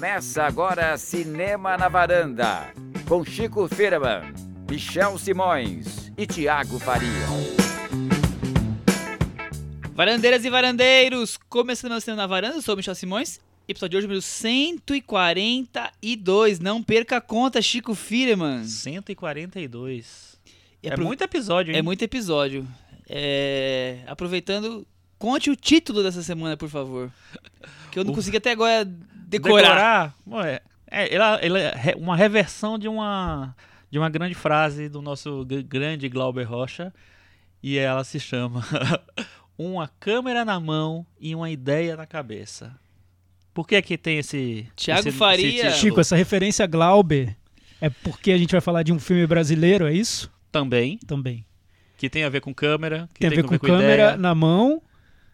Começa agora Cinema na Varanda, com Chico Firman, Michel Simões e Tiago Faria. Varandeiras e varandeiros, começando o Cinema na Varanda, eu sou o Michel Simões, episódio de hoje número 142, não perca a conta, Chico Firman. 142. E É apro- muito episódio, hein? É muito episódio. É, Aproveitando, conte o título dessa semana, por favor. Que eu não O- consegui até agora decorar. Ué, é, ela, ela é uma reversão de uma, de uma grande frase do nosso gr- grande Glauber Rocha. E ela se chama Uma câmera na mão e uma ideia na cabeça. Por que que tem esse... Thiago esse, Faria. esse? Chico, essa referência a Glauber é porque a gente vai falar de um filme brasileiro, é isso? Também, Também. que tem a ver com câmera. Que Tem a ver com, câmera ideia. na mão,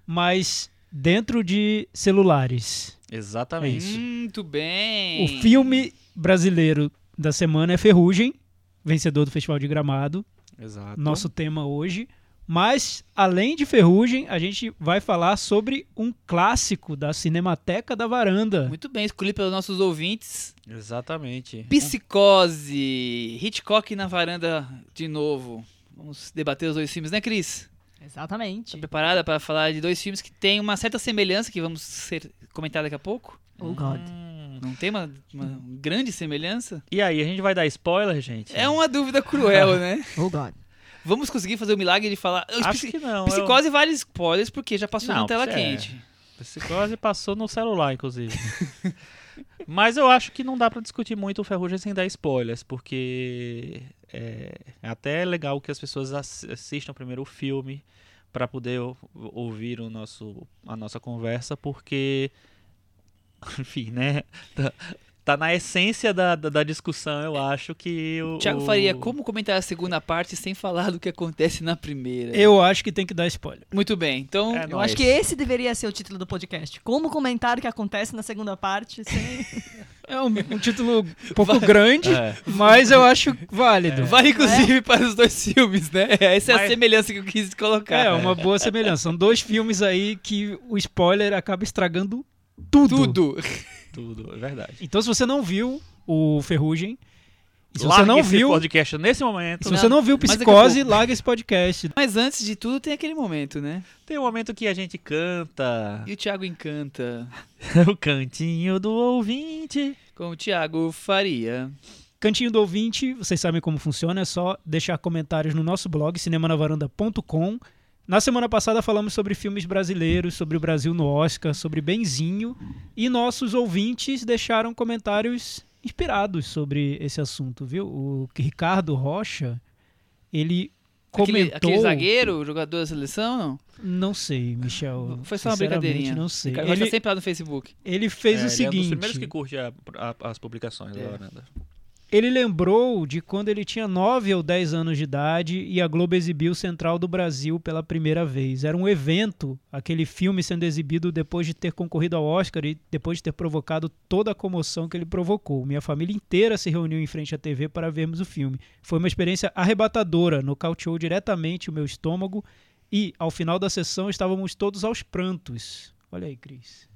mas dentro de celulares. Exatamente. Muito bem. O filme brasileiro da semana é Ferrugem, vencedor do Festival de Gramado, Exato. nosso tema hoje. Mas, além de Ferrugem, a gente vai falar sobre um clássico da Cinemateca da Varanda. Muito bem, escolhi pelos nossos ouvintes. Exatamente. Psicose, Hitchcock na varanda de novo. Vamos debater os dois filmes, né, Cris? Exatamente. Tá preparada para falar de dois filmes que têm uma certa semelhança, que vamos ser comentar daqui a pouco? Oh, God. Hum. Não tem uma, uma grande semelhança? E aí, a gente vai dar spoiler, gente? É uma dúvida cruel, né? Oh, God. Vamos conseguir fazer o milagre de falar. Acho Psi- que não. Psicose vale spoilers porque já passou Não, na tela é. quente. Eu... Psicose passou no celular, inclusive. Mas eu acho que não dá pra discutir muito o Ferrugem sem dar spoilers, porque é é até legal que as pessoas ass- assistam primeiro o filme pra poder ou- ouvir o nosso, a nossa conversa, porque, enfim, né? Tá, na essência da, da, da discussão, eu acho que o. Tiago Faria, como comentar a segunda parte sem falar do que acontece na primeira? Eu acho que tem que dar spoiler. Muito bem, então. É, Eu nóis. acho que esse deveria ser o título do podcast. Como comentar o que acontece na segunda parte sem... É um, um título um pouco grande, É. mas eu acho válido. Vale inclusive para os dois filmes, né? Essa é a Mas- semelhança que eu quis colocar. É, uma boa semelhança. São dois filmes aí que o spoiler acaba estragando tudo. Tudo. Tudo, é verdade. Então, se você não viu o Ferrugem, se Largue você não esse viu, podcast nesse momento. se você não viu Psicose, pouco. larga esse podcast. Mas antes de tudo tem aquele momento, né? Tem um momento que a gente canta E o Thiago encanta o cantinho do ouvinte. com o Thiago Faria. Cantinho do ouvinte, vocês sabem como funciona, é só deixar comentários no nosso blog, cinemanavaranda.com. Na semana passada falamos sobre filmes brasileiros, sobre o Brasil no Oscar, sobre Benzinho, e nossos ouvintes deixaram comentários inspirados sobre esse assunto, viu? O Ricardo Rocha, ele Aquele, comentou... aquele zagueiro, jogador da seleção, não? Não sei, Michel. Foi só uma brincadeirinha. Não sei. Ele, estar sempre lá no Facebook. ele fez É, o ele é um dos seguinte. primeiros que curte a- a- as publicações É. da varanda. Ele lembrou de quando ele tinha 9 ou 10 anos de idade e a Globo exibiu Central do Brasil pela primeira vez. Era um evento, aquele filme sendo exibido depois de ter concorrido ao Oscar e depois de ter provocado toda a comoção que ele provocou. Minha família inteira se reuniu em frente à TV para vermos o filme. Foi uma experiência arrebatadora, nocauteou diretamente o meu estômago e, ao final da sessão, estávamos todos aos prantos. Olha aí, Cris.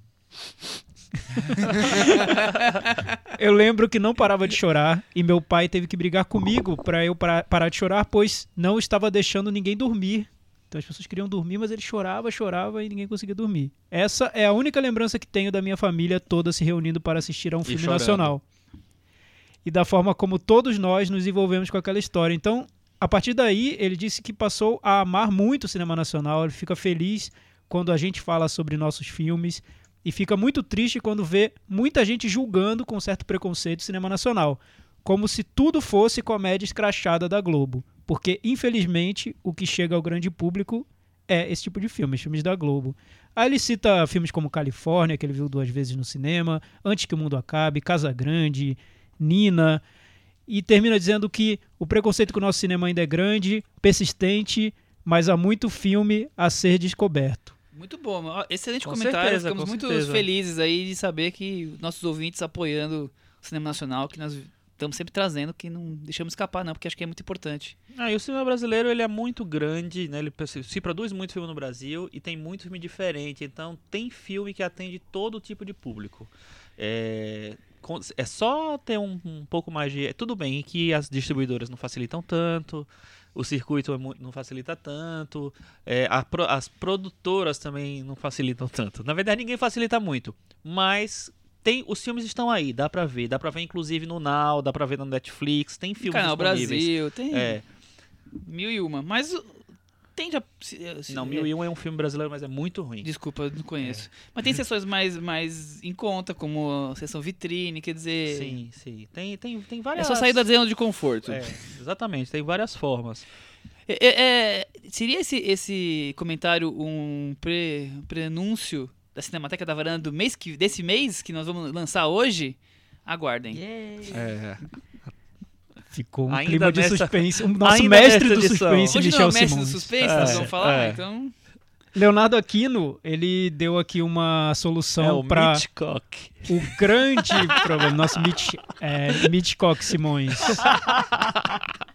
eu lembro que não parava de chorar e meu pai teve que brigar comigo para eu para- parar de chorar, pois não estava deixando ninguém dormir. Então as pessoas queriam dormir, mas ele chorava, chorava e ninguém conseguia dormir. Essa é a única lembrança que tenho da minha família toda se reunindo para assistir a um filme chorando. nacional. E da forma como todos nós nos envolvemos com aquela história. Então, a partir daí, ele disse que passou a amar muito o cinema nacional. Ele fica feliz quando a gente fala sobre nossos filmes e fica muito triste quando vê muita gente julgando com certo preconceito o cinema nacional, como se tudo fosse comédia escrachada da Globo, porque infelizmente o que chega ao grande público é esse tipo de filmes, filmes da Globo. Aí ele cita filmes como Califórnia, que ele viu duas vezes no cinema, Antes que o Mundo Acabe, Casa Grande, Nina, e termina dizendo que o preconceito com o nosso cinema ainda é grande, persistente, mas há muito filme a ser descoberto. Muito bom, excelente Com comentário. certeza, Ficamos muito certeza. felizes aí de saber que nossos ouvintes apoiando o cinema nacional, que nós estamos sempre trazendo, que não deixamos escapar não, porque acho que é muito importante. Ah, e o cinema brasileiro ele é muito grande, né? Ele se- produz muito filme no Brasil e tem muito filme diferente. Então tem filme que atende todo tipo de público. É, é só ter um, um pouco mais de. Tudo bem que as distribuidoras não facilitam tanto, o circuito é mu- não facilita tanto, é, a as produtoras também não facilitam tanto. Na verdade, ninguém facilita muito, mas. Tem, os filmes estão aí, dá pra ver. Dá pra ver inclusive no Now, dá pra ver no Netflix, tem filmes Canal disponíveis. Brasil, tem É, mil e uma. Mas tem já. se- se- Não, Mil e Um é um filme brasileiro, mas é muito ruim. Desculpa, eu não conheço. É. Mas tem sessões mais, mais em conta, como a sessão vitrine, quer dizer. Sim, sim. Tem, tem, tem É várias... só sair da zona de conforto. É, exatamente, tem várias formas. É, é, é, seria esse, esse comentário um pre, prenúncio da Cinemateca da Varanda do mês que, desse mês que nós vamos lançar hoje? Aguardem. É. Ficou um Ainda clima de nessa- suspense. O nosso ainda mestre do edição. suspense, Hoje não é Michel o mestre Simões. do suspense, É, nós vamos falar, é. então... Leonardo Aquino, ele deu aqui uma É solução o para o grande problema. Nosso Mitch, é, Mitchcock Simões.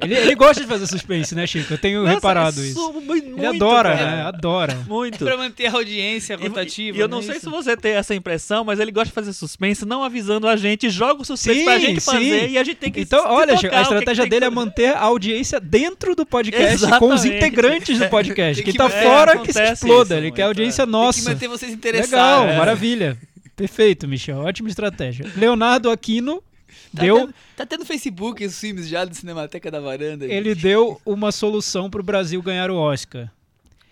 Ele, ele gosta de fazer suspense, né, Chico? Eu tenho Nossa, reparado é isso. muito, Ele adora, cara. né? Adora. Muito. Pra manter a audiência E- rotativa. E, eu não né, sei isso? se você tem essa impressão, mas ele gosta de fazer suspense, não avisando a gente, joga o suspense Sim, pra gente sim. fazer e a gente tem que Então, se olha, Chico, a que que estratégia tem dele é que- manter a audiência dentro do podcast com os Exatamente. integrantes do podcast. Quem que- tá é, fora que se exploda. isso ele quer audiência é. Tem nossa. que manter vocês Legal, interessados. É. maravilha. Perfeito, Michel. Ótima estratégia. Leonardo Aquino Tá deu, tendo, tá tendo Facebook os filmes já do Cinemateca da Varanda. ele deu uma solução pro Brasil ganhar o Oscar.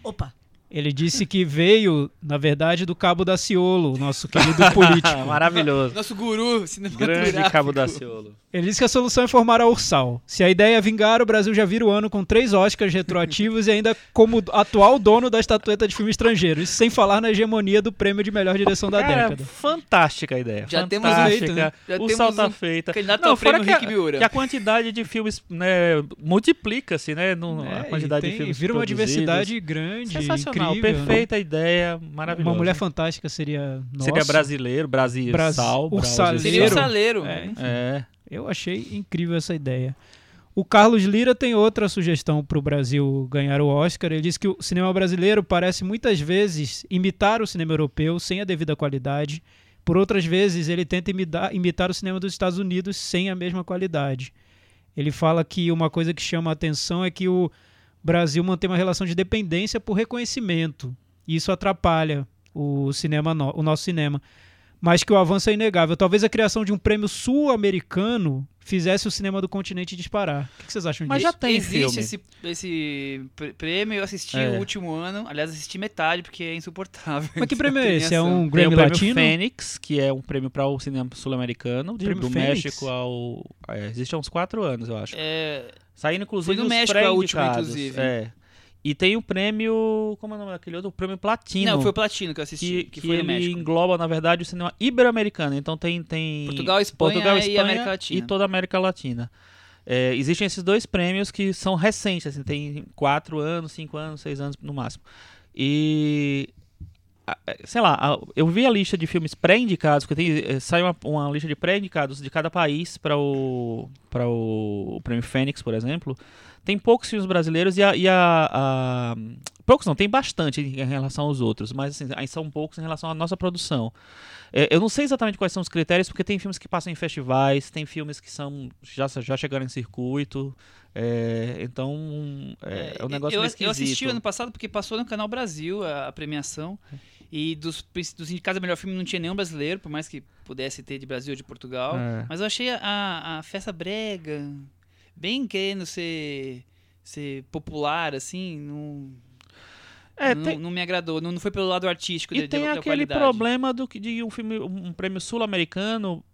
Opa. Ele disse que veio, na verdade, do Cabo Daciolo, o nosso querido político. Maravilhoso. Nosso guru Grande. Cabo Daciolo. Ele disse que a solução é formar a Ursal. Se a ideia é vingar, o Brasil já vira o ano com três Oscars retroativos e ainda como atual dono da estatueta de filme estrangeiro. Isso sem falar na hegemonia do prêmio de melhor direção da Cara, década. fantástica a ideia. Já temos fantástica. feito, né? Já o temos sal tá um feita. candidato Não, ao fora prêmio que a- Rick Miura. Que a quantidade de filmes né, multiplica-se, né? no- É, a quantidade tem- de filmes Vira uma diversidade grande, Sensacional, incrível. né? perfeita ideia, maravilhosa. Uma mulher fantástica seria. Seria nossa, brasileiro, Brasil, Bras- sal, Ursaleiro. Seria o Saleiro. saleiro. É, enfim. É. Eu achei incrível essa ideia. O Carlos Lira tem outra sugestão para o Brasil ganhar o Oscar. Ele diz que o cinema brasileiro parece muitas vezes imitar o cinema europeu sem a devida qualidade. Por outras vezes, ele tenta imita- imitar o cinema dos Estados Unidos sem a mesma qualidade. Ele fala que uma coisa que chama a atenção é que o Brasil mantém uma relação de dependência por reconhecimento. E isso atrapalha o cinema, no- o nosso cinema mas que o avanço é inegável. Talvez a criação de um prêmio sul-americano fizesse o cinema do continente disparar. O que vocês acham Mas disso? já tem Existe esse, esse pr- prêmio, eu assisti É. o último ano. Aliás, assisti metade porque é insuportável. Mas que prêmio é esse? É um Tem Grammy o prêmio Latino? Fênix, que é um prêmio para o cinema sul-americano, do Fênix? México ao. É, existe há uns quatro anos, eu acho. É, Saindo, inclusive, Foi no México a última, inclusive. É. E tem o prêmio. Como é o nome daquele outro? O prêmio Platino. não, foi o Platino que eu assisti, que, que, que foi no ele México. engloba, na verdade, o cinema ibero-americano. Então tem, tem Portugal, Espanha Portugal, e Espanha América Latina. e toda a América Latina. É, existem esses dois prêmios que são recentes, assim, tem quatro anos, cinco anos, seis anos no máximo. E sei lá, eu vi a lista de filmes pré-indicados, porque tem, é, sai uma, uma lista de pré-indicados de cada país para o para o prêmio Fênix, por exemplo. Tem poucos filmes brasileiros e a, e a- a- poucos não, tem bastante em relação aos outros, mas assim, aí são poucos em relação à nossa produção. É, eu não sei exatamente quais são os critérios, porque tem filmes que passam em festivais, tem filmes que são já, já chegaram em circuito. é, então é, é um negócio eu, eu assisti ano passado porque passou no Canal Brasil a, a premiação. E dos, dos indicados a melhor filme não tinha nenhum brasileiro, por mais que pudesse ter de Brasil ou de Portugal. É. Mas eu achei a, a festa brega, bem querendo ser, ser popular, assim, não, É, não, tem- não me agradou. Não, não foi pelo lado artístico E de, tem de, da aquele qualidade. problema do que de um filme, um prêmio sul-americano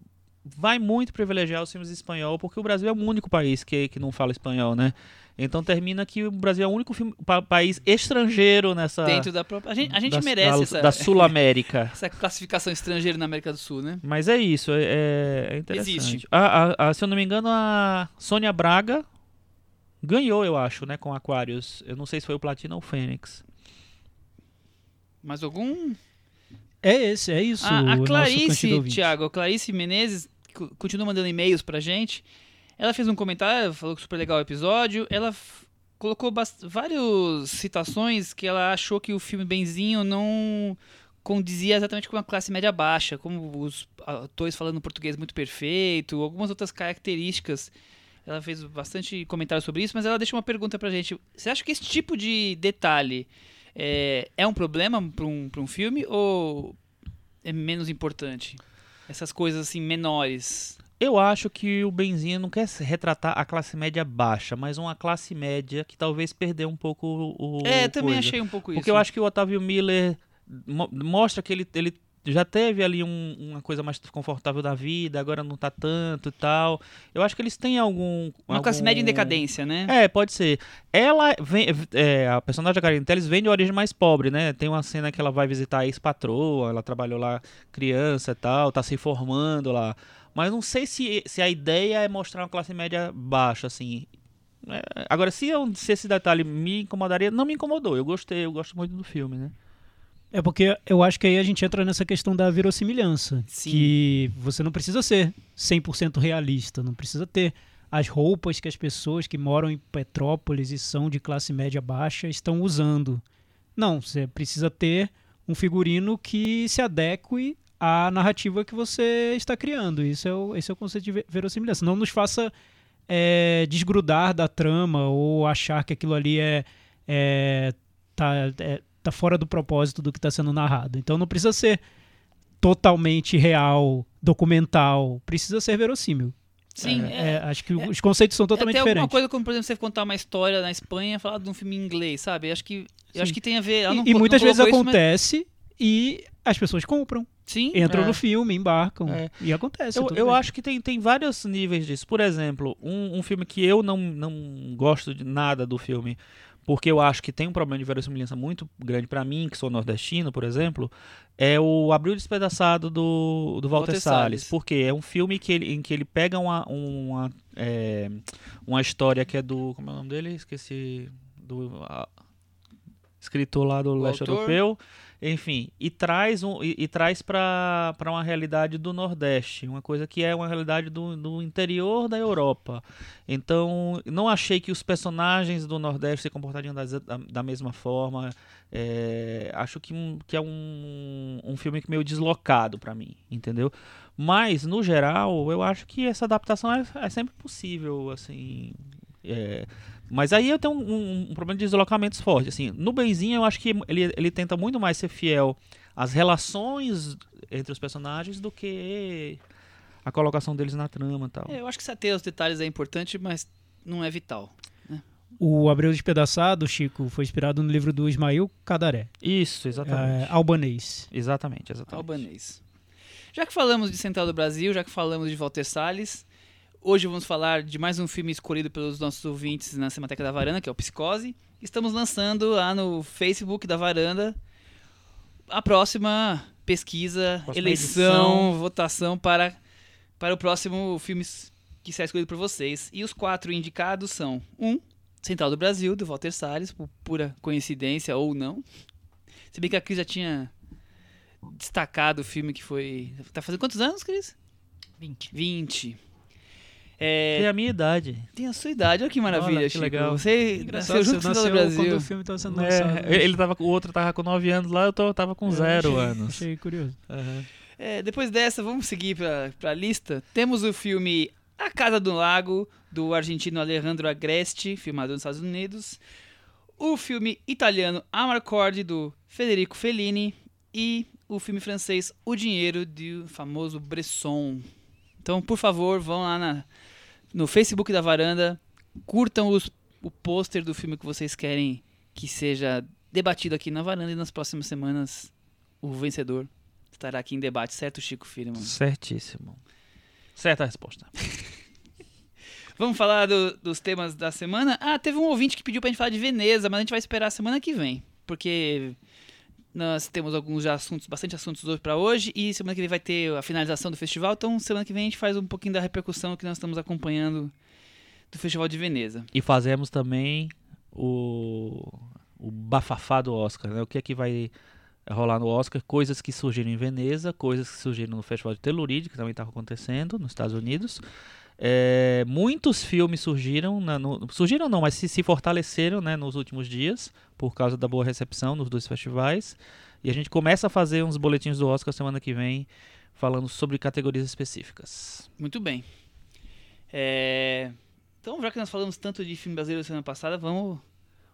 vai muito privilegiar os filmes em espanhol, porque o Brasil é o único país que, que não fala espanhol, né? Então termina que o Brasil é o único filme- pa- país estrangeiro nessa Dentro da própria... A gente, a gente da, merece da, essa, da Sul-América. essa classificação estrangeira na América do Sul, né? Mas é isso, é, é- interessante. Existe. A- a- a- se eu não me engano, a Sônia Braga ganhou, eu acho, né, com Aquarius. Eu não sei se foi o Platino ou o Fênix. Mas algum... É esse, é isso. A, a nosso Clarice. Thiago, a Clarice Menezes continua mandando e-mails pra gente. Ela fez um comentário, falou que super legal o episódio. Ela colocou várias citações que ela achou que o filme Benzinho não condizia exatamente com a classe média baixa, como os atores falando português muito perfeito, algumas outras características. Ela fez bastante comentário sobre isso, mas ela deixa uma pergunta pra gente. Você acha que esse tipo de detalhe é, é um problema pra um, pra um filme ou é menos importante? Essas coisas assim menores. Eu acho que o Benzinho não quer retratar a classe média baixa, mas uma classe média que talvez perdeu um pouco o. é, também coisa. achei um pouco isso. Porque eu acho que o Otávio Miller mo- mostra que ele, ele já teve ali um- uma coisa mais confortável da vida, agora não tá tanto e tal. Eu acho que eles têm algum. uma algum... classe média em decadência, né? É, pode ser. Ela vem. É, a personagem da Karine Telles vem de origem mais pobre, né? Tem uma cena que ela vai visitar a ex-patroa, ela trabalhou lá criança e tal, tá se formando lá. Mas não sei se, se a ideia é mostrar uma classe média baixa, assim. É, agora, se, eu- se esse detalhe me incomodaria, não me incomodou. Eu gostei, eu gosto muito do filme, né? É porque eu acho que aí a gente entra nessa questão da verossimilhança. Sim. Que você não precisa ser 100% realista, não precisa ter as roupas que as pessoas que moram em Petrópolis e são de classe média baixa estão usando. Não, você precisa ter um figurino que se adeque à narrativa que você está criando. Isso é o, esse é o conceito de ve- verossimilhança. Não nos faça é, desgrudar da trama ou achar que aquilo ali é, é, tá, é tá fora do propósito do que está sendo narrado. Então não precisa ser totalmente real, documental, precisa ser verossímil. Sim, É, é. é, acho que os conceitos são totalmente Até alguma diferentes. coisa como, por exemplo, você contar uma história na Espanha falar de um filme em inglês, sabe? Eu acho que, acho que tem a ver. não E, e muitas vezes isso, mas- acontece e as pessoas compram, Sim, entram É. no filme, embarcam É. e acontece. Eu, eu acho que tem, tem vários níveis disso. Por exemplo, um, um filme que eu não, não gosto de nada do filme, porque eu acho que tem um problema de verossimilhança muito grande pra mim, que sou nordestino, por exemplo, é o Abril Despedaçado do, do Walter, Walter Salles. Salles. Porque é um filme que ele, em que ele pega uma, uma, é, uma história que é do. Como é o nome dele? Esqueci. Do a- escritor lá do O leste autor? europeu. Enfim, e traz, um, e, e traz para uma realidade do Nordeste, uma coisa que é uma realidade do, do interior da Europa. Então, não achei que os personagens do Nordeste se comportariam da, da, da mesma forma. É, acho que, que é um, um filme meio deslocado para mim, entendeu? Mas, no geral, eu acho que essa adaptação é, é sempre possível, assim. é, mas aí eu tenho um, um- um problema de deslocamentos forte. Assim, no Benzinho, eu acho que ele, ele tenta muito mais ser fiel às relações entre os personagens do que a colocação deles na trama e tal. É, eu acho que saber os detalhes é importante, mas não é vital. O Abreu Despedaçado, Chico, foi inspirado no livro do Ismail Cadaré, Isso, exatamente. é, albanês. Exatamente, exatamente. Albanês. Já que falamos de Central do Brasil, já que falamos de Walter Salles, hoje vamos falar de mais um filme escolhido pelos nossos ouvintes na Cinemateca da Varanda, que é o Psicose. Estamos lançando lá no Facebook da Varanda a próxima pesquisa, Próxima eleição, edição. votação para, para o próximo filme que será escolhido por vocês. E os quatro indicados são um, Central do Brasil, do Walter Salles, por pura coincidência ou não. Se bem que a Cris já tinha destacado o filme que foi. Tá fazendo quantos anos, Cris? 20. 20. Tem É, a minha idade. tem a sua idade, olha que maravilha, Olha que Chico. legal. Você Engraçado, nasceu junto você com o Central do nasceu quando Brasil. o filme estava sendo lançado. É, ele tava, o outro tava com 9 anos lá, eu tô, tava com Eu zero achei- anos. Achei curioso. Aham. É, depois dessa, vamos seguir pra, pra lista. Temos o filme A Casa do Lago, do argentino Alejandro Agreste, filmado nos Estados Unidos. O filme italiano Amarcord, do Federico Fellini. E o filme francês O Dinheiro, do famoso Bresson. Então, por favor, vão lá na- no Facebook da Varanda, curtam os- o pôster do filme que vocês querem que seja debatido aqui na Varanda e nas próximas semanas o vencedor estará aqui em debate, certo, Chico Firman? Certíssimo. Certa resposta. Vamos falar do- dos temas da semana? Ah, teve um ouvinte que pediu pra gente falar de Veneza, mas a gente vai esperar a semana que vem, porque nós temos alguns já assuntos, bastante assuntos hoje para hoje e semana que vem vai ter a finalização do festival, então semana que vem a gente faz um pouquinho da repercussão que nós estamos acompanhando do Festival de Veneza. E fazemos também o, o bafafá do Oscar, né? O que é que vai rolar no Oscar, coisas que surgiram em Veneza, coisas que surgiram no Festival de Telluride, que também estava acontecendo nos Estados Unidos. É, muitos filmes surgiram, na, no, surgiram não, mas se, se fortaleceram né, nos últimos dias, por causa da boa recepção nos dois festivais. E a gente começa a fazer uns boletins do Oscar semana que vem, falando sobre categorias específicas. Muito bem. É, Então, já que nós falamos tanto de filme brasileiro semana passada, vamos,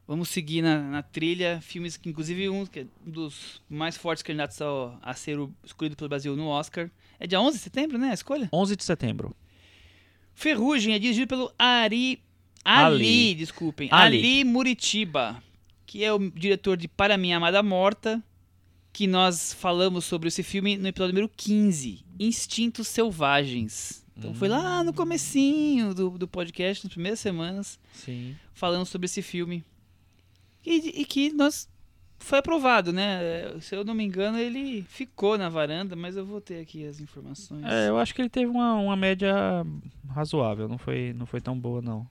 vamos seguir na, na trilha. Filmes que, inclusive, um, que é um dos mais fortes candidatos ao, a ser o- escolhido pelo Brasil no Oscar. É dia 11 de setembro, né? A escolha? 11 de setembro. Ferrugem é dirigido pelo Ari. Ali, Ali. desculpem. Ali. Ali. Muritiba, que é o diretor de Para Minha Amada Morta, que nós falamos sobre esse filme no episódio número 15, Instintos Selvagens. Então foi lá no comecinho do, do podcast, nas primeiras semanas, Sim. falando sobre esse filme. E, e que nós foi aprovado, né? Se eu não me engano, ele ficou na varanda, mas eu vou ter aqui as informações. É, eu acho que ele teve uma, uma média razoável, não foi, não foi tão boa, não.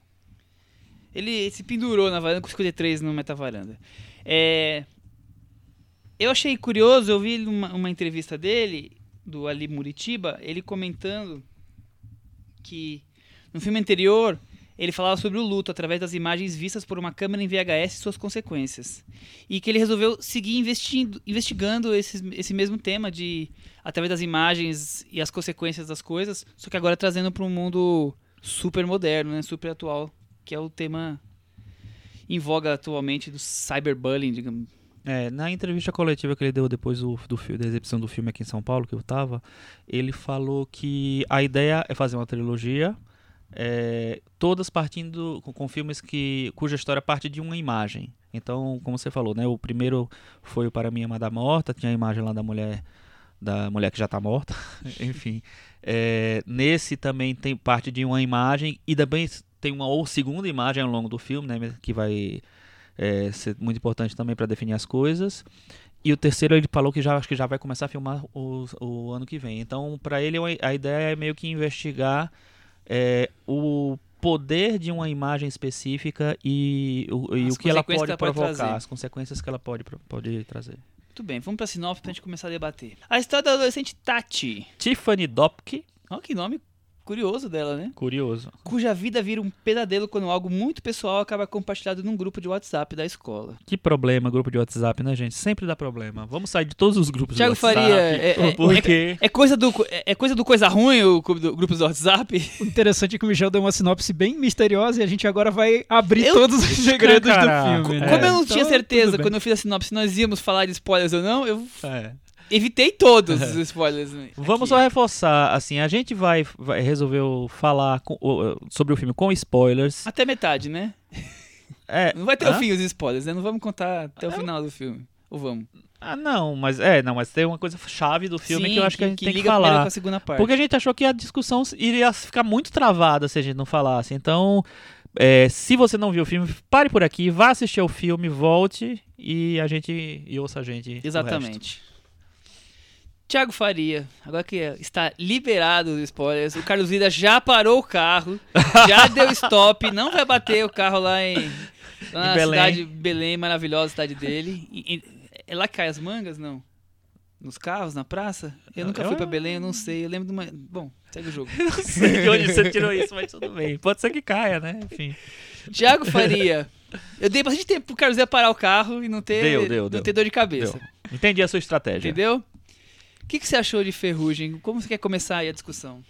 Ele se pendurou na varanda com 53 no metavaranda. É, eu achei curioso, eu vi uma, uma entrevista dele, do Ali Muritiba, ele comentando que no filme anterior ele falava sobre o luto através das imagens vistas por uma câmera em VHS e suas consequências. E que ele resolveu seguir investindo, investigando esse, esse mesmo tema de através das imagens e as consequências das coisas, só que agora trazendo para um mundo super moderno, né, super atual, que é o tema em voga atualmente do cyberbullying, digamos. É, na entrevista coletiva que ele deu depois do, do, da exibição do filme aqui em São Paulo, que eu tava, ele falou que a ideia é fazer uma trilogia, é, todas partindo com, com filmes que, cuja história parte de uma imagem. Então, como você falou, né, o primeiro foi o Para Mim Amada Morta, tinha a imagem lá da mulher da mulher que já está morta, enfim. É, nesse também tem parte de uma imagem e também tem uma ou segunda imagem ao longo do filme, né, que vai é, ser muito importante também para definir as coisas. E o terceiro ele falou que já acho que já vai começar a filmar o, o ano que vem. Então, para ele a ideia é meio que investigar é, o poder de uma imagem específica e o, e o que ela pode provocar, as consequências que ela pode, pode trazer. Muito bem, vamos pra sinopse pra gente começar a debater. A história da adolescente Tati. Tiffany Dopke, Olha que nome curioso dela, né? curioso. Cuja vida vira um pesadelo quando algo muito pessoal acaba compartilhado num grupo de WhatsApp da escola. Que problema, grupo de WhatsApp, né, gente? Sempre dá problema. Vamos sair de todos os grupos Thiago de WhatsApp. Faria, é- é- porque... É coisa do, é é coisa do coisa ruim o do, grupo do WhatsApp? O interessante é que o Michel deu uma sinopse bem misteriosa e a gente agora vai abrir Eu- todos os segredos do filme. É. né? Como eu não Então, tinha certeza quando eu fiz a sinopse se nós íamos falar de spoilers ou não, eu É. evitei todos os spoilers. né, Vamos aqui. só reforçar, assim, a gente vai, vai resolveu falar com- sobre o filme com spoilers. Até metade, né? É, Não vai ter hã? o fim os spoilers, né? Não vamos contar até o final do filme. Ou vamos? Ah, não, mas é, não, mas tem uma coisa chave do filme Sim, que eu acho que, a gente tem que liga primeiro falar. com a segunda parte. Porque a gente achou que a discussão iria ficar muito travada se a gente não falasse. Então, é, se você não viu o filme, pare por aqui, vá assistir o filme, volte e a gente e ouça a gente. Exatamente. Tiago Faria, agora que está liberado os spoilers, o Carlos Vida já parou o carro, já deu stop, não vai bater o carro lá em lá na Belém. cidade Belém, maravilhosa cidade dele. E- e- é lá que cai as mangas, não? Nos carros, na praça? Eu nunca fui Eu- pra Belém, eu não sei. Eu lembro de uma. Bom, segue o jogo. Não sei de onde você tirou isso, mas tudo bem. Pode ser que caia, né? Enfim. Tiago Faria. Eu dei bastante tempo pro Carlos Zé parar o carro e não ter, Deu, deu, não deu. ter dor de cabeça. Entendi a sua estratégia. Entendeu? O que, que você achou de Ferrugem? Como você quer começar aí a discussão?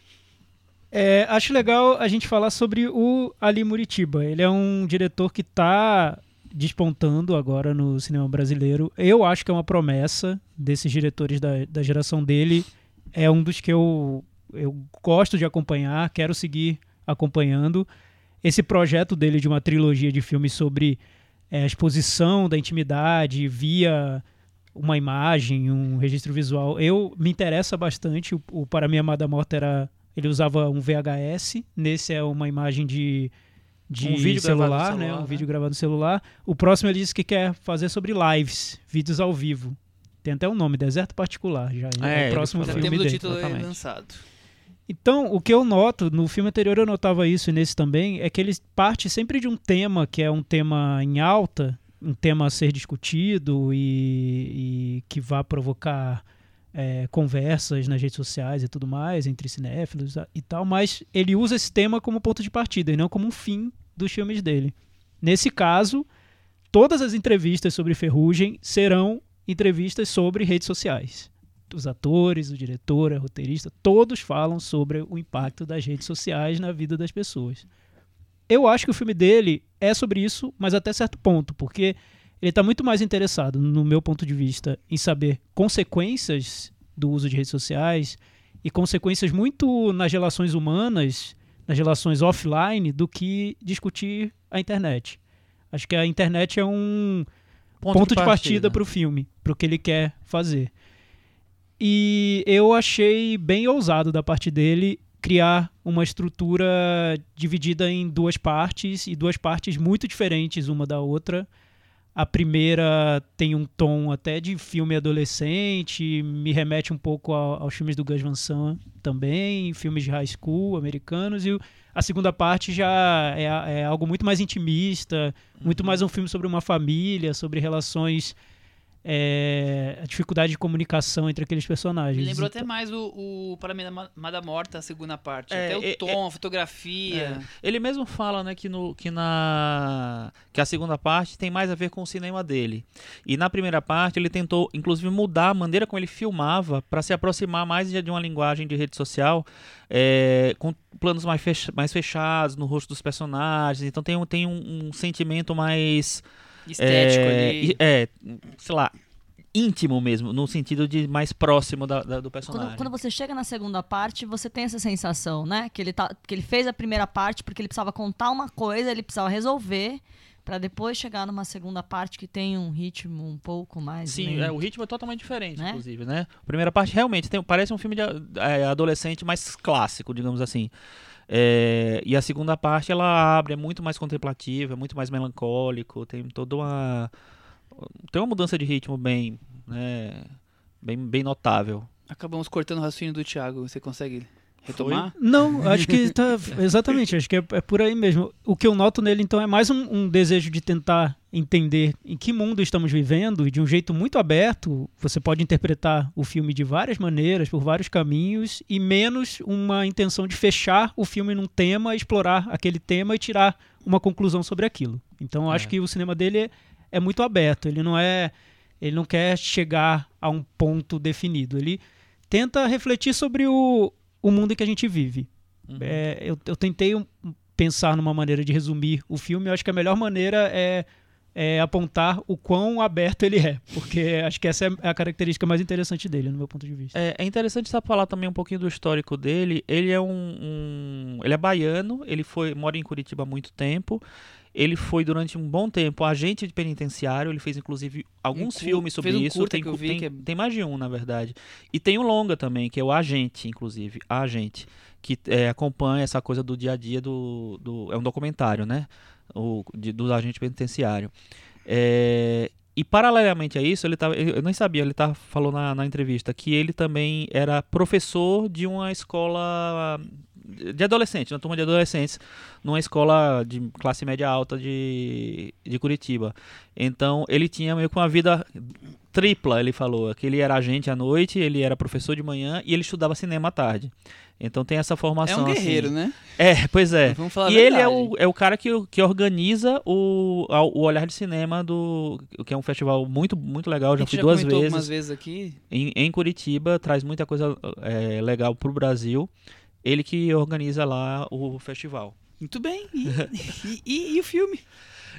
É, acho legal a gente falar sobre o Ali Muritiba. Ele é um diretor que está despontando agora no cinema brasileiro. Eu acho que é uma promessa desses diretores da, da geração dele. É um dos que eu, eu gosto de acompanhar, quero seguir acompanhando. Esse projeto dele de uma trilogia de filmes sobre é, a exposição da intimidade via uma imagem, um registro visual, eu me interessa bastante. O, o Para Minha Amada Morta era ele usava um VHS, nesse é uma imagem de, de Um vídeo gravado no celular, né? celular, Um né? vídeo gravado no celular. O próximo ele disse que quer fazer sobre lives, vídeos ao vivo. Tem até um nome, Deserto Particular. Já, É, é o próximo. Já filme temos o dele. título exatamente. lançado. Então, o que eu noto, no filme anterior eu notava isso e nesse também, é que ele parte sempre de um tema que é um tema em alta um tema a ser discutido e, e que vá provocar é, conversas nas redes sociais e tudo mais, entre cinéfilos e tal, mas ele usa esse tema como ponto de partida e não como um fim dos filmes dele. Nesse caso, todas as entrevistas sobre Ferrugem serão entrevistas sobre redes sociais. Os atores, o diretor, a roteirista, todos falam sobre o impacto das redes sociais na vida das pessoas. Eu acho que o filme dele é sobre isso, mas até certo ponto, porque ele está muito mais interessado, no meu ponto de vista, em saber consequências do uso de redes sociais e consequências muito nas relações humanas, nas relações offline, do que discutir a internet. Acho que a internet é um ponto, ponto de partida para o filme, para o que ele quer fazer. E eu achei bem ousado da parte dele criar uma estrutura dividida em duas partes e duas partes muito diferentes uma da outra. A primeira tem um tom até de filme adolescente, me remete um pouco aos filmes do Gus Van Sant também, filmes de high school americanos. E a segunda parte já é, é algo muito mais intimista, muito uhum. mais um filme sobre uma família, sobre relações é, a dificuldade de comunicação entre aqueles personagens. Me lembrou até mais o, o Para mim Mada Morta, a segunda parte. É, até o é, tom, a fotografia. É. Ele mesmo fala né, que, no, que, na, que a segunda parte tem mais a ver com o cinema dele. E na primeira parte ele tentou, inclusive, mudar a maneira como ele filmava para se aproximar mais de uma linguagem de rede social, é, com planos mais, mais fechados no rosto dos personagens. Então tem, tem um, um sentimento mais Estético é, ali. É, sei lá, íntimo mesmo, no sentido de mais próximo da, da, do personagem. Quando, quando, você chega na segunda parte, você tem essa sensação, né? Que ele, tá, que ele fez a primeira parte porque ele precisava contar uma coisa, ele precisava resolver para depois chegar numa segunda parte que tem um ritmo um pouco mais. Sim, é, o ritmo é totalmente diferente, né? inclusive, né? A primeira parte realmente tem, parece um filme de é, adolescente mais clássico, digamos assim. É, e a segunda parte ela abre, é muito mais contemplativa, é muito mais melancólico, tem toda uma. Tem uma mudança de ritmo bem, né, bem, bem notável. Acabamos cortando o raciocínio do Thiago, você consegue retomar? Foi? Não, acho que tá. Exatamente, acho que é, é, por aí mesmo. O que eu noto nele, então, é mais um, um, desejo de tentar entender em que mundo estamos vivendo e de um jeito muito aberto. Você pode interpretar o filme de várias maneiras, por vários caminhos, e menos uma intenção de fechar o filme num tema, explorar aquele tema e tirar uma conclusão sobre aquilo. Então, acho é. que o cinema dele é, é muito aberto. Ele não é. Ele não quer chegar a um ponto definido. Ele tenta refletir sobre o, o mundo em que a gente vive. Uhum. É, eu, eu tentei um, pensar numa maneira de resumir o filme. Eu acho que a melhor maneira é, é, apontar o quão aberto ele é, porque acho que essa é a característica mais interessante dele, no meu ponto de vista. É, é interessante só falar também um pouquinho do histórico dele. Ele é um, um, ele é baiano, ele foi mora em Curitiba há muito tempo. Ele foi durante um bom tempo agente de penitenciário. Ele fez inclusive alguns um, filmes sobre um isso. Tem, tem, é... tem, mais de um, na verdade. E tem um longa também, que é o Agente, inclusive. A Agente. Que é, acompanha essa coisa do dia a dia do. do é um documentário, né? O, de, do agente penitenciário. É, e paralelamente a isso, ele tava, eu nem sabia, ele tá, falou na, na entrevista que ele também era professor de uma escola de adolescentes, uma turma de adolescentes, numa escola de classe média alta de, de Curitiba. Então ele tinha meio que uma vida tripla, ele falou. Que ele era agente à noite, ele era professor de manhã e ele estudava cinema à tarde. Então tem essa formação. É um guerreiro, assim. né? É, pois é. e ele é o, é o cara que, que organiza o, o Olhar de Cinema, do que é um festival muito, muito legal. Já fui já duas vezes. algumas vezes aqui. Em, em Curitiba, traz muita coisa é, legal pro Brasil. Ele que organiza lá o festival. Muito bem. E, e, e, e, o filme?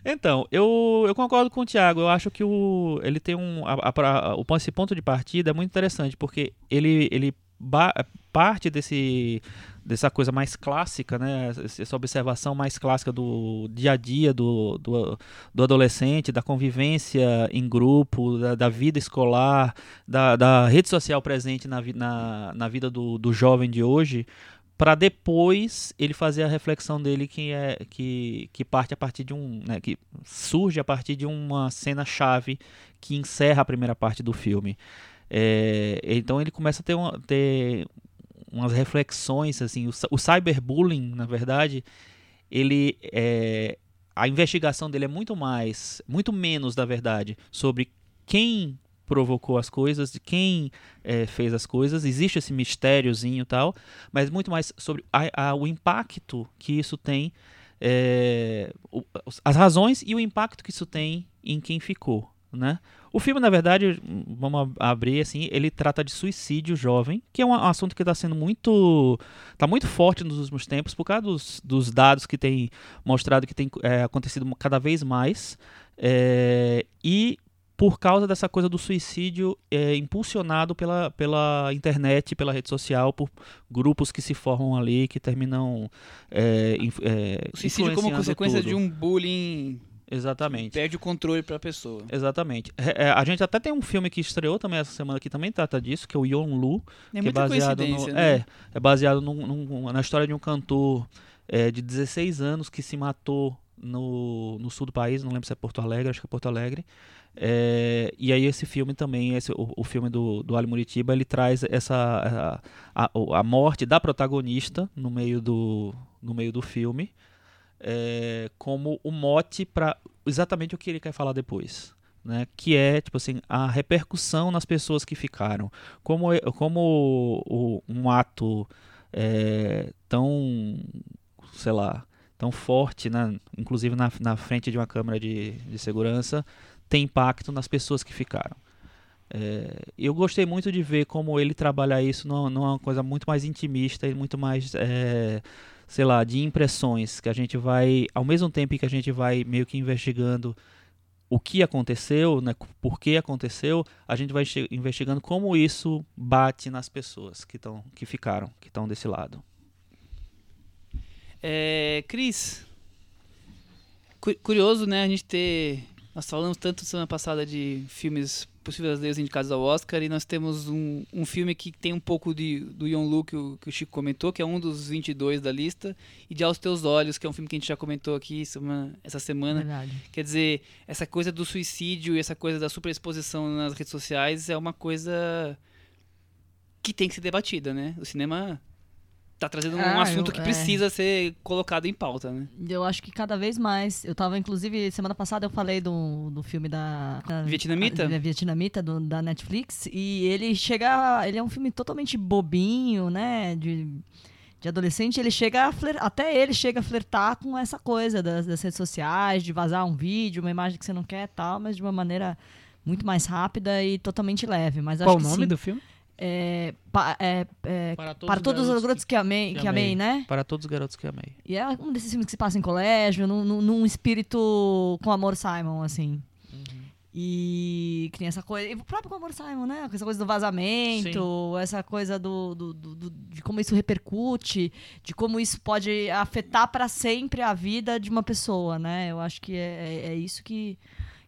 Então, eu, eu concordo com o Thiago. Eu acho que o, ele tem um. A, a, o, esse ponto de partida é muito interessante, porque ele, ele ba, parte desse, dessa coisa mais clássica, né? Essa observação mais clássica do dia a dia do, do, do adolescente, da convivência em grupo, da, da vida escolar, da, da, rede social presente na, na, na vida do, do jovem de hoje para depois ele fazer a reflexão dele que é que, que parte a partir de um né, que surge a partir de uma cena chave que encerra a primeira parte do filme é, então ele começa a ter, uma, ter umas reflexões assim o, o cyberbullying na verdade ele é, a investigação dele é muito mais, muito menos, na verdade, sobre quem provocou as coisas, de quem é, fez as coisas. Existe esse mistériozinho e tal, mas muito mais sobre a, a, o impacto que isso tem, é, o, as razões e o impacto que isso tem em quem ficou, né? O filme, na verdade, vamos abrir assim, ele trata de suicídio jovem, que é um assunto que está sendo muito, está muito forte nos últimos tempos por causa dos, dos dados que tem mostrado que tem é, acontecido cada vez mais é, e por causa dessa coisa do suicídio é, impulsionado pela, pela internet, pela rede social, por grupos que se formam ali, que terminam é, é, suicídio como consequência tudo. de um bullying Exatamente. Perde o controle para a pessoa. Exatamente. É, é, a gente até tem um filme que estreou também essa semana que também trata disso, que é o Yon Lu. É que é baseado no, né? É, é baseado num, num, na história de um cantor é, de 16 anos que se matou no, no sul do país, não lembro se é Porto Alegre, acho que é Porto Alegre. É, e aí esse filme também, esse, o, o filme do, do Ali Muritiba, ele traz essa a, a, a morte da protagonista no meio do, no meio do filme é, como o mote para exatamente o que ele quer falar depois. Né, que é tipo assim a repercussão nas pessoas que ficaram como como o, um ato é, tão sei lá tão forte né, inclusive na, na frente de uma câmera de, de segurança tem impacto nas pessoas que ficaram é, eu gostei muito de ver como ele trabalha isso numa, numa coisa muito mais intimista e muito mais é, sei lá, de impressões que a gente vai, ao mesmo tempo que a gente vai meio que investigando o que aconteceu, né, por que aconteceu, a gente vai investigando como isso bate nas pessoas que estão, que ficaram, que estão desse lado. É, Cris, curioso, né, a gente ter, nós falamos tanto semana passada de filmes possíveis leis indicados ao Oscar, e nós temos um, um filme que tem um pouco de, do Yon Lu, que o, que o Chico comentou, que é um dos 22 da lista, e de Aos Teus Olhos, que é um filme que a gente já comentou aqui essa semana. Verdade. Quer dizer, essa coisa do suicídio e essa coisa da superexposição nas redes sociais é uma coisa que tem que ser debatida, né? O cinema tá trazendo um ah, assunto eu, que é. precisa ser colocado em pauta, né? Eu acho que cada vez mais. Eu tava, inclusive, semana passada eu falei do, do filme da. da Vietnamita? Da Vietnamita, do, da Netflix. E ele chega. Ele é um filme totalmente bobinho, né? De, de adolescente. Ele chega a Até ele chega a flertar com essa coisa das, das redes sociais, de vazar um vídeo, uma imagem que você não quer e tal, mas de uma maneira muito mais rápida e totalmente leve. Mas Qual o nome sim, do filme? É, pa, é, é, para todos, para todos os garotos que, que, amei, que, que amei, né? Para todos os garotos que amei. E é um desses filmes que se passa em colégio, num, num, num espírito com amor Simon, assim. Uhum. E que tem essa coisa. E o próprio com amor Simon, né? Essa coisa do vazamento, Sim. essa coisa do, do, do, do, de como isso repercute, de como isso pode afetar para sempre a vida de uma pessoa, né? Eu acho que é, é, é isso que,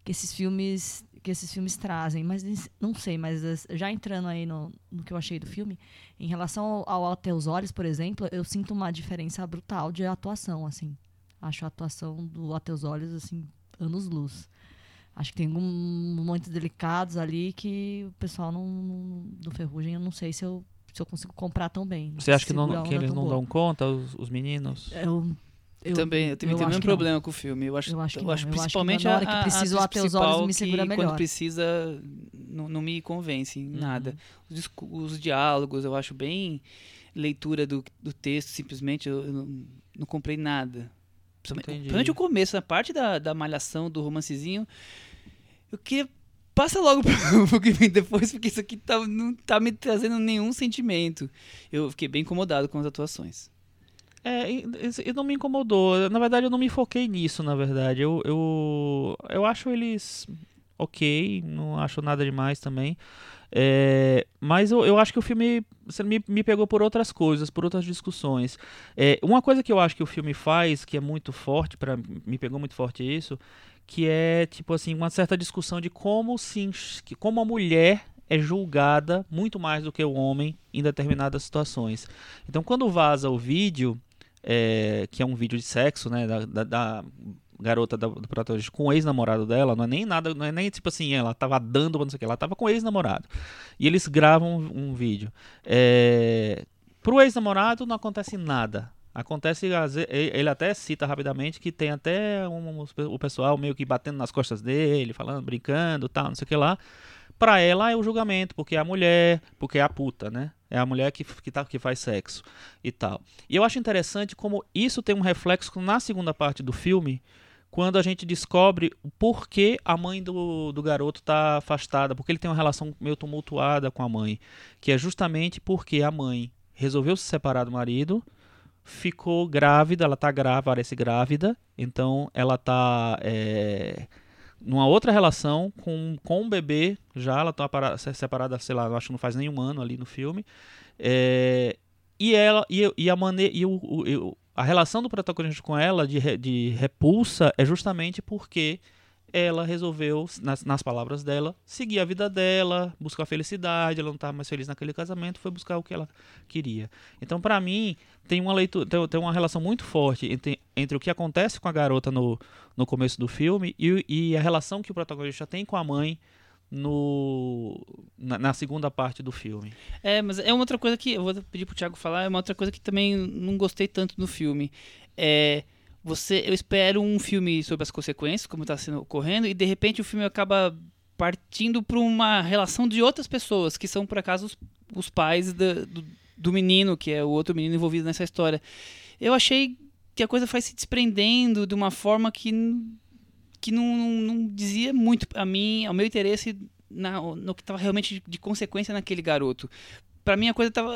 que esses filmes que esses filmes trazem, mas não sei, mas já entrando aí no, no que eu achei do filme, em relação ao, ao Até os Olhos, por exemplo, eu sinto uma diferença brutal de atuação, assim. Acho a atuação do Até os Olhos, assim, anos-luz. Acho que tem alguns momentos delicados ali que o pessoal não, não, do Ferrugem, eu não sei se eu, se eu consigo comprar tão bem. Você acha que, não, que eles não boa. dão conta, os, os meninos? Eu eu, também, eu também tenho um problema não. com o filme. Eu acho, eu acho, que eu acho principalmente eu acho que na hora que preciso a, a os olhos me segura melhor. Quando precisa, não, não me convence em uhum. nada. Os, os, diálogos, eu acho bem leitura do, do texto, simplesmente eu, eu não, não, comprei nada. Principalmente o começo, na parte da, da malhação, do romancezinho, eu queria passa logo pro que vem depois, porque isso aqui tá, não tá me trazendo nenhum sentimento. Eu fiquei bem incomodado com as atuações. É, e não me incomodou. Na verdade, eu não me foquei nisso, na verdade. Eu, eu, eu acho eles ok, não acho nada demais também. É, mas eu, eu acho que o filme me, me pegou por outras coisas, por outras discussões. É, uma coisa que eu acho que o filme faz, que é muito forte, para me pegou muito forte isso, que é tipo assim, uma certa discussão de como se como a mulher é julgada muito mais do que o homem em determinadas situações. Então, quando vaza o vídeo, é, que é um vídeo de sexo, né, da, da, da garota da, do protagonista com o ex-namorado dela, não é nem nada, não é nem tipo assim, ela tava dando, não sei o que, ela tava com o ex-namorado. E eles gravam um, um vídeo. É, pro ex-namorado não acontece nada. Acontece, ele até cita rapidamente que tem até um- o pessoal meio que batendo nas costas dele, falando, brincando, tal, não sei o que lá. Pra ela é o julgamento, porque é a mulher, porque é a puta, né? É a mulher que, que, tá, que faz sexo e tal. E eu acho interessante como isso tem um reflexo na segunda parte do filme, quando a gente descobre o porquê a mãe do, do garoto tá afastada, porque ele tem uma relação meio tumultuada com a mãe, que é justamente porque a mãe resolveu se separar do marido, ficou grávida, ela tá grávida, parece grávida, então ela tá é, numa outra relação com, com um bebê, já ela tá para- se- separada, sei lá, eu acho que não faz nenhum ano ali no filme, é, e ela e, e a maneira e o, o- a relação do protagonista com ela de, de repulsa é justamente porque ela resolveu, nas, nas palavras dela, seguir a vida dela, buscar felicidade, ela não estava mais feliz naquele casamento, foi buscar o que ela queria. Então, para mim, tem uma leitura, tem, tem uma relação muito forte entre, entre o que acontece com a garota no, no começo do filme e, e a relação que o protagonista tem com a mãe no, na, na segunda parte do filme. É, mas é uma outra coisa que eu vou pedir pro Thiago falar, é uma outra coisa que também não gostei tanto no filme. É você, eu espero um filme sobre as consequências, como está sendo ocorrendo, e de repente o filme acaba partindo para uma relação de outras pessoas, que são por acaso os, os pais da- do, do menino, que é o outro menino envolvido nessa história. Eu achei que a coisa foi se desprendendo de uma forma que que não, não, não dizia muito a mim, ao meu interesse na, no que estava realmente de, de consequência naquele garoto. Pra mim a coisa tava.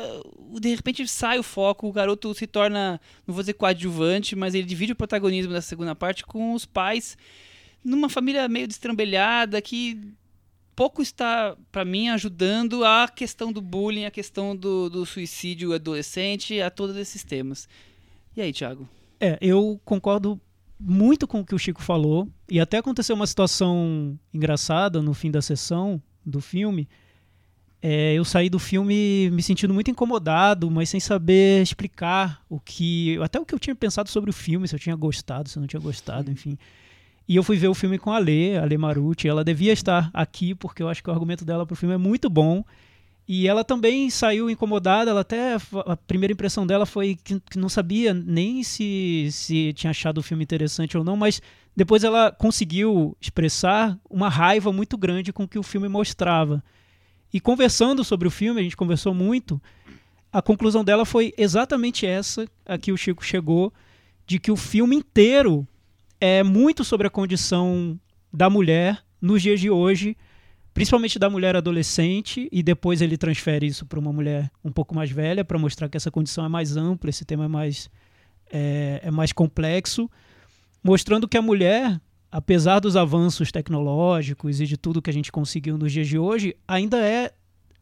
De repente sai o foco, o garoto se torna, não vou dizer coadjuvante, mas ele divide o protagonismo da segunda parte com os pais numa família meio destrambelhada que pouco está, pra mim, ajudando a questão do bullying, a questão do, do suicídio adolescente, a todos esses temas. E aí, Thiago? É, eu concordo muito com o que o Chico falou. E até aconteceu uma situação engraçada no fim da sessão do filme. É, eu saí do filme me sentindo muito incomodado, mas sem saber explicar o que. Até o que eu tinha pensado sobre o filme, se eu tinha gostado, se eu não tinha gostado, enfim. E eu fui ver o filme com a Lê, a Lê Marucci. Ela devia estar aqui, porque eu acho que o argumento dela pro filme é muito bom. E ela também saiu incomodada, ela até a primeira impressão dela foi que, que não sabia nem se, se tinha achado o filme interessante ou não, mas depois ela conseguiu expressar uma raiva muito grande com o que o filme mostrava. E conversando sobre o filme, a gente conversou muito, a conclusão dela foi exatamente essa a que o Chico chegou, de que o filme inteiro é muito sobre a condição da mulher nos dias de hoje, principalmente da mulher adolescente, e depois ele transfere isso para uma mulher um pouco mais velha, para mostrar que essa condição é mais ampla, esse tema é mais, é, é mais complexo, mostrando que a mulher, apesar dos avanços tecnológicos e de tudo que a gente conseguiu nos dias de hoje, ainda é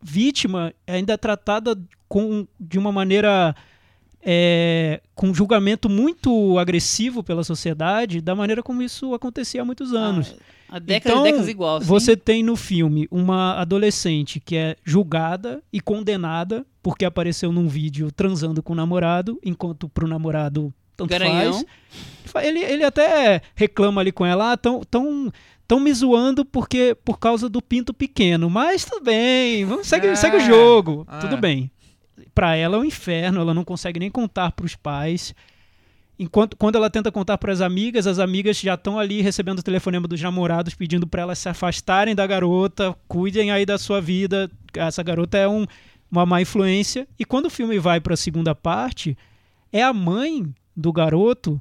vítima, ainda é tratada com, de uma maneira é, com um julgamento muito agressivo pela sociedade, da maneira como isso acontecia há muitos anos. A década Então, e décadas igual. sim. Você tem no filme uma adolescente que é julgada e condenada porque apareceu num vídeo transando com o namorado, enquanto pro namorado tanto Garanhão. faz. Ele, ele até reclama ali com ela, ah, tão, tão, tão me zoando porque, por causa do pinto pequeno. Mas tudo bem, vamos, segue, É, segue o jogo, é. tudo bem. Pra ela é um inferno, ela não consegue nem contar pros pais. Enquanto quando ela tenta contar para as amigas, as amigas já estão ali recebendo o telefonema dos namorados pedindo para elas se afastarem da garota, cuidem aí da sua vida. Essa garota é um, uma má influência. E quando o filme vai para a segunda parte, é a mãe do garoto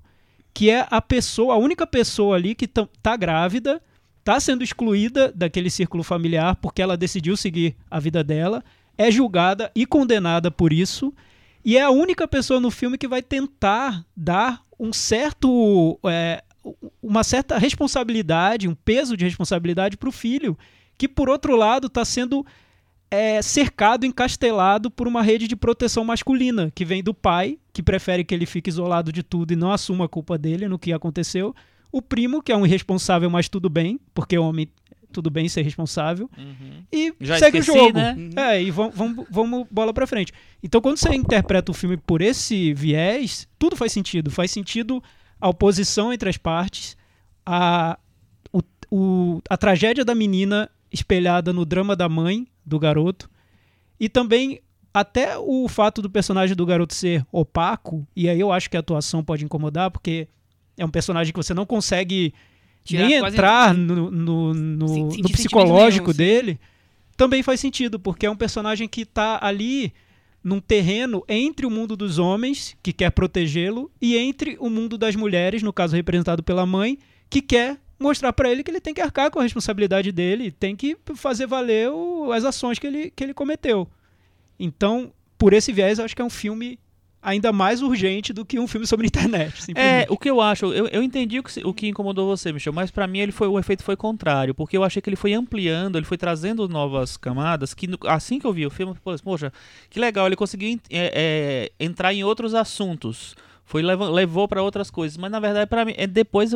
que é a pessoa, a única pessoa ali que tá- grávida, tá sendo excluída daquele círculo familiar porque ela decidiu seguir a vida dela, é julgada e condenada por isso. E é a única pessoa no filme que vai tentar dar um certo. é, uma certa responsabilidade, um peso de responsabilidade para o filho, que por outro lado está sendo é, cercado, encastelado por uma rede de proteção masculina, que vem do pai, que prefere que ele fique isolado de tudo e não assuma a culpa dele no que aconteceu. O primo, que é um irresponsável, mas tudo bem, porque o homem tudo bem ser responsável. Uhum. E Já segue esqueci, o jogo. né? É, e vamos, vamos, vamos bola pra frente. Então, quando você interpreta o filme por esse viés, tudo faz sentido. Faz sentido a oposição entre as partes, a, o, o- a tragédia da menina espelhada no drama da mãe do garoto, e também até o fato do personagem do garoto ser opaco, e aí eu acho que a atuação pode incomodar, porque é um personagem que você não consegue Tirar nem entrar no, no, no- no psicológico nenhum, dele, também faz sentido, porque é um personagem que tá ali num terreno entre o mundo dos homens, que quer protegê-lo, e entre o mundo das mulheres, no caso representado pela mãe, que quer mostrar pra ele que ele tem que arcar com a responsabilidade dele, tem que fazer valer o- as ações que ele, que ele cometeu. Então, por esse viés, eu acho que é um filme ainda mais urgente do que um filme sobre internet. É, o que eu acho, eu, eu entendi o que, o que incomodou você, Michel, mas pra mim ele foi, o efeito foi contrário, porque eu achei que ele foi ampliando, ele foi trazendo novas camadas, que assim que eu vi o filme, eu falei, poxa, que legal, ele conseguiu é, é, entrar em outros assuntos. Foi leva- levou pra outras coisas, mas na verdade para mim, é depois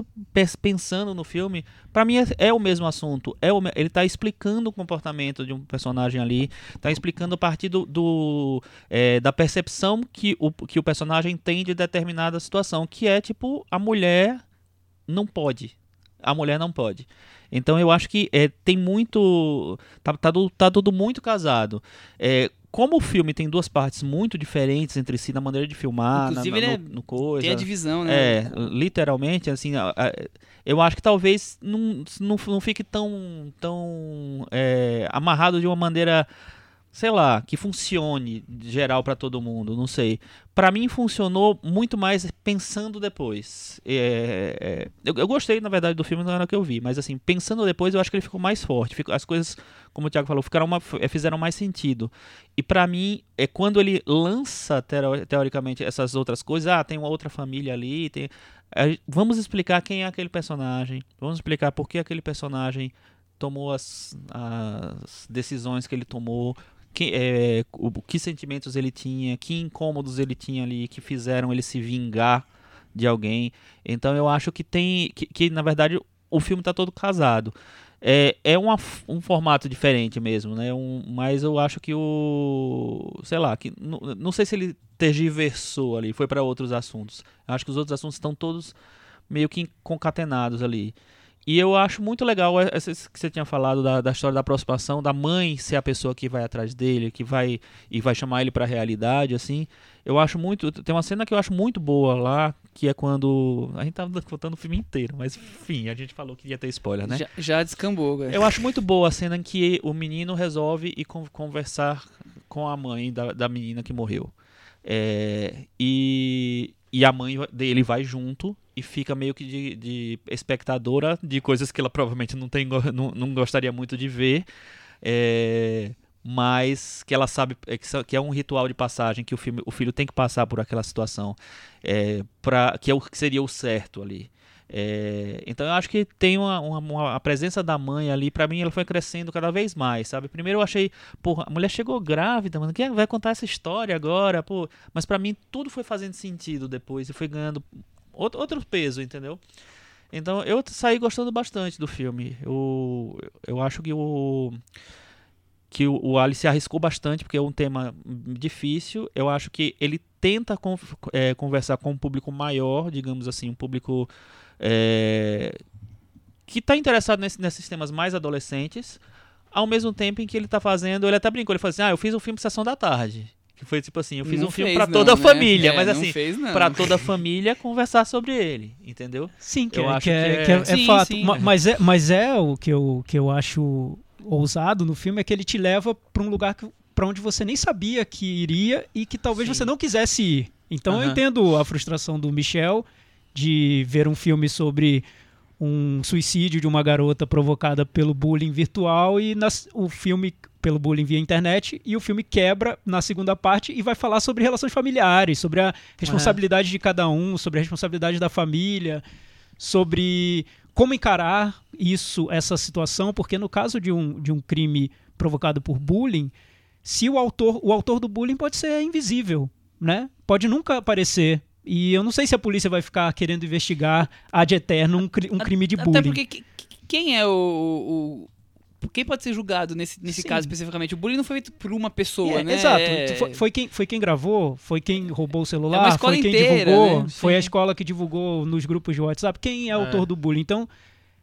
pensando no filme, pra mim é, é o mesmo assunto. É o ele tá explicando o comportamento de um personagem ali, tá explicando a partir do, do, é, da percepção que o, que o personagem tem de determinada situação, que é tipo a mulher não pode, a mulher não pode. Então eu acho que é, tem muito. Tá, tá, tá tudo muito casado. É, como o filme tem duas partes muito diferentes entre si na maneira de filmar, na- Inclusive, na- ele no, é- no coisa. Tem a divisão, né? É, literalmente, assim, eu acho que talvez não, não, não fique tão, tão é, amarrado de uma maneira, sei lá, que funcione geral pra todo mundo, não sei. Pra mim funcionou muito mais pensando depois. É, é, eu, eu gostei, na verdade, do filme na hora que eu vi, mas assim, pensando depois, eu acho que ele ficou mais forte. Ficou- as coisas, como o Thiago falou, ficaram uma- f- fizeram mais sentido. E pra mim, é quando ele lança teoricamente essas outras coisas, ah, tem uma outra família ali, tem vamos explicar quem é aquele personagem, vamos explicar por que aquele personagem tomou as, as decisões que ele tomou, que, é, o, que sentimentos ele tinha, que incômodos ele tinha ali que fizeram ele se vingar de alguém. Então eu acho que tem que, que, na verdade o filme está todo casado. É, é uma um formato diferente mesmo, né? Um, mas eu acho que o. Sei lá, que, não, não sei se ele tergiversou ali, foi para outros assuntos. Eu acho que os outros assuntos estão todos meio que concatenados ali. E eu acho muito legal essa que você tinha falado da, da história da aproximação, da mãe ser a pessoa que vai atrás dele, que vai e vai chamar ele para a realidade, assim. Eu acho muito. Tem uma cena que eu acho muito boa lá, que é quando. A gente tava contando o filme inteiro, mas enfim, a gente falou que ia ter spoiler, né? Já, já descambou, cara. Eu acho muito boa a cena em que o menino resolve ir con- conversar com a mãe da, da menina que morreu. É, e, e a mãe dele vai junto e fica meio que de, de espectadora de coisas que ela provavelmente não, tem, não, não gostaria muito de ver. É, mas que ela sabe é, que, é um ritual de passagem que o, filme, o filho tem que passar por aquela situação é, pra, que é o que seria o certo ali. É, então eu acho que tem uma, uma- uma- a presença da mãe ali, pra mim ela foi crescendo cada vez mais, sabe? Primeiro eu achei, porra, a mulher chegou grávida, mano, quem vai contar essa história agora, pô? Mas pra mim tudo foi fazendo sentido depois e foi ganhando outro, outro peso, entendeu? Então eu saí gostando bastante do filme. Eu, eu acho que o que o, o Ali se arriscou bastante porque é um tema difícil. Eu acho que ele tenta con- é, conversar com um público maior, digamos assim, um público é, que está interessado nesse- nesses temas mais adolescentes, ao mesmo tempo em que ele está fazendo, ele até brincou, ele falou assim, ah, eu fiz um filme Sessão da Tarde, que foi tipo assim, eu fiz Não um filme para não, toda a né? família, É, mas não assim, não. para toda a família conversar sobre ele, entendeu? Sim, que, Eu é, acho que é, que é- é- é Sim, fato. sim. Ma- Mas, é, mas é o que eu, que eu acho ousado no filme, é que ele te leva para um lugar que, para onde você nem sabia que iria e que talvez Sim. você não quisesse ir. Então eu entendo a frustração do Michel de ver um filme sobre um suicídio de uma garota provocada pelo bullying virtual e nas- o filme pelo bullying via internet e o filme quebra na segunda parte e vai falar sobre relações familiares, sobre a responsabilidade de cada um, sobre a responsabilidade da família, sobre como encarar isso, essa situação, porque no caso de um, de um crime provocado por bullying, se o autor, o autor do bullying pode ser invisível, né? Pode nunca aparecer. E eu não sei se a polícia vai ficar querendo investigar ad eterno um, um crime de Até bullying. porque que- que- quem é o- Quem pode ser julgado nesse, nesse Sim. caso especificamente? O bullying não foi feito por uma pessoa, É, né? Exato. É- Foi, foi quem, foi quem gravou, foi quem roubou o É celular, escola foi quem inteira, divulgou, né? foi a escola que divulgou nos grupos de WhatsApp. Quem é, É. autor do bullying? Então,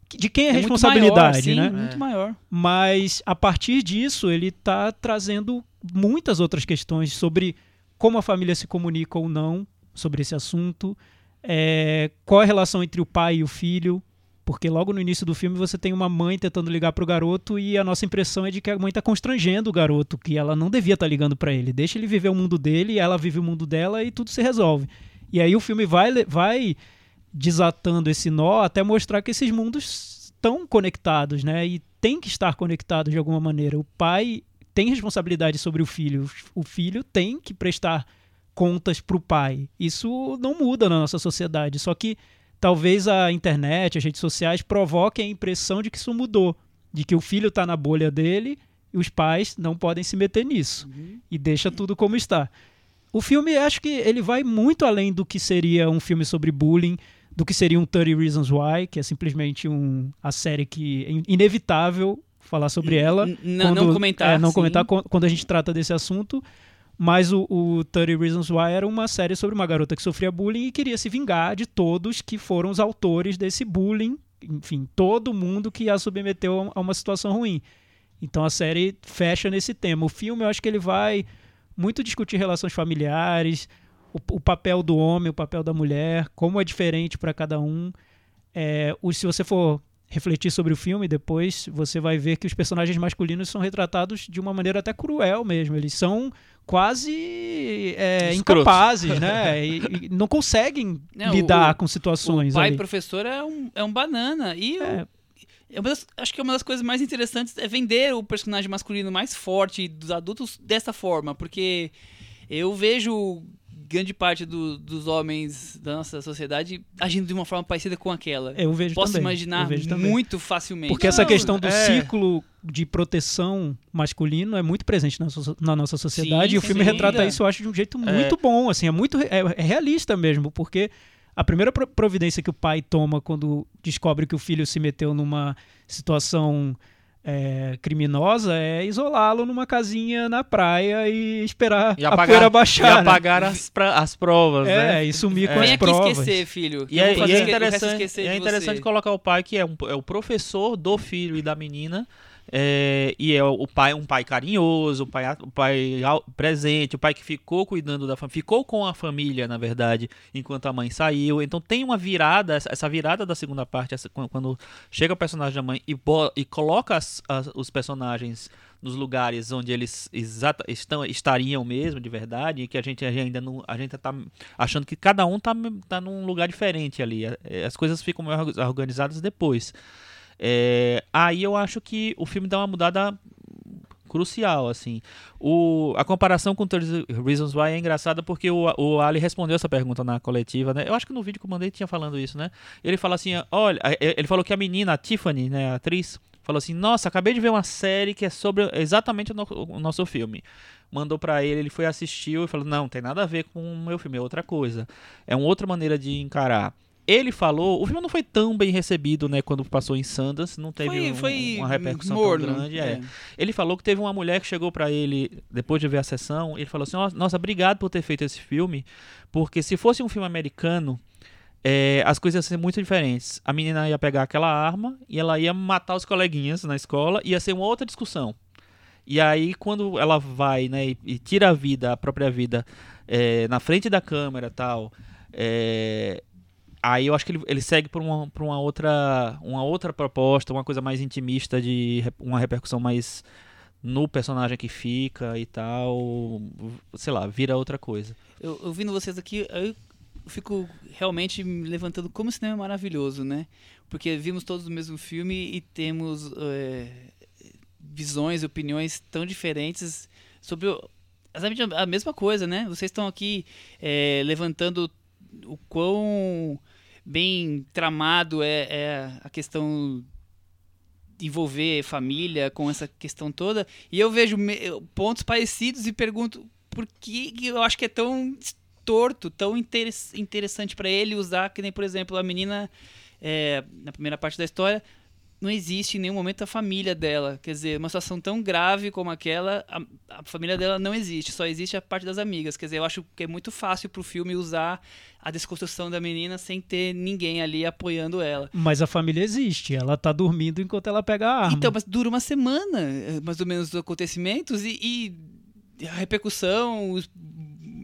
de quem é a muito responsabilidade, maior, sim, né? Muito maior. Mas a partir disso, ele tá trazendo muitas outras questões sobre como a família se comunica ou não sobre esse assunto, é, qual a relação entre o pai e o filho, porque logo no início do filme você tem uma mãe tentando ligar para o garoto e a nossa impressão é de que a mãe está constrangendo o garoto, que ela não devia estar tá ligando para ele. Deixa ele viver o mundo dele, ela vive o mundo dela e tudo se resolve. E aí o filme vai, vai desatando esse nó até mostrar que esses mundos estão conectados, né? E tem que estar conectados de alguma maneira. O pai tem responsabilidade sobre o filho, o filho tem que prestar contas para o pai. Isso não muda na nossa sociedade, só que talvez a internet, as redes sociais provoquem a impressão de que isso mudou, de que o filho está na bolha dele e os pais não podem se meter nisso uhum. e deixa tudo como está. O filme, acho que ele vai muito além do que seria um filme sobre bullying, do que seria um 30 Reasons Why, que é simplesmente um, a série que é inevitável falar sobre ela. N não comentar. É, não sim. comentar quando a gente trata desse assunto. Mas o, o 30 Reasons Why era uma série sobre uma garota que sofria bullying e queria se vingar de todos que foram os autores desse bullying. Enfim, todo mundo que a submeteu a uma situação ruim. Então a série fecha nesse tema. O filme, eu acho que ele vai muito discutir relações familiares, o, o papel do homem, o papel da mulher, como é diferente para cada um. É, se você for refletir sobre o filme depois, você vai ver que os personagens masculinos são retratados de uma maneira até cruel mesmo. Eles são quase é, incapazes, né? E, e não conseguem não, lidar o, com situações. O pai ali. professor é um, é um banana. E é. Eu, das, acho que uma das coisas mais interessantes é vender o personagem masculino mais forte dos adultos dessa forma, porque eu vejo grande parte do, dos homens da nossa sociedade agindo de uma forma parecida com aquela. Eu vejo Posso também. imaginar vejo muito facilmente. Porque essa questão do é... ciclo de proteção masculino é muito presente na, na nossa sociedade sim, e o filme retrata isso, eu acho, de um jeito é. muito é... bom, assim, é muito é, é realista mesmo, porque a primeira providência que o pai toma quando descobre que o filho se meteu numa situação é, criminosa é isolá-lo numa casinha na praia e esperar e apagar, a poeira baixar. E né? apagar né? as, pra, as provas, é, né? e sumir com as provas. esquecer, filho. E, é, e é, interessante, é interessante colocar o pai que é, um, é o professor do filho e da menina é, e é o pai, um pai carinhoso, o pai, o pai presente, o pai que ficou cuidando da família, ficou com a família, na verdade, enquanto a mãe saiu. Então tem uma virada, essa virada da segunda parte, essa, quando chega o personagem da mãe e, e coloca as, as, os personagens nos lugares onde eles exata, estão, estariam mesmo, de verdade, e que a gente ainda não, a gente tá achando que cada um tá, tá num lugar diferente ali. As coisas ficam organizadas depois. É, aí eu acho que o filme dá uma mudada crucial, assim. O, a comparação com 30 Reasons Why é engraçada porque o, o Ali respondeu essa pergunta na coletiva, né? Eu acho que no vídeo que eu mandei tinha falando isso, né? Ele fala assim, olha, ele falou que a menina, a Tiffany, né, a atriz, falou assim, nossa, acabei de ver uma série que é sobre exatamente o, no, o nosso filme. Mandou para ele, ele foi assistiu e falou, não, tem nada a ver com o meu filme, é outra coisa. É uma outra maneira de encarar ele falou, o filme não foi tão bem recebido, né, quando passou em Sundance, não teve foi, um, foi uma repercussão morno, tão grande. É. é. Ele falou que teve uma mulher que chegou para ele depois de ver a sessão, ele falou assim: "Nossa, obrigado por ter feito esse filme, porque se fosse um filme americano, é, as coisas iam ser muito diferentes. A menina ia pegar aquela arma e ela ia matar os coleguinhas na escola, ia ser uma outra discussão. E aí, quando ela vai né, e, e tira a vida, a própria vida, é, na frente da câmera tal, é, aí eu acho que ele, ele segue por uma, por uma outra uma outra proposta, uma coisa mais intimista de uma repercussão mais no personagem que fica e tal, sei lá, vira outra coisa. Eu, ouvindo vocês aqui, eu fico realmente me levantando como o cinema é maravilhoso, né? Porque vimos todos o mesmo filme e temos é, visões e opiniões tão diferentes sobre exatamente a mesma coisa, né? Vocês estão aqui é, levantando o quão bem tramado é, é a questão envolver família com essa questão toda. E eu vejo pontos parecidos e pergunto por que, que eu acho que é tão torto, tão interessante para ele usar, que nem, por exemplo, a menina, é, na primeira parte da história, não existe em nenhum momento a família dela. Quer dizer, uma situação tão grave como aquela, a, a, família dela não existe, só existe a parte das amigas. Quer dizer, eu acho que é muito fácil pro filme usar a desconstrução da menina sem ter ninguém ali apoiando ela. Mas a família existe, ela tá dormindo enquanto ela pega a arma. Então, mas dura uma semana, eh, mais ou menos, os acontecimentos, e, e a repercussão os-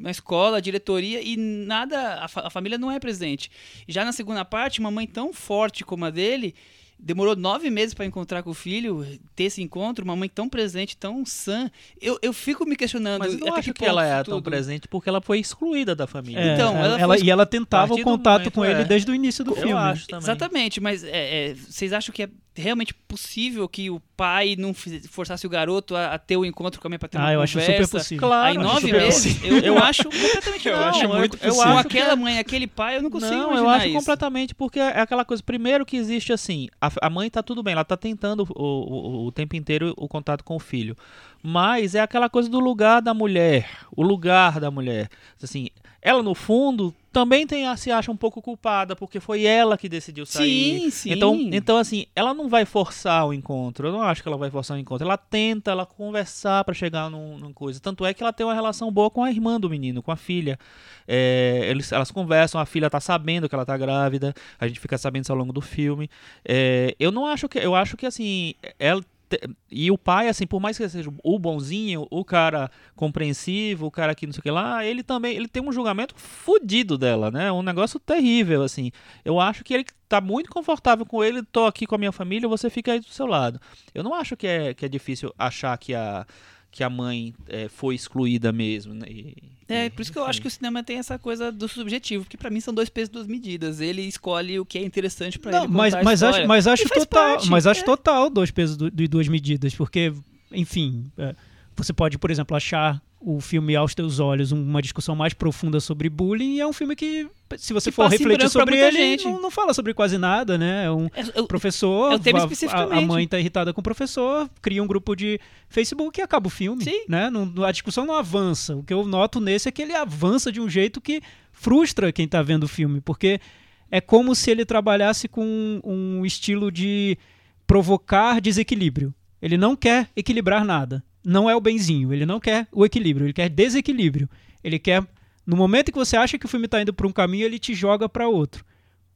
na escola, a diretoria e nada, a, fa- a família não é presente. Já na segunda parte, uma mãe tão forte como a dele demorou nove meses para encontrar com o filho, ter esse encontro, uma mãe tão presente, tão sã. Eu, eu fico me questionando. Mas eu não acho que ela é tão tudo- presente porque ela foi excluída da família. É, Então, ela, ela ela- foi- e ela tentava o contato momento, com ele é. desde o início do Eu filme. acho também. Exatamente, mas é, é, vocês acham que é realmente possível que o pai não forçasse o garoto a, a ter o encontro com a mãe para ter Ah, eu acho conversa? super possível. Claro, Aí acho nove meses, possível. eu, eu acho completamente Eu não. acho muito eu Com acho aquela mãe, aquele pai, eu não consigo não, eu acho isso. completamente, porque é aquela coisa. Primeiro que existe assim, a, a mãe tá tudo bem, ela tá tentando o, o, o tempo inteiro o contato com o filho. Mas é aquela coisa do lugar da mulher, o lugar da mulher. Assim, ela no fundo também tem, a- se acha um pouco culpada, porque foi ela que decidiu sair. Sim, sim. Então, então, assim, ela não vai forçar o encontro. Eu não acho que ela vai forçar o encontro. Ela tenta, ela conversar pra chegar num, num coisa. Tanto é que ela tem uma relação boa com a irmã do menino, com a filha. É, eles, elas conversam, a filha tá sabendo que ela tá grávida. A gente fica sabendo isso ao longo do filme. É, eu não acho que. Eu acho que assim. Ela. E o pai, assim, por mais que seja o bonzinho, o cara compreensivo, o cara que não sei o que lá, ele também ele tem um julgamento fudido dela, né? Um negócio terrível, assim. Eu acho que ele tá muito confortável com ele, tô aqui com a minha família, você fica aí do seu lado. Eu não acho que é, que é difícil achar que a, que a mãe é, foi excluída mesmo. Né? E- É, e, por isso que eu acho que o cinema tem essa coisa do subjetivo, porque pra mim são dois pesos, duas medidas. Ele escolhe o que é interessante pra Não, ele mas, mas acho, mas acho total, parte, mas acho é. total dois pesos e duas medidas, porque, enfim, é, você pode, por exemplo, achar o filme Aos Teus Olhos uma discussão mais profunda sobre bullying e é um filme que, se você Que for refletir sobre ele, não, não fala sobre quase nada, né? É um É, eu- professor, é a- a, mãe tá irritada com o professor, cria um grupo de Facebook e acaba o filme, Sim. né? Não- a discussão não avança. O que eu noto nesse é que ele avança de um jeito que frustra quem tá vendo o filme, porque é como se ele trabalhasse com um, um estilo de provocar desequilíbrio. Ele não quer equilibrar nada. Não é o benzinho. Ele não quer o equilíbrio. Ele quer desequilíbrio. Ele quer. No momento que você acha que o filme está indo para um caminho, ele te joga para outro.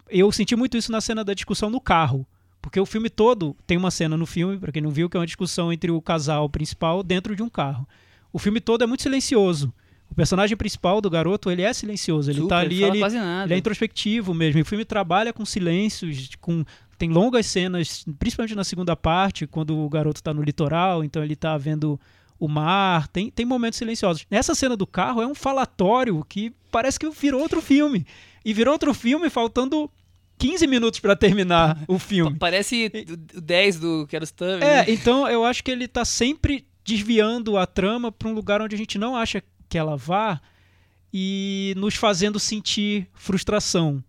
Eu senti muito isso na cena da discussão no carro. Porque o filme todo tem uma cena no filme, para quem não viu, que é uma discussão entre o casal principal dentro de um carro. O filme todo é muito silencioso. O personagem principal do garoto, ele é silencioso. Ele Super, tá ali, ele, nada. ele é introspectivo mesmo. E o filme trabalha com silêncios, com tem longas cenas, principalmente na segunda parte, quando o garoto está no litoral, então ele está vendo o mar, tem, tem momentos silenciosos. Nessa cena do carro é um falatório que parece que virou outro filme. E virou outro filme faltando 15 minutos para terminar o filme. Parece o 10 do Kiarostami. É, né? então eu acho que ele tá sempre desviando a trama para um lugar onde a gente não acha que ela vá e nos fazendo sentir frustração,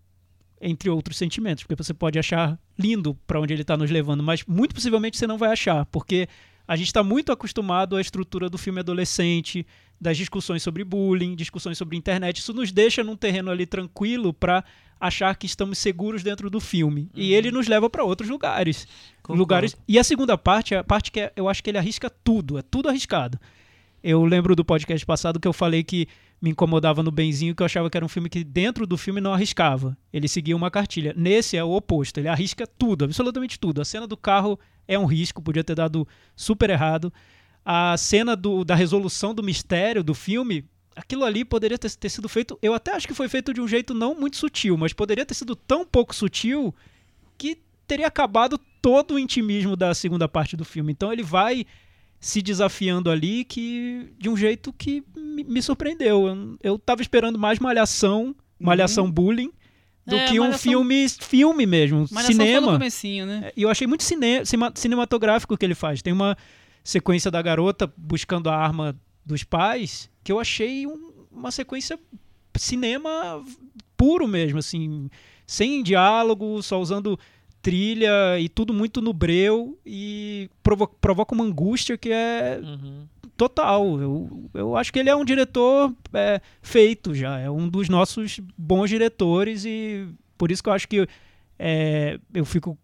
entre outros sentimentos, porque você pode achar lindo para onde ele está nos levando, mas muito possivelmente você não vai achar, porque a gente está muito acostumado à estrutura do filme adolescente, das discussões sobre bullying, discussões sobre internet. Isso nos deixa num terreno ali tranquilo para achar que estamos seguros dentro do filme. E ele nos leva para outros lugares. Concordo. lugares. E a segunda parte é a parte que é- eu acho que ele arrisca tudo, é tudo arriscado. Eu lembro do podcast passado que eu falei que me incomodava no Benzinho, que eu achava que era um filme que dentro do filme não arriscava. Ele seguia uma cartilha. Nesse é o oposto, ele arrisca tudo, absolutamente tudo. A cena do carro é um risco, podia ter dado super errado. A cena do- da resolução do mistério do filme, aquilo ali poderia ter, ter sido feito. Eu até acho que foi feito de um jeito não muito sutil, mas poderia ter sido tão pouco sutil que teria acabado todo o intimismo da segunda parte do filme. Então ele vai se desafiando ali que de um jeito que me, me surpreendeu. Eu, eu tava esperando mais malhação, malhação bullying, do Uhum. É, que um Malhação- filme filme mesmo, Mas só no cinema. comecinho, né? E eu achei muito cine cima- cinematográfico o que ele faz. Tem uma sequência da garota buscando a arma dos pais que eu achei um- uma sequência cinema puro mesmo, assim, sem diálogo, só usando trilha e tudo muito no breu e provo provoca uma angústia que é Uhum. total. Eu, eu acho que ele é um diretor é, feito já, é um dos nossos bons diretores e por isso que eu acho que é, eu fico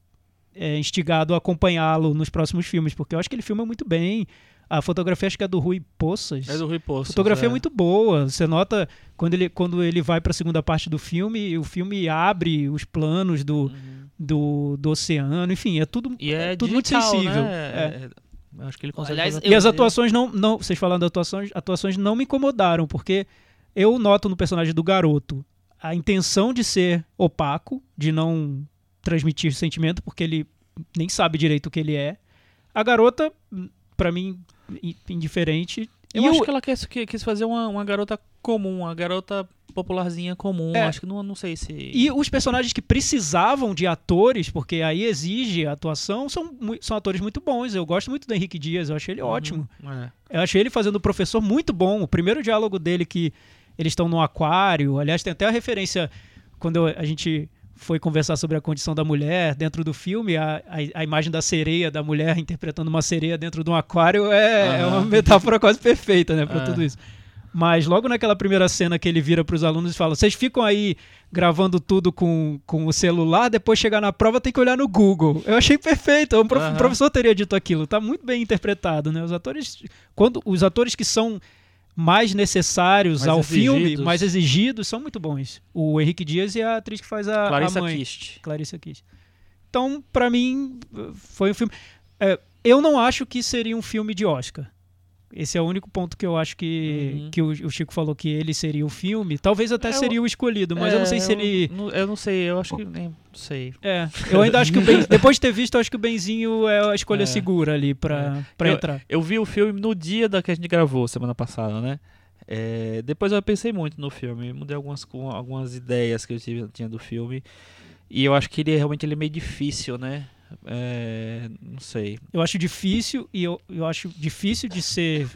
é, instigado a acompanhá-lo nos próximos filmes, porque eu acho que ele filma muito bem. A fotografia acho que é do Rui Poças. É do Rui A Poços. fotografia é é. muito boa. Você nota quando ele, quando ele vai para a segunda parte do filme, o filme abre os planos do, Uhum. Do, do oceano, enfim, é tudo, E é tudo muito digital, sensível. Né? É. Acho que ele consegue Aliás, fazer E as Eu- atuações não, não. Vocês falando de atuações, atuações não me incomodaram, porque eu noto no personagem do garoto a intenção de ser opaco, de não transmitir sentimento, porque ele nem sabe direito o que ele é. A garota, pra mim, indiferente. Eu E acho o- que ela quis, quis fazer uma, uma garota comum, uma garota popularzinha comum. É. Acho que não, não sei se. E os personagens que precisavam de atores, porque aí exige a atuação, são, são atores muito bons. Eu gosto muito do Henrique Dias, eu achei ele ótimo. É. Eu achei ele fazendo o professor muito bom. O primeiro diálogo dele que eles estão no aquário, aliás, tem até a referência quando a gente foi conversar sobre a condição da mulher dentro do filme, a, a, a imagem da sereia, da mulher interpretando uma sereia dentro de um aquário é, é uma metáfora quase perfeita, né, para É. tudo isso. Mas logo naquela primeira cena que ele vira para os alunos e fala: vocês ficam aí gravando tudo com, com o celular, depois chegar na prova tem que olhar no Google. Eu achei perfeito. Um prof- Aham. professor teria dito aquilo. Tá muito bem interpretado, né? Os atores, quando os atores que são mais necessários Mais ao filme, exigidos. mais exigidos, são muito bons. O Henrique Dias e a atriz que faz a, Clarissa a mãe. Kist. Clarissa Kiss. Então, pra mim, foi um filme. é, eu não acho que seria um filme de Oscar. Esse é o único ponto que eu acho que, Uhum. que o, o Chico falou que ele seria o filme. Talvez até Eu- seria o escolhido, mas eu não sei se É, ele. não- Eu não sei, eu acho que nem não sei. É, eu ainda acho que o Ben, depois de ter visto, eu acho que o Benzinho é a escolha É. segura ali pra, pra Eu- entrar. Eu vi o filme no dia da que a gente gravou semana passada, né? É, depois eu pensei muito no filme, mudei algumas, algumas ideias que eu tinha do filme. E eu acho que ele é- realmente ele é meio difícil, né? É, não sei. Eu acho difícil e eu, eu acho difícil de ser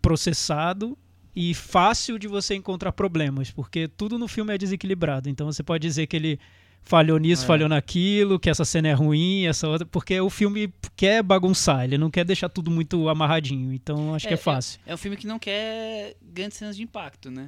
processado e fácil de você encontrar problemas, porque tudo no filme é desequilibrado. Então você pode dizer que ele falhou nisso, É. falhou naquilo, que essa cena é ruim, essa outra, porque o filme quer bagunçar, ele não quer deixar tudo muito amarradinho. Então acho que é É, fácil. É um filme que não quer grandes cenas de impacto, né?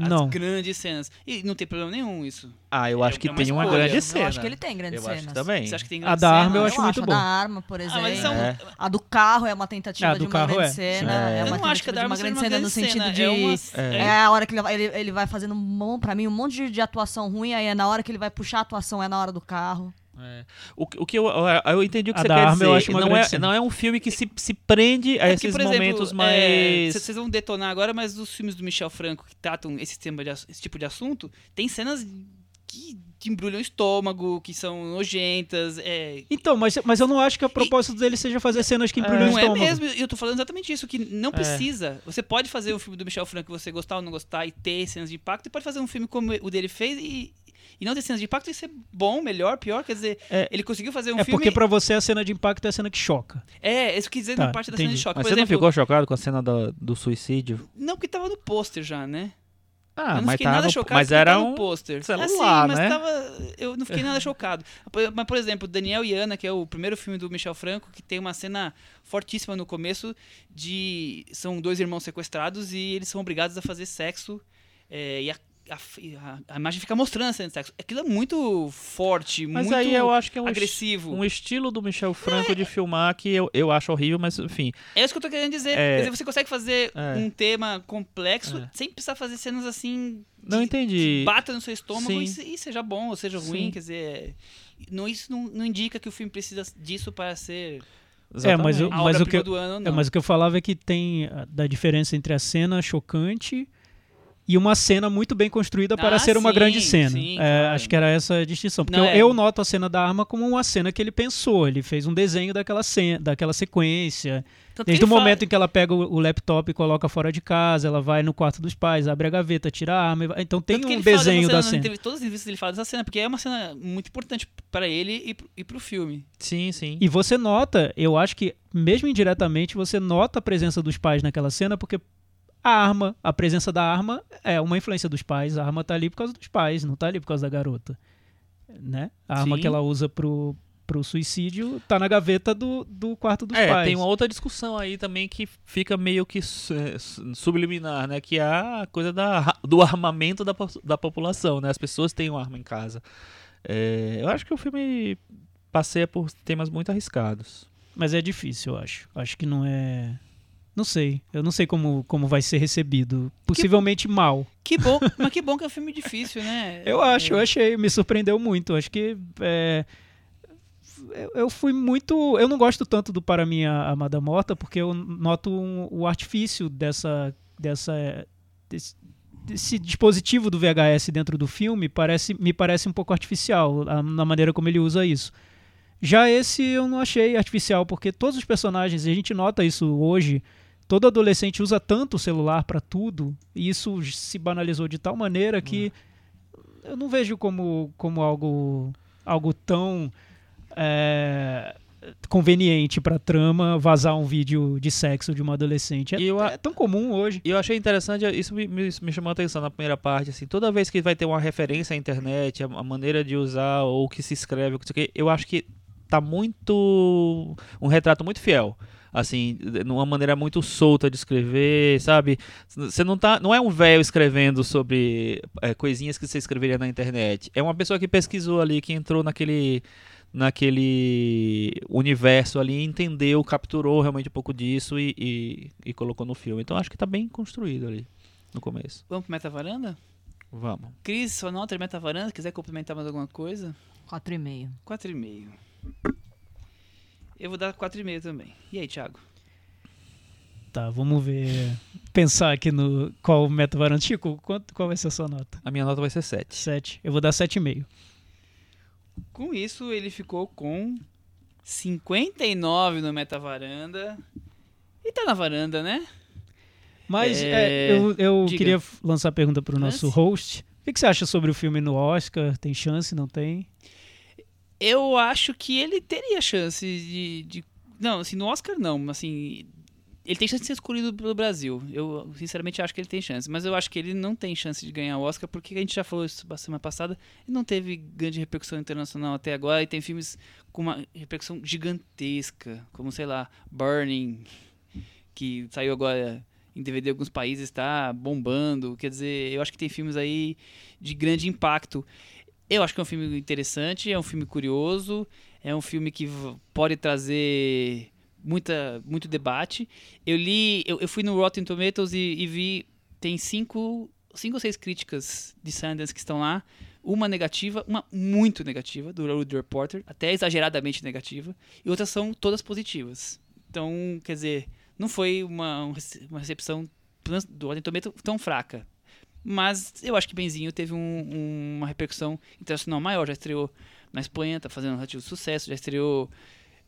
As Não. grandes cenas. E não tem problema nenhum isso. Ah, eu É- acho que é uma tem uma grande Eu cena. Eu acho que ele tem grandes Eu cenas. acho que também. Você acha que tem A da cenas? arma eu acho muito a bom. da arma, por exemplo. Ah, mas são... É. A do carro é uma tentativa Ah, de uma carro grande é. cena. É. É, Eu uma não acho que tentativa a de da uma arma grande seja uma cena no grande sentido de. é uma- É. É a hora que ele, vai- ele, ele vai fazendo, um pra mim, um monte de, de atuação ruim, aí é na hora que ele vai puxar a atuação, é na hora do carro. É. O, que- o que eu, eu entendi o que A você quer arma dizer. eu acho uma não, é, cena. não é um filme que se, se prende a É esses porque, por exemplo, momentos é, mais. Vocês vão detonar agora, mas os filmes do Michel Franco que tratam esse, tema de esse tipo de assunto, tem cenas que te embrulham o estômago, que são nojentas. É, Então, mas, mas eu não acho que a propósito dele seja fazer cenas que embrulham o não é estômago. mesmo, eu tô falando exatamente isso, que não precisa. Você pode fazer o filme do Michel Franco que você gostar ou não gostar e ter cenas de impacto, e pode fazer um filme como o dele fez e, e não ter cenas de impacto e ser bom, melhor, pior. Quer dizer, É. ele conseguiu fazer um É filme. porque pra você a cena de impacto é a cena que choca. É, isso quer dizer Tá, na parte da cena de entendi. choque. Mas Por você não exemplo, ficou chocado com a cena do, do suicídio? não, porque tava no pôster já, né? Ah, eu não mas, fiquei nada no- chocado mas era um. pôster. celular, assim, mas né? tava, eu não fiquei nada chocado. Mas, por exemplo, Daniel e Ana, que é o primeiro filme do Michel Franco, que tem uma cena fortíssima no começo de... São dois irmãos sequestrados e eles são obrigados a fazer sexo é, e a, a- a- imagem fica mostrando a cena de sexo. Aquilo é muito forte, Mas muito aí eu acho que é um, es- agressivo. um estilo do Michel Franco de filmar que eu, eu acho horrível, mas enfim. É isso que eu tô querendo dizer. É. Quer dizer, você consegue fazer É. um tema complexo É. sem precisar fazer cenas assim. Não que- entendi. que bata no seu estômago e, e seja bom ou seja ruim. Sim. Quer dizer, não, isso não, não indica que o filme precisa disso para ser É, mas eu- mas o que eu- do ano. É, mas o que eu falava é que tem da diferença entre a cena chocante e uma cena muito bem construída para Ah, ser uma sim, grande cena. sim, É, claro. Acho que era essa a distinção. Porque Não, eu, é- eu noto a cena da arma como uma cena que ele pensou. Ele fez um desenho daquela, cena, daquela sequência. Tanto Desde o ele fala- momento em que ela pega o, o laptop e coloca fora de casa, ela vai no quarto dos pais, abre a gaveta, tira a arma. e Então tem tanto um desenho da na cena. entrevista- Todas as entrevistas ele fala dessa cena, porque é uma cena muito importante para ele e, e pro filme. Sim, sim. E você nota, eu acho que mesmo indiretamente, você nota a presença dos pais naquela cena, porque a arma, a presença da arma é uma influência dos pais. A arma tá ali por causa dos pais, não tá ali por causa da garota. Né? A arma Sim. que ela usa pro, pro suicídio tá na gaveta do, do quarto dos é, pais. tem uma outra discussão aí também que fica meio que é, su- subliminar, né? Que é a coisa da, do armamento da, da população, né? As pessoas têm uma arma em casa. É, eu acho que o filme passeia por temas muito arriscados. Mas é difícil, eu acho. Acho que não é. Não sei. Eu não sei como, como vai ser recebido. Possivelmente mal. Que bom, mas que bom que é um filme difícil, né? Eu acho, É. eu achei, me surpreendeu muito. Acho que é, eu, eu fui muito. Eu não gosto tanto do Para Minha Amada Morta, porque eu noto um- o artifício dessa. dessa desse, desse dispositivo do VHS dentro do filme parece, me parece um pouco artificial a- na maneira como ele usa isso. Já esse eu não achei artificial, porque todos os personagens, e a gente nota isso hoje, todo adolescente usa tanto o celular para tudo, e isso se banalizou de tal maneira que eu não vejo como, como algo, algo tão é, conveniente para trama vazar um vídeo de sexo de uma adolescente. É, eu é tão comum hoje. E eu achei interessante, isso me, me, me chamou a atenção na primeira parte, assim, toda vez que vai ter uma referência à internet, a, a maneira de usar ou o que se escreve, eu acho que tá muito um retrato muito fiel. Assim, de- numa maneira muito solta de escrever, sabe? Você não tá, não é um velho escrevendo sobre é, coisinhas que você escreveria na internet. É uma pessoa que pesquisou ali, que entrou naquele naquele universo ali, entendeu, capturou realmente um pouco disso e, e, e colocou no filme. Então acho que tá bem construído ali no começo. Vamos pro Meta Varanda? Vamos. Cris, sua nota de Meta Varanda, quiser complementar mais alguma coisa? 4,5. 4,5. Eu vou dar 4,5 também. E aí, Thiago? Tá, vamos ver. Pensar aqui no qual o meta varanda. Chico, quanto, qual vai ser a sua nota? A minha nota vai ser 7. 7. Eu vou dar 7,5. Com isso, ele ficou com 59 no Meta Varanda. E tá na varanda, né? Mas É, é, eu, eu diga. queria lançar a pergunta pro nosso Lance. host. O que, que você acha sobre o filme no Oscar? Tem chance, não tem? Eu acho que ele teria chance de, de- Não, assim, no Oscar não, assim. Ele tem chance de ser escolhido pelo Brasil. Eu, sinceramente, acho que ele tem chance. Mas eu acho que ele não tem chance de ganhar o Oscar, porque a gente já falou isso na semana passada. Ele não teve grande repercussão internacional até agora. E tem filmes com uma repercussão gigantesca, como, sei lá, Burning, que saiu agora em DVD em alguns países, está bombando. Quer dizer, eu acho que tem filmes aí de grande impacto. Eu acho que é um filme interessante, é um filme curioso, é um filme que pode trazer muita, muito debate. Eu li, eu, eu fui no Rotten Tomatoes e, e vi, tem cinco, cinco ou seis críticas de Sundance que estão lá. Uma negativa, uma muito negativa, do Hollywood Reporter, até exageradamente negativa, e outras são todas positivas. Então, quer dizer, não foi uma, um uma recepção do Rotten Tomatoes tão fraca. Mas eu acho que Benzinho teve um- um- uma repercussão internacional maior. Já estreou na Espanha, tá fazendo um relativo sucesso. Já estreou,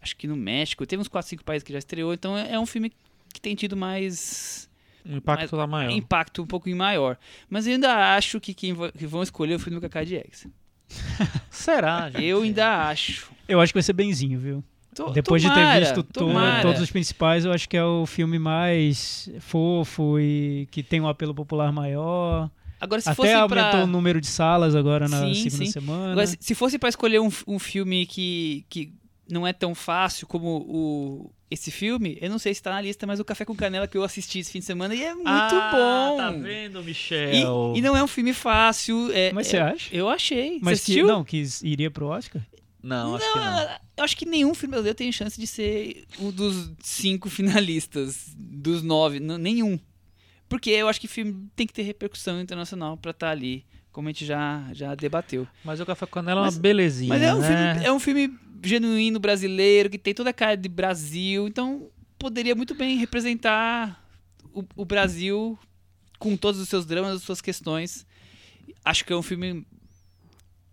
acho que no México. Teve uns 4, 5 países que já estreou. Então é é um filme que tem tido mais O impacto tá maior. impacto um pouquinho maior. Mas eu ainda acho que quem que vão escolher é o filme do Kaká Diegues. Será, gente? Eu ainda acho. Eu acho que vai ser benzinho, viu? To- Depois tomara, de ter visto to- todos os principais, eu acho que é o filme mais fofo e que tem um apelo popular maior. Agora, se Até fosse aumentou pra... o número de salas agora na Sim, segunda sim. semana. Agora, se- se fosse pra escolher um, um filme que, que não é tão fácil como o, esse filme, eu não sei se tá na lista, mas o Café com Canela que eu assisti esse fim de semana e é muito ah, bom. Tá vendo, Michel? E, e não é um filme fácil. é- Mas é- você acha? Eu achei. Mas você que, não, que iria pro Oscar? Não, acho que não. Eu acho que nenhum filme brasileiro tem chance de ser um dos cinco finalistas, dos nove, nenhum. Porque eu acho que filme tem que ter repercussão internacional pra estar ali, como a gente já, já debateu. Mas o Café com Canela é uma belezinha, Mas é um, né? filme, é um filme genuíno brasileiro, que tem toda a cara de Brasil, então poderia muito bem representar o, o Brasil com todos os seus dramas, as suas questões. Acho que é um filme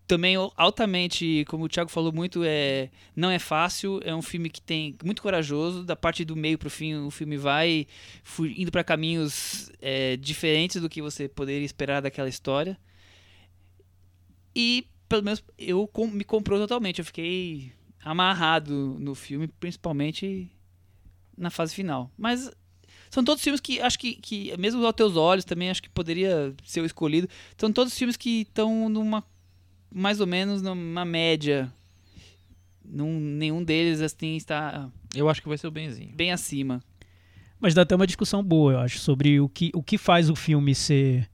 também altamente, como o Thiago falou muito, é não é fácil, é um filme que tem muito corajoso, da parte do meio pro fim o filme vai indo para caminhos é, diferentes do que você poderia esperar daquela história. E pelo menos eu me comprou totalmente, eu fiquei amarrado no filme, principalmente na fase final. Mas são todos filmes que acho que, que mesmo aos teus olhos também acho que poderia ser o escolhido. São todos filmes que estão numa mais ou menos numa média. Num, nenhum deles assim está Eu acho que vai ser o Benzinho. bem acima. Mas dá até uma discussão boa, eu acho, sobre o que, o que faz o filme ser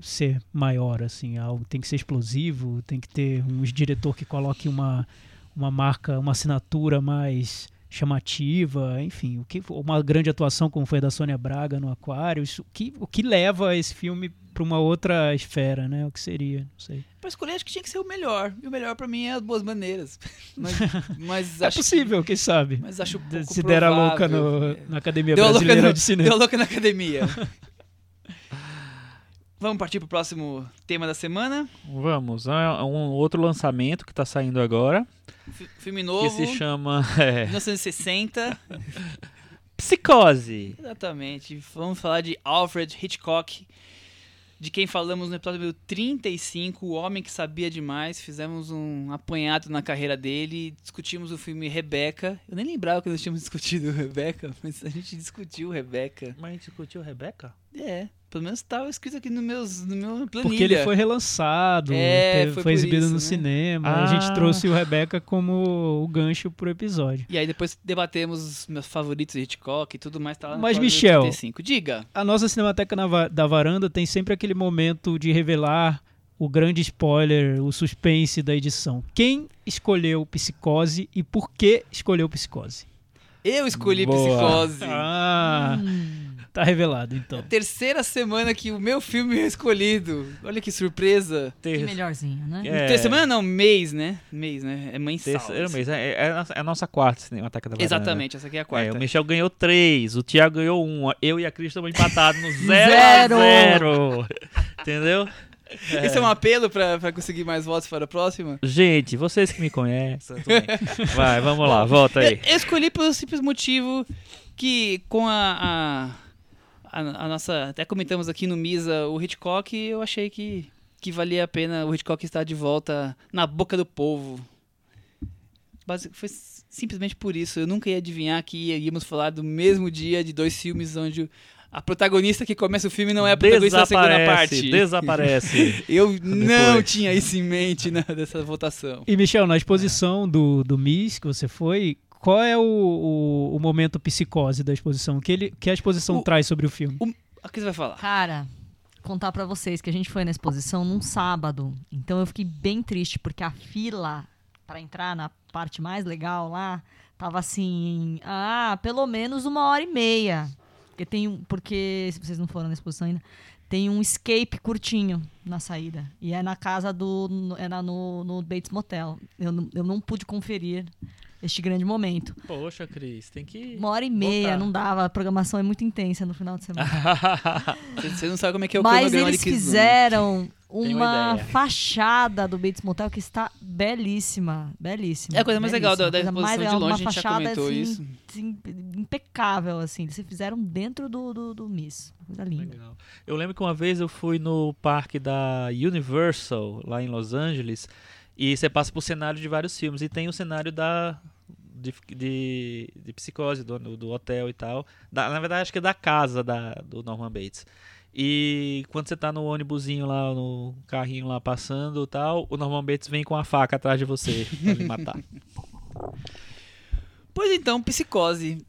ser maior, assim, algo tem que ser explosivo, tem que ter um diretor que coloque uma, uma marca, uma assinatura mais chamativa, enfim, o que uma grande atuação como foi a da Sônia Braga no Aquário, isso, o que, o que leva esse filme pra uma outra esfera, né? O que seria, não sei. Pra escolher, acho que tinha que ser o melhor. E o melhor pra mim é as boas maneiras. Mas, mas É possível, quem sabe? Mas acho pouco Se der a louca no- na Academia Deu Brasileira no- de Cinema. Deu louca na academia. Vamos partir pro próximo tema da semana. Vamos, é um outro lançamento que tá saindo agora, Fi- Filme que novo, se chama é, 1960. Psicose. Exatamente. Vamos falar de Alfred Hitchcock, de quem falamos no episódio número 35, O Homem que Sabia Demais. Fizemos um apanhado na carreira dele, discutimos o filme Rebecca. Eu nem lembrava que nós tínhamos discutido Rebecca, mas a gente discutiu Rebecca. Mas a gente discutiu Rebeca? É, pelo menos estava escrito aqui no, meus, no meu planilha. Porque ele foi relançado, É, teve- foi foi, exibido isso, no né? cinema. A Ah. gente trouxe o Rebeca como o gancho pro episódio. E aí depois debatemos os meus favoritos de Hitchcock e tudo mais. Tá lá Mas, Michel, 35. Diga. A nossa Cinemateca va- da Varanda tem sempre aquele momento de revelar o grande spoiler, o suspense da edição. Quem escolheu Psicose e por que escolheu Psicose? Eu escolhi Boa. Psicose. Ah, tá revelado então. Terceira semana que o meu filme é escolhido. Olha que surpresa. Que Ter... melhorzinho, né? É. Terceira semana não, mês, né? Mês, né? É mensal. Terceiro mês. É, é a nossa- é a nossa quarta Cinemateca da Varanda. Exatamente, essa aqui é a É, quarta. o Michel ganhou três, o Thiago ganhou um, eu e a Cris estamos empatados no Zero. 0 0 Entendeu? Esse é um apelo pra, pra conseguir mais votos para a próxima? Gente, vocês que me conhecem. Vai, vamos lá, volta aí. Eu, eu escolhi pelo simples motivo que com a, a, a- a nossa. Até comentamos aqui no Misa o Hitchcock, eu achei que, que valia a pena o Hitchcock estar de volta na boca do povo. Foi simplesmente por isso. Eu nunca ia adivinhar que ia- íamos falar do mesmo dia de dois filmes onde a protagonista que começa o filme não é a protagonista da segunda parte. Desaparece. Eu não tinha isso em mente na, dessa votação. E Michel, na exposição do, do Miss que você foi, qual é o, o, o momento psicose da exposição? O que, ele, que a exposição O- traz sobre o filme? O que você vai falar? Cara, contar pra vocês que a gente foi na exposição num sábado. Então eu fiquei bem triste porque a fila pra entrar na parte mais legal lá tava assim, ah, pelo menos uma hora e meia. Porque tem um, porque se vocês não foram na exposição ainda, tem um escape curtinho na saída e é na casa do no- é na- no, no Bates Motel. Eu, não- eu não pude conferir este grande momento. Poxa, Cris, tem que. Uma hora e meia, Botar. não dava. A programação é muito intensa no final de semana. Você não sabe como é que é o Mas eles de fizeram uma uma fachada do Bates Motel que está belíssima. Belíssima. É a coisa mais legal da, da belíssima. Mais de legal, longe, uma a gente já fachada, comentou assim, isso. assim, impecável, assim. Eles fizeram dentro do, do, do Miss. Coisa linda. Legal. Eu lembro que uma vez eu fui no parque da Universal, lá em Los Angeles, e você passa por cenário de vários filmes. E tem o cenário da. De, de, de psicose, do, do hotel e tal. Da- na verdade, acho que é da casa da, do Norman Bates. E quando você tá no ônibusinho lá, no carrinho lá passando e tal, o Norman Bates vem com a faca atrás de você pra lhe matar. Pois então, Psicose.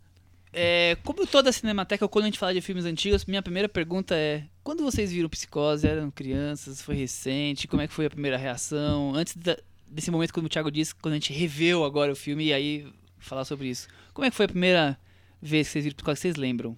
É, como toda a Cinemateca, quando a gente fala de filmes antigos, minha primeira pergunta é: quando vocês viram Psicose? Eram crianças? Foi recente? Como é que foi a primeira reação? Antes da- desse momento, como o Thiago disse, quando a gente reveu agora o filme e aí falar sobre isso. Como é que foi a primeira vez que vocês viram Psicose? Vocês lembram?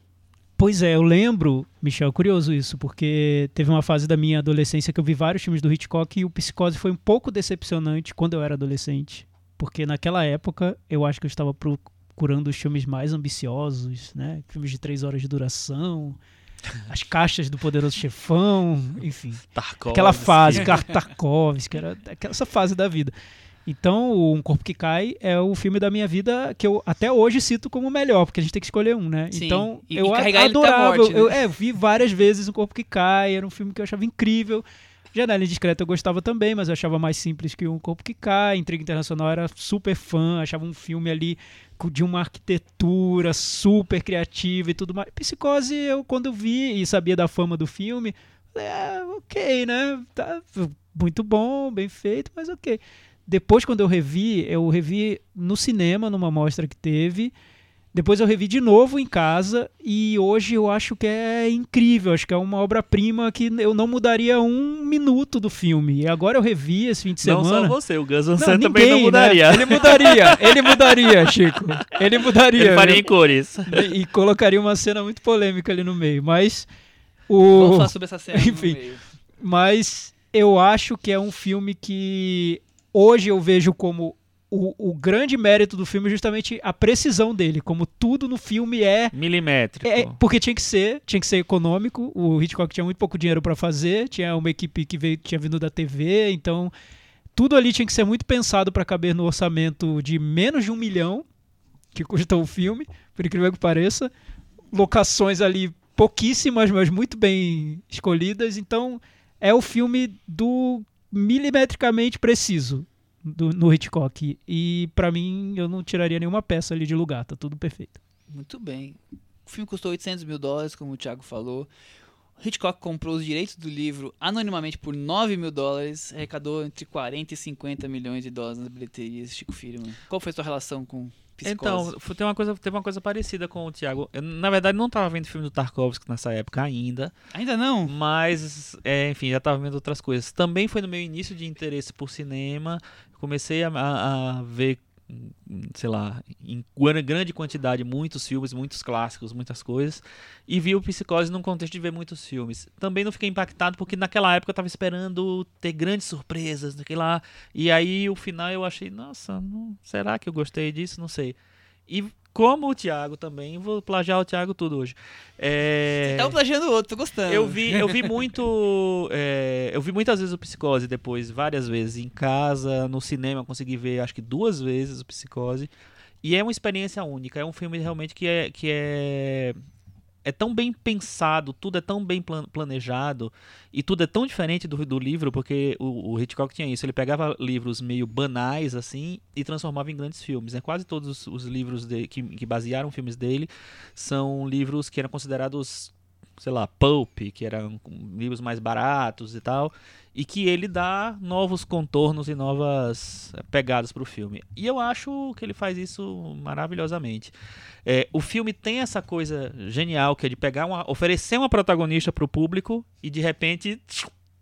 Pois é, eu lembro, Michel, curioso isso, porque teve uma fase da minha adolescência que eu vi vários filmes do Hitchcock e o Psicose foi um pouco decepcionante quando eu era adolescente, porque naquela época eu acho que eu estava procurando os filmes mais ambiciosos, né? Filmes de três horas de duração, as caixas do Poderoso Chefão, enfim. Tarkovsky. Aquela fase, Tarkovsky, era aquela- essa fase da vida. Então, o Um Corpo que Cai é o filme da minha vida que eu até hoje cito como o melhor, porque a gente tem que escolher um, né? Sim, Então, e- eu e adorava. morte, né? eu, é, vi várias vezes Um Corpo que Cai, era um filme que eu achava incrível. Janela Indiscreta eu gostava também, mas eu achava mais simples que Um Corpo que Cai. Intriga Internacional eu era super fã, achava um filme ali de uma arquitetura super criativa e tudo mais. Psicose, eu quando vi e sabia da fama do filme, é, ok, né? Tá muito bom, bem feito, mas ok. Depois, quando eu revi, eu revi no cinema, numa mostra que teve. Depois eu revi de novo em casa e hoje eu acho que é incrível, acho que é uma obra-prima que eu não mudaria um minuto do filme. E agora eu revi esse fim de Não semana. só você, o Gus Van Não, Sant também não né? mudaria. Ele mudaria, ele mudaria, Chico. Ele mudaria. Ele faria em cores. e, e colocaria uma cena muito polêmica ali no meio. Mas O... Vamos falar sobre essa cena Enfim. no meio. Mas eu acho que é um filme que hoje eu vejo como o, o grande mérito do filme é justamente a precisão dele, como tudo no filme é Milimétrico. É, porque tinha que ser, tinha que ser econômico. O Hitchcock tinha muito pouco dinheiro para fazer, tinha uma equipe que veio, tinha vindo da TV, então tudo ali tinha que ser muito pensado para caber no orçamento de menos de um milhão que custou o filme, por incrível que pareça. Locações ali pouquíssimas, mas muito bem escolhidas. Então é o filme do milimetricamente preciso do, no Hitchcock. E para mim eu não tiraria nenhuma peça ali de lugar, tá tudo perfeito. Muito bem. O filme custou 800 mil dólares, como o Thiago falou. Hitchcock comprou os direitos do livro anonimamente por 9 mil dólares, arrecadou entre 40 e 50 milhões de dólares nas bilheterias. Chico Firman. Qual foi a sua relação com Psicose? Então, tem uma coisa, teve uma coisa parecida com o Thiago. Eu, na verdade, não estava vendo filme do Tarkovsky nessa época ainda, Ainda não? mas, é, enfim, já estava vendo outras coisas. Também foi no meu início de interesse por cinema. Comecei a, a- a ver, sei lá, em gran- grande quantidade, muitos filmes, muitos clássicos, muitas coisas. E vi o Psicose num contexto de ver muitos filmes. Também não fiquei impactado porque naquela época eu estava esperando ter grandes surpresas, daquele lá. E aí o final eu achei, nossa, não- será que eu gostei disso? Não sei. E como o Thiago também, vou plagiar o Thiago tudo hoje. É... Tá um plagiando o outro, tô gostando. Eu vi, eu vi muito. é, eu vi muitas vezes o Psicose depois, várias vezes, em casa, no cinema, consegui ver acho que duas vezes o Psicose. E é uma experiência única. É um filme realmente que é. Que é é tão bem pensado, tudo é tão bem plan- planejado e tudo é tão diferente do, do livro, porque o, o Hitchcock tinha isso. Ele pegava livros meio banais assim e transformava em grandes filmes. Né? Quase todos os, os livros de- que, que basearam filmes dele são livros que eram considerados sei lá, pulp, que eram livros mais baratos e tal, e que ele dá novos contornos e novas eh, pegadas para o filme. E eu acho que ele faz isso maravilhosamente. É, o filme tem essa coisa genial que é de pegar uma, oferecer uma protagonista para o público e de repente,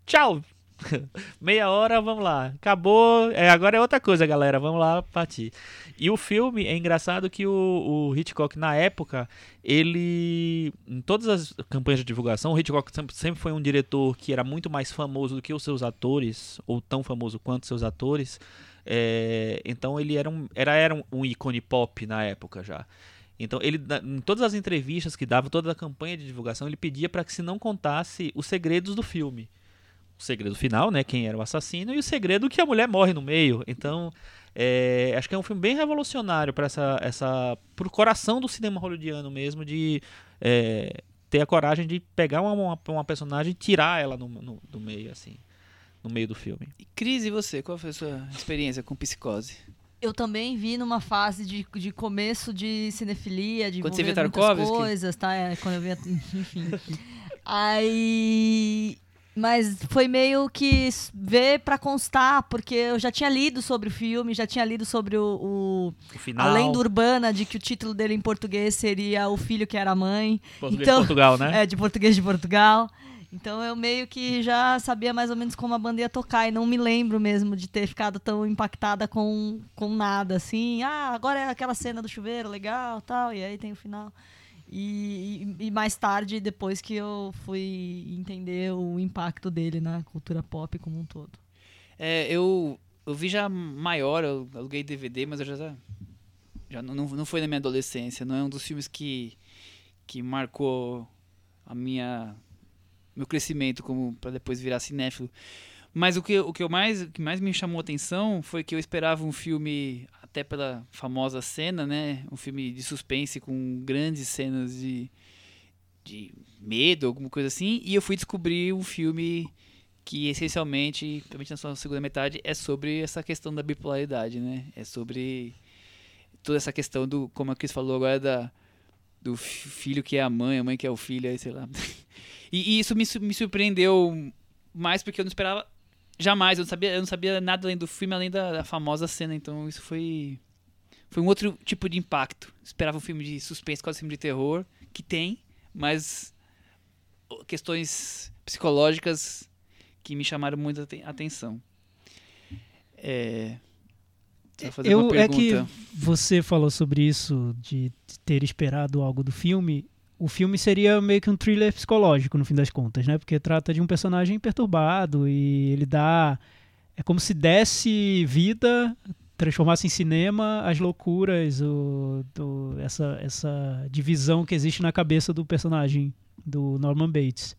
tchau. Meia hora, vamos lá. Acabou. É, agora é outra coisa, galera. Vamos lá partir. E o filme é engraçado que o, o Hitchcock, na época, ele. Em todas as campanhas de divulgação, o Hitchcock sempre, sempre foi um diretor que era muito mais famoso do que os seus atores, ou tão famoso quanto seus atores. É, então ele era um, era, era um, ícone pop na época já. Então, ele, em todas as entrevistas que dava, toda a campanha de divulgação, ele pedia para que se não contasse os segredos do filme. O segredo final, né? Quem era o assassino, e o segredo que a mulher morre no meio. Então, é, acho que é um filme bem revolucionário para essa, essa, pro coração do cinema hollywoodiano mesmo, de é, ter a coragem de pegar uma, uma, uma personagem e tirar ela no, no- do meio, assim, no meio do filme. E Cris, e você? Qual foi a sua experiência com Psicose? Eu também vi numa fase de, de começo de cinefilia, de Quando você muitas coisas, tá? É, quando eu via, enfim. Aí, mas foi meio que ver pra constar, porque eu já tinha lido sobre o filme, já tinha lido sobre o, o O final, a lenda urbana de que o título dele em português seria O Filho que Era a Mãe. português então- de Portugal, né? É, de português de Portugal. Então eu meio que já sabia mais ou menos como a banda ia tocar e não me lembro mesmo de ter ficado tão impactada com, com nada, assim. Ah, agora é aquela cena do chuveiro, legal, tal, e aí tem o final. E, e- mais tarde, depois que eu fui entender o impacto dele na cultura pop como um todo. É, eu, eu vi já maior, eu aluguei DVD, mas eu já. já não, não não foi na minha adolescência. Não é um dos filmes que, que marcou a minha meu crescimento como para depois virar cinéfilo. Mas o que, o que eu mais, o que mais me chamou a atenção foi que eu esperava um filme, até pela famosa cena, né? Um filme de suspense com grandes cenas de, de medo, alguma coisa assim. E eu fui descobrir um filme que essencialmente, principalmente na sua segunda metade, é sobre essa questão da bipolaridade, né? É sobre toda essa questão do, como a Cris falou agora, da, do fi- filho que é a mãe, a mãe que é o filho, aí sei lá. E, e isso me, me surpreendeu mais porque eu não esperava jamais, eu não sabia, eu não sabia nada além do filme, além da, da famosa cena, então isso foi foi um outro tipo de impacto. Esperava um filme de suspense, quase um filme de terror, que tem, mas questões psicológicas que me chamaram muito a aten- atenção. É, Eu, uma é que você falou sobre isso de ter esperado algo do filme. O filme seria meio que um thriller psicológico, no fim das contas, né? Porque trata de um personagem perturbado e ele dá. É como se desse vida, transformasse em cinema as loucuras, o, do, essa, essa divisão que existe na cabeça do personagem do Norman Bates.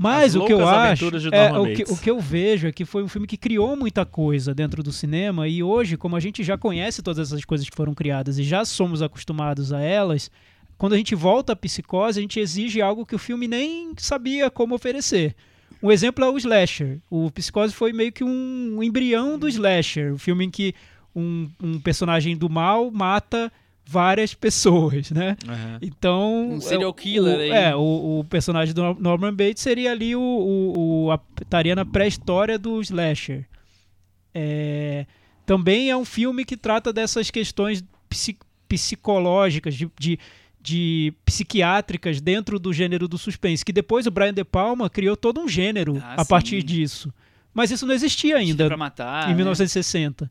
Mas As o que eu acho, é, o, que, o que eu vejo é que foi um filme que criou muita coisa dentro do cinema e hoje, como a gente já conhece todas essas coisas que foram criadas e já somos acostumados a elas, quando a gente volta à psicose, a gente exige algo que o filme nem sabia como oferecer. Um exemplo é o Slasher. O Psicose foi meio que um, um embrião do Slasher, o filme em que um, um personagem do mal mata várias pessoas, né? Aham. Então. Um serial é, killer o, aí. É, o, o personagem do Nor- Norman Bates seria ali o. o, o a, estaria na pré-história do Slasher. É, também é um filme que trata dessas questões psi- psicológicas, de, de, de psiquiátricas dentro do gênero do suspense. Que depois o Brian De Palma criou todo um gênero Ah, a partir sim. disso. Mas isso não existia Ainda pra matar. em né? 1960.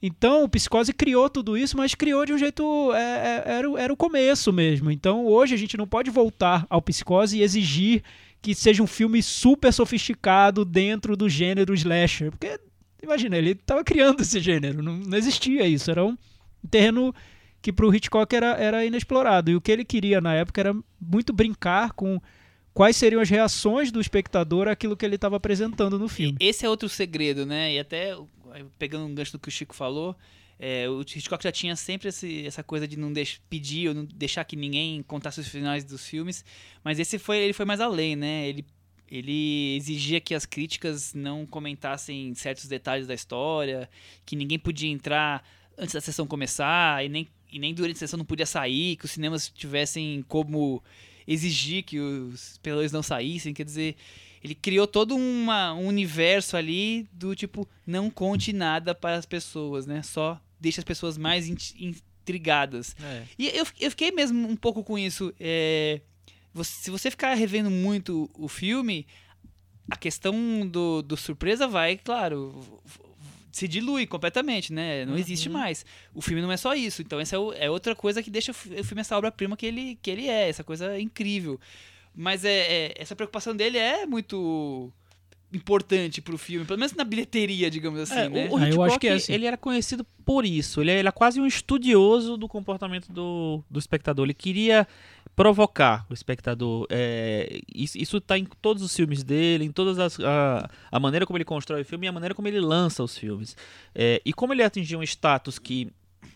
Então, o Psicose criou tudo isso, mas criou de um jeito. é, é, era, o- era o começo mesmo. Então, hoje a gente não pode voltar ao Psicose e exigir que seja um filme super sofisticado dentro do gênero slasher. Porque, imagina, ele estava criando esse gênero, não, não existia isso. Era um terreno que para o Hitchcock era, era inexplorado. E o que ele queria na época era muito brincar com quais seriam as reações do espectador àquilo que ele estava apresentando no filme. Esse é outro segredo, né? E até pegando um gancho do que o Chico falou, é, o Hitchcock já tinha sempre esse- essa coisa de não pedir ou não deixar que ninguém contasse os finais dos filmes, mas esse foi ele foi mais além, né? Ele ele exigia que as críticas não comentassem certos detalhes da história, que ninguém podia entrar antes da sessão começar e nem, e nem durante a sessão não podia sair, que os cinemas tivessem como exigir que os espectadores não saíssem, quer dizer, ele criou todo uma, um universo ali do tipo, não conte nada para as pessoas, né? Só deixa as pessoas mais int- intrigadas. É. E eu, eu fiquei mesmo um pouco com isso. é, você- se você ficar revendo muito o filme, a questão do, do surpresa vai, claro, se dilui completamente, né? Não existe mais. O filme não é só isso. Então, essa é, o- é outra coisa que deixa o filme essa obra-prima que ele, que ele é, essa coisa incrível. Mas é, é- essa preocupação dele é muito importante pro filme, pelo menos na bilheteria, digamos assim, É, né? o, o Ah, eu acho que é assim. ele era conhecido por isso. Ele era quase um estudioso do comportamento do, do espectador. Ele queria provocar o espectador. É, isso, isso tá em todos os filmes dele, em todas as a, a maneira como ele constrói o filme e a maneira como ele lança os filmes. É, e como ele atingiu um status que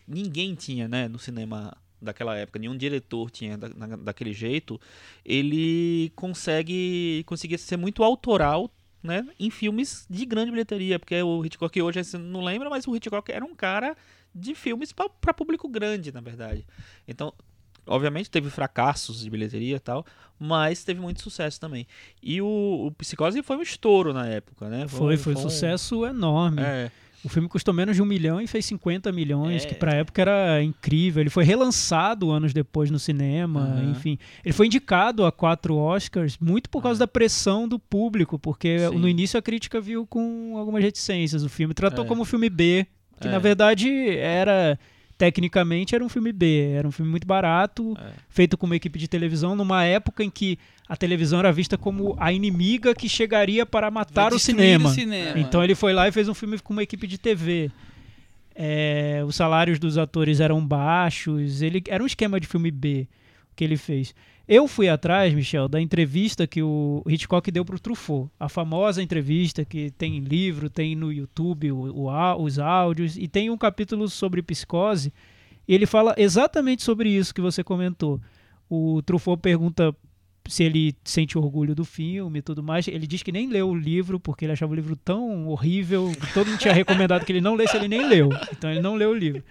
ninguém tinha, né, no cinema daquela época, nenhum diretor tinha da, na- daquele jeito, ele consegue conseguia ser muito autoral né, em filmes de grande bilheteria, porque o Hitchcock hoje você não lembra, mas o Hitchcock era um cara de filmes para público grande, na verdade. Então, obviamente teve fracassos de bilheteria e tal, mas teve muito sucesso também. E o, o Psicose foi um estouro na época, né? Foi, foi um um- sucesso enorme. É, O filme custou menos de um milhão e fez 50 milhões, É. que pra época era incrível. Ele foi relançado anos depois no cinema, Aham. enfim. Ele foi indicado a quatro Oscars, muito por causa da pressão do público, porque Sim. no início a crítica viu com algumas reticências o filme. Tratou É. como filme B, que É. na verdade era, tecnicamente, era um filme B. Era um filme muito barato, É. feito com uma equipe de televisão, numa época em que a televisão era vista como a inimiga que chegaria para matar o cinema. o cinema. Então ele foi lá e fez um filme com uma equipe de TV. É, os salários dos atores eram baixos, ele era um esquema de filme B que ele fez. Eu fui atrás, Michel, da entrevista que o Hitchcock deu para o Truffaut, a famosa entrevista que tem em livro, tem no YouTube o- o os áudios e tem um capítulo sobre psicose. Ele fala exatamente sobre isso que você comentou. O Truffaut pergunta se ele sente orgulho do filme e tudo mais. Ele diz que nem leu o livro, porque ele achava o livro tão horrível, todo mundo tinha recomendado que ele não lesse, ele nem leu. Então ele não leu o livro.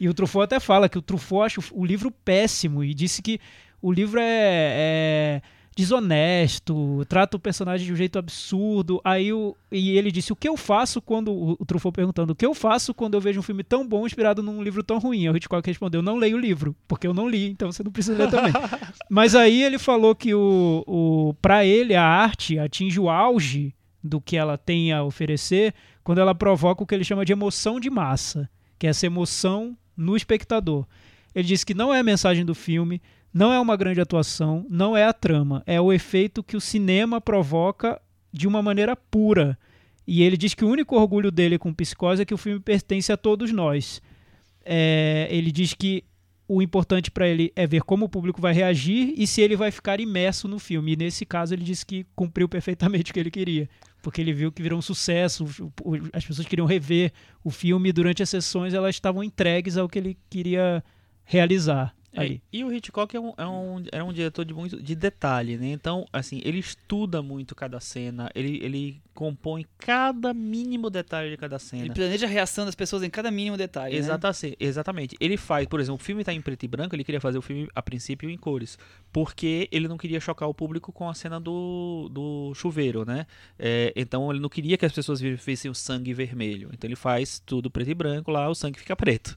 E o Truffaut até fala que o Truffaut acha o livro péssimo e disse que o livro é, é desonesto, trata o personagem de um jeito absurdo. Aí o, e ele disse: O que eu faço quando. O, o Truffaut perguntando: O que eu faço quando eu vejo um filme tão bom inspirado num livro tão ruim? O Hitchcock respondeu: Não leio o livro, porque eu não li, então você não precisa ler também. Mas aí ele falou que o, o para ele a arte atinge o auge do que ela tem a oferecer quando ela provoca o que ele chama de emoção de massa, que é essa emoção no espectador. Ele disse que não é a mensagem do filme, não é uma grande atuação, não é a trama, é o efeito que o cinema provoca de uma maneira pura. E ele diz que o único orgulho dele com Psicose é que o filme pertence a todos nós. É, ele diz que o importante para ele é ver como o público vai reagir e se ele vai ficar imerso no filme. E nesse caso ele disse que cumpriu perfeitamente o que ele queria, porque ele viu que virou um sucesso, as pessoas queriam rever o filme e durante as sessões elas estavam entregues ao que ele queria realizar É, e o Hitchcock é um, é um, era um diretor de muito de detalhe, né? Então, assim, ele estuda muito cada cena, ele, ele compõe cada mínimo detalhe de cada Ele cena. planeja a reação das pessoas em cada mínimo detalhe. né? Exata- exatamente. Ele faz, por exemplo, o filme tá em preto e branco, ele queria fazer o filme a princípio em cores, porque ele não queria chocar o público com a cena do, do chuveiro, né? É, então ele não queria que as pessoas vissem o sangue vermelho. Então ele faz tudo preto e branco lá, o sangue fica preto.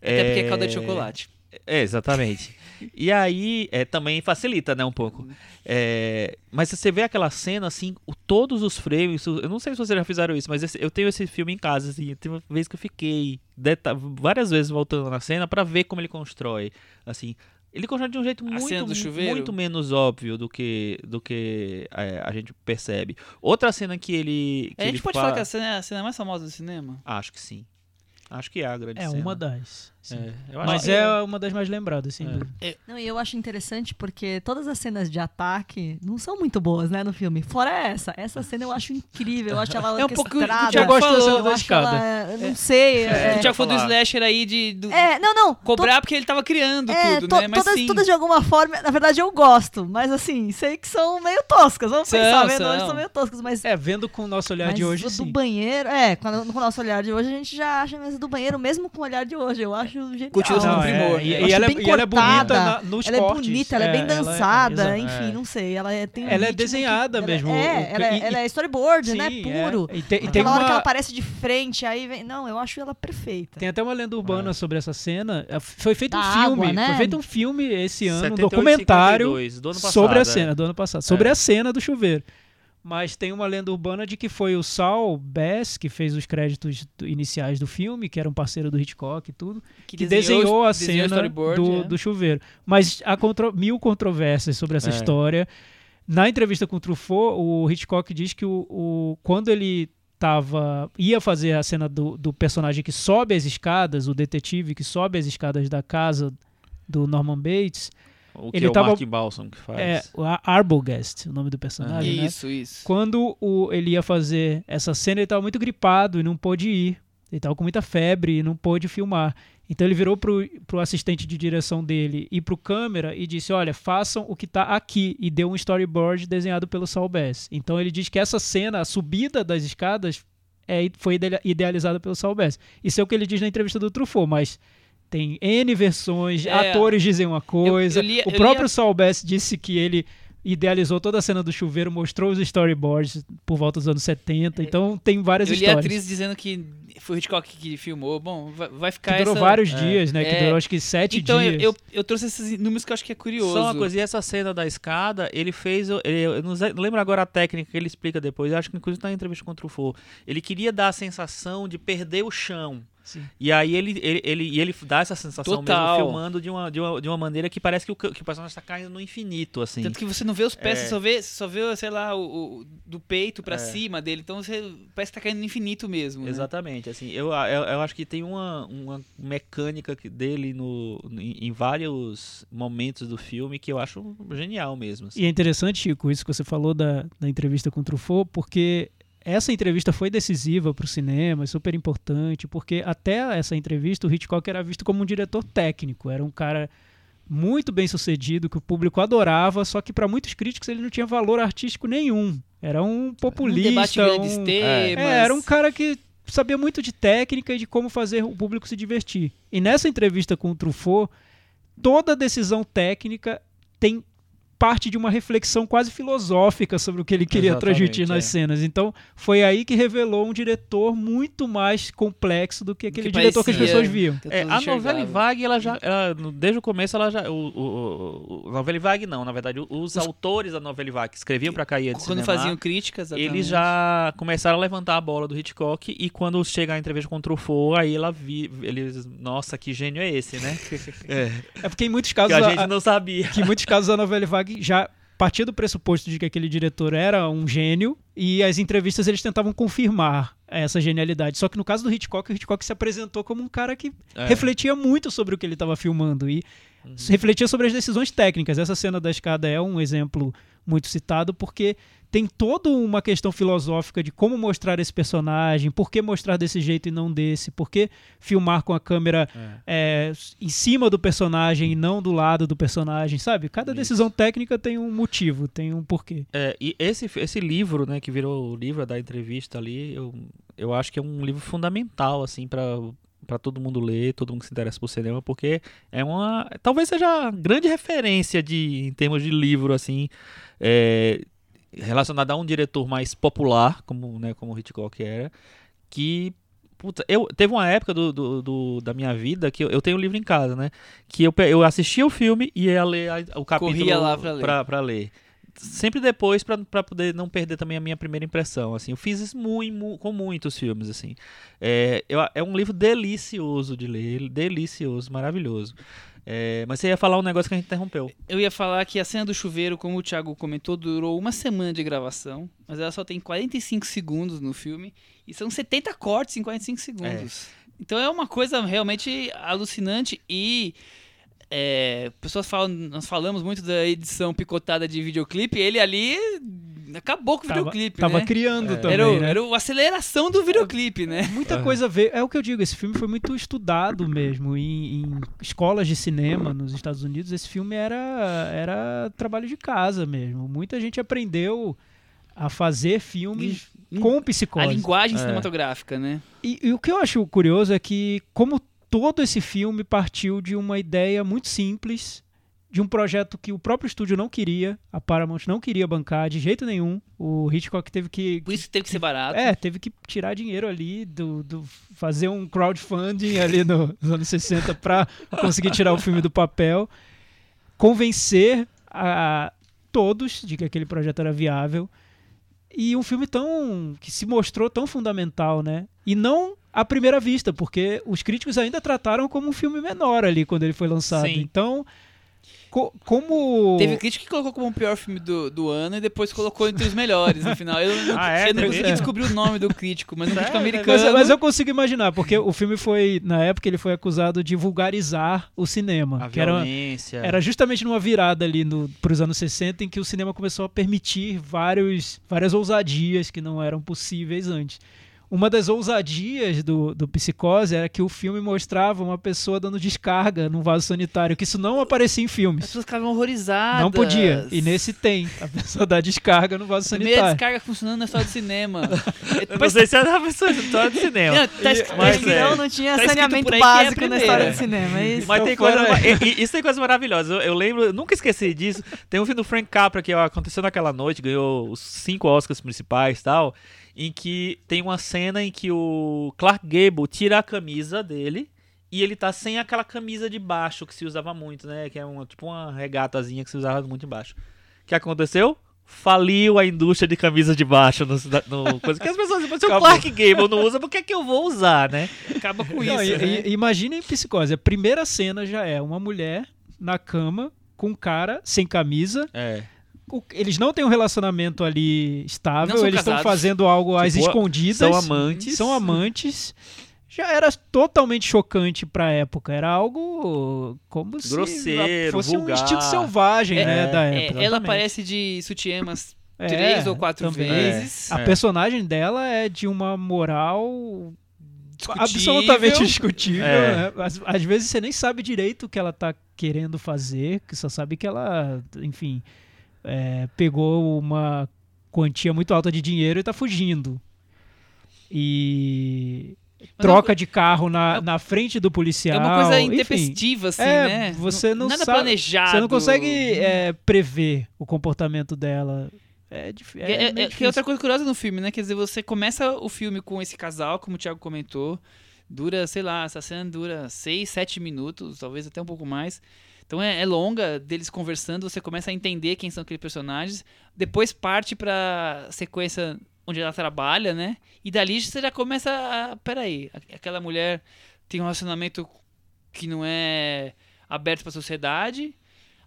Até porque é calda de chocolate. É, exatamente. E aí é, também facilita, né, um pouco. É, mas você vê aquela cena, assim, o- todos os frames. o- Eu não sei se vocês já fizeram isso, mas esse- eu tenho esse filme em casa, assim. Tem uma vez que eu fiquei deta- várias vezes voltando na cena pra ver como ele constrói. Assim, ele constrói de um jeito muito, muito menos óbvio do que, do que é, a gente percebe. Outra cena que ele. Que a gente ele pode fala... falar que a cena é a cena mais famosa do cinema? Acho que sim. Acho que é a grande É cena. uma das. Sim. É, Mas que é uma das mais lembradas, sem É. Não, e eu acho interessante porque todas as cenas de ataque não são muito boas, né, no filme. Fora essa. Essa cena eu acho incrível. Eu acho ela É um pouco o que. Thiago gosto da falou. cena da escada. ela- eu não sei. é- o Thiago falou do slasher aí de do- É, não, não. cobrar porque ele tava criando É, tudo, to- né? Mas todas, sim. todas de alguma forma, na verdade eu gosto, mas assim, sei que são meio toscas. Vamos São, pensar, vendo são. hoje são meio toscas, mas. É, vendo com o nosso olhar mas de hoje, do sim. banheiro, é, quando, com o nosso olhar de hoje, a gente já acha mesmo do banheiro, mesmo com o olhar de hoje. Eu acho genial. Continua sendo Não, um é, primor. e, e acho ela, é- bem e ela é bonita na- nos Ela é cortes. bonita, ela é bem ela dançada, exato. enfim, É. não sei. Ela é, tem um Ela é desenhada que- mesmo, Ela o- é, ela, é, e- ela é storyboard, né? Sim, Puro. é. E tem, e tem hora que ela uma, aparece de frente, aí vem. Não, eu acho ela perfeita. tem até uma lenda urbana É. sobre essa cena. É, Foi feito Da um filme. água, né? Foi feito um filme esse ano, um 78, documentário 52, do ano sobre a passado, é. cena do ano passado. Sobre É. a cena do chuveiro. Mas tem uma lenda urbana de que foi o Saul Bass que fez os créditos iniciais do filme, que era um parceiro do Hitchcock e tudo, que, desenhou, a desenhou cena do, é. do chuveiro. Mas há contro- mil controvérsias sobre essa É. história. Na entrevista com o Truffaut, o Hitchcock diz que o, o- quando ele tava, ia fazer a cena do, do personagem que sobe as escadas, o detetive que sobe as escadas da casa do Norman Bates, O que Ele é o tava- Mark Balsam que faz. é o Ar- Arbogast, o nome do personagem, né? Isso, isso. Quando o, ele ia fazer essa cena, ele estava muito gripado e não pôde ir. Ele estava com muita febre e não pôde filmar. Então ele virou pro, pro assistente de direção dele e pro câmera e disse: Olha, façam o que tá aqui. E deu um storyboard desenhado pelo Saul Bass. Então ele diz que essa cena, a subida das escadas, é, foi idea- idealizada pelo Saul Bass. Isso é o que ele diz na entrevista do Truffaut, mas tem N versões, É. atores dizem uma coisa. eu li- o eu próprio li- Saul Bass disse que ele idealizou toda a cena do chuveiro, mostrou os storyboards por volta dos anos 70. Então tem várias Eu li a histórias. atriz dizendo que foi o Hitchcock que filmou. Bom, vai, vai ficar que durou essa... vários é. dias, né? Que É. durou acho que sete Então, eu, dias. eu, eu trouxe esses números que eu acho que é curioso. Só uma coisa, e essa cena da escada, ele fez. Ele, eu não lembro agora a técnica que ele explica depois, eu acho que inclusive na entrevista com o Truffaut. Ele queria dar a sensação de perder o chão. Sim. E aí ele, ele, ele, e ele dá essa sensação Total. mesmo filmando de uma, de uma, de uma maneira que parece que o, que o personagem está caindo no infinito, assim. Tanto que você não vê os pés, É. você só vê, você só vê, sei lá, o, o- do peito pra É. cima dele. Então você parece que tá caindo no infinito mesmo. né? Exatamente, assim, eu, eu, eu acho que tem uma, uma mecânica dele no, em, em vários momentos do filme que eu acho genial mesmo. assim. E é interessante, Chico, isso que você falou da, da entrevista com o Truffaut, porque essa entrevista foi decisiva para o cinema, é super importante, porque até essa entrevista o Hitchcock era visto como um diretor técnico, era um cara muito bem sucedido, que o público adorava, só que para muitos críticos ele não tinha valor artístico nenhum. Era um Um populista. debate grandes um- temas. É, era um cara que sabia muito de técnica e de como fazer o público se divertir. E nessa entrevista com o Truffaut, toda decisão técnica tem parte de uma reflexão quase filosófica sobre o que ele queria Exatamente, transmitir nas é. cenas. Então, foi aí que revelou um diretor muito mais complexo do que aquele que diretor que as parecia. pessoas viam. que É, a novela. Vague, ela já. ela, desde o começo, ela já. O, o, o, novela Vague não, na verdade, os, autores da novela Vague que escreviam pra cair de Quando cinema, faziam críticas, Eles já começaram a levantar a bola do Hitchcock e quando chega a entrevista com o Truffaut, aí ela vi, eles, nossa, que gênio é esse, né? é, É porque em muitos que casos a a- gente não sabia. que em muitos casos a novela vague já partia do pressuposto de que aquele diretor era um gênio e as entrevistas eles tentavam confirmar essa genialidade. Só que no caso do Hitchcock, o Hitchcock se apresentou como um cara que É. refletia muito sobre o que ele estava filmando e Uhum. refletia sobre as decisões técnicas. Essa cena da escada é um exemplo muito citado porque tem toda uma questão filosófica de como mostrar esse personagem, por que mostrar desse jeito e não desse, por que filmar com a câmera é, em cima do personagem e não do lado do personagem, sabe? Cada Isso. decisão técnica tem um motivo, tem um porquê. É, e esse, esse livro, né, que virou o livro da entrevista ali, eu, eu acho que é um livro fundamental, assim, para para todo mundo ler, todo mundo que se interessa por cinema, porque é uma, talvez seja a grande referência de, em termos de livro, assim, é, relacionada a um diretor mais popular, como, né, como o Hitchcock era, que Puta, eu, teve uma época do, do- do- da minha vida que eu, eu tenho o livro em casa, né? Que eu, eu assistia o filme e ia ler a- o capítulo pra ler. pra- pra ler. Sempre depois pra poder não perder também a minha primeira impressão, assim. Eu fiz isso mui- mu- com muitos filmes, assim. É, eu- é um livro delicioso de ler, delicioso, maravilhoso. É, mas você ia falar um negócio que a gente interrompeu. Eu ia falar que a cena do chuveiro, como o Thiago comentou, durou uma semana de gravação, mas ela só tem 45 segundos no filme e são 70 cortes em 45 segundos. Então é uma coisa realmente alucinante e é, pessoas falam, nós falamos muito da edição picotada de videoclipe, ele ali acabou com o Tava, videoclipe, tava né? criando É. também, Era, o, né? era a aceleração do videoclipe, né? Muita É. coisa veio. É o que eu digo, esse filme foi muito estudado mesmo em, em escolas de cinema nos Estados Unidos. Esse filme era, era trabalho de casa mesmo. Muita gente aprendeu a fazer filmes com A psicose. linguagem É. cinematográfica, né? E, e o que eu acho curioso é que, como todo esse filme partiu de uma ideia muito simples, de um projeto que o próprio estúdio não queria, a Paramount não queria bancar de jeito nenhum. O Hitchcock teve que. Por isso que teve que ser barato. É, teve que tirar dinheiro ali, do, do- fazer um crowdfunding ali no- nos anos 60 para conseguir tirar o filme do papel, convencer a todos de que aquele projeto era viável. E um filme tão que se mostrou tão fundamental, né? E não à primeira vista, porque os críticos ainda trataram como um filme menor ali quando ele foi lançado. Sim. Então, co- como Teve crítico que colocou como o pior filme do, do ano e depois colocou entre os melhores no final. Eu não, Ah, é? eu não consegui isso? descobrir o nome do crítico, mas um Sério? crítico americano. Mas, mas eu consigo imaginar, porque o filme foi, na época, ele foi acusado de vulgarizar o cinema. A que era, violência. era justamente numa virada ali no, pros anos 60 em que o cinema começou a permitir vários, várias ousadias que não eram possíveis antes. Uma das ousadias do, do Psicose era que o filme mostrava uma pessoa dando descarga num vaso sanitário, que isso não aparecia em As filmes. pessoas ficavam horrorizadas. Não podia. E nesse tem. A pessoa dá descarga no vaso Primeira sanitário. descarga funcionando na história do cinema. Eu não sei se é pessoa de história de cinema. Não, tá escrito- Mas, é. Então não tinha Tá saneamento é básico na primeira. história do cinema, é isso? Mas tem coisa. Isso tem coisas maravilhosas. Eu, eu lembro, eu nunca esqueci disso. Tem um filme do Frank Capra que aconteceu naquela noite, ganhou os cinco Oscars principais e tal. Em que tem uma cena em que o Clark Gable tira a camisa dele e ele tá sem aquela camisa de baixo que se usava muito, né? Que é uma, tipo uma regatazinha que se usava muito embaixo. O que aconteceu? Faliu a indústria de camisas de baixo no, no coisa que as pessoas se o. Clark Gable não usa, por que, que eu vou usar, né? Acaba com Não, isso. né? imaginem psicose. A primeira cena já é uma mulher na cama com um cara sem camisa. É. Eles não têm um relacionamento ali estável, eles estão fazendo algo às Tipo, escondidas. São amantes. São amantes. Já era totalmente chocante pra época. Era algo como se Grosseiro, fosse vulgar. um instinto selvagem É, né, da É, época. ela exatamente. aparece de sutiã umas É, três ou quatro também. vezes. A É. personagem dela é de uma moral Discutível. absolutamente discutível. É. né? Às, às vezes você nem sabe direito o que ela tá querendo fazer, que só sabe que ela, enfim, é, pegou uma quantia muito alta de dinheiro e tá fugindo. E troca de carro na, na frente do policial. É uma coisa enfim. intempestiva, assim, É, né? você não Nada sabe- planejado. Você não consegue é, prever o comportamento dela. É, É, é, é- é- é outra coisa curiosa no filme, né? Quer dizer, você começa o filme com esse casal, como o Thiago comentou, dura, sei lá, essa cena dura 6, 7 minutos, talvez até um pouco mais. Então é, é longa deles conversando, você começa a entender quem são aqueles personagens, depois parte pra sequência onde ela trabalha, né? E dali você já começa a. Peraí, aquela mulher tem um relacionamento que não é aberto pra sociedade,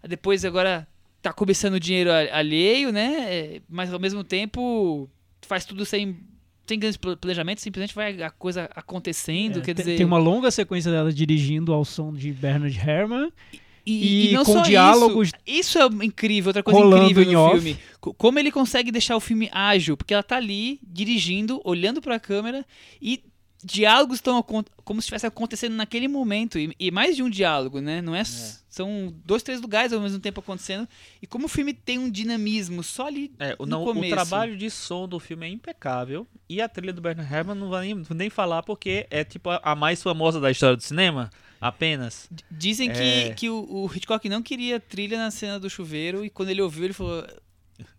depois agora tá cobiçando dinheiro alheio, né? É, Mas ao mesmo tempo faz tudo sem, sem grandes pla- planejamento, simplesmente vai a coisa acontecendo, É, quer tem, dizer... tem uma longa sequência dela dirigindo ao som de Bernard Herrmann. E, E não com só diálogos Isso, isso é incrível, outra coisa incrível no off. filme. Co- Como ele consegue deixar o filme ágil, porque ela tá ali, dirigindo, olhando pra câmera e diálogos estão como se estivesse acontecendo naquele momento. E, e mais de um diálogo, né? Não é, s- São dois, três lugares ao mesmo tempo acontecendo. E como o filme tem um dinamismo só ali É, o, no não, o começo. trabalho de som do filme é impecável. E a trilha do Bernard Herrmann não vai nem, nem falar porque é tipo a, a mais famosa da história do cinema. Apenas. Dizem É. que, que o, o Hitchcock não queria trilha na cena do chuveiro. E quando ele ouviu, ele falou...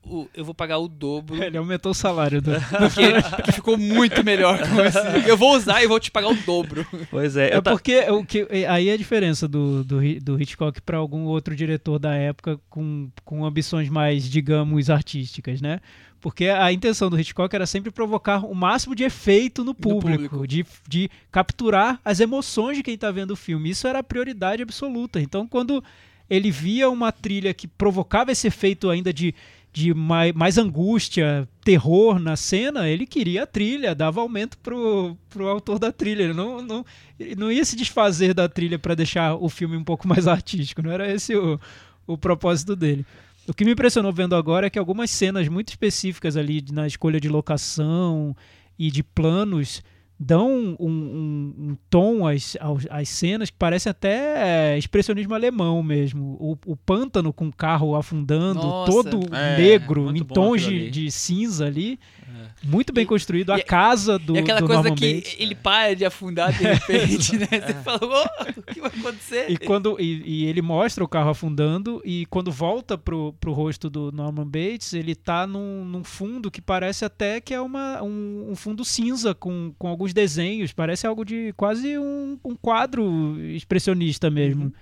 "O- eu vou pagar o dobro. Ele aumentou o salário do. Porque, ficou muito melhor com esse. Eu vou usar e vou te pagar o dobro. Pois é. É ta- porque o que, aí é a diferença do, do, do Hitchcock para algum outro diretor da época com, com ambições mais, digamos, artísticas, né? Porque a intenção do Hitchcock era sempre provocar o máximo de efeito no público, público. De, de capturar as emoções de quem está vendo o filme. Isso era a prioridade absoluta. Então, quando ele via uma trilha que provocava esse efeito ainda de, de mais, mais angústia, terror na cena, ele queria a trilha, dava aumento pro, pro autor da trilha. Ele não, não, ele não ia se desfazer da trilha para deixar o filme um pouco mais artístico, não era esse o, o propósito dele. O que me impressionou vendo agora é que algumas cenas muito específicas ali na escolha de locação e de planos dão um, um- um tom às, às cenas que parece até é, expressionismo alemão mesmo. O, o pântano com o carro afundando, Nossa. todo É, negro, em tons de, de cinza ali. É. Muito bem E- construído. A e- casa do, e aquela do coisa Norman que Bates. ele para de afundar de repente, né? Você fala, "Oh, o que vai acontecer? E, quando, e, e ele mostra o carro afundando e quando volta pro, pro rosto do Norman Bates, ele tá num, num fundo que parece até que é uma, um, um fundo cinza com, com alguns desenhos. Parece algo de quase um, um quadro expressionista mesmo.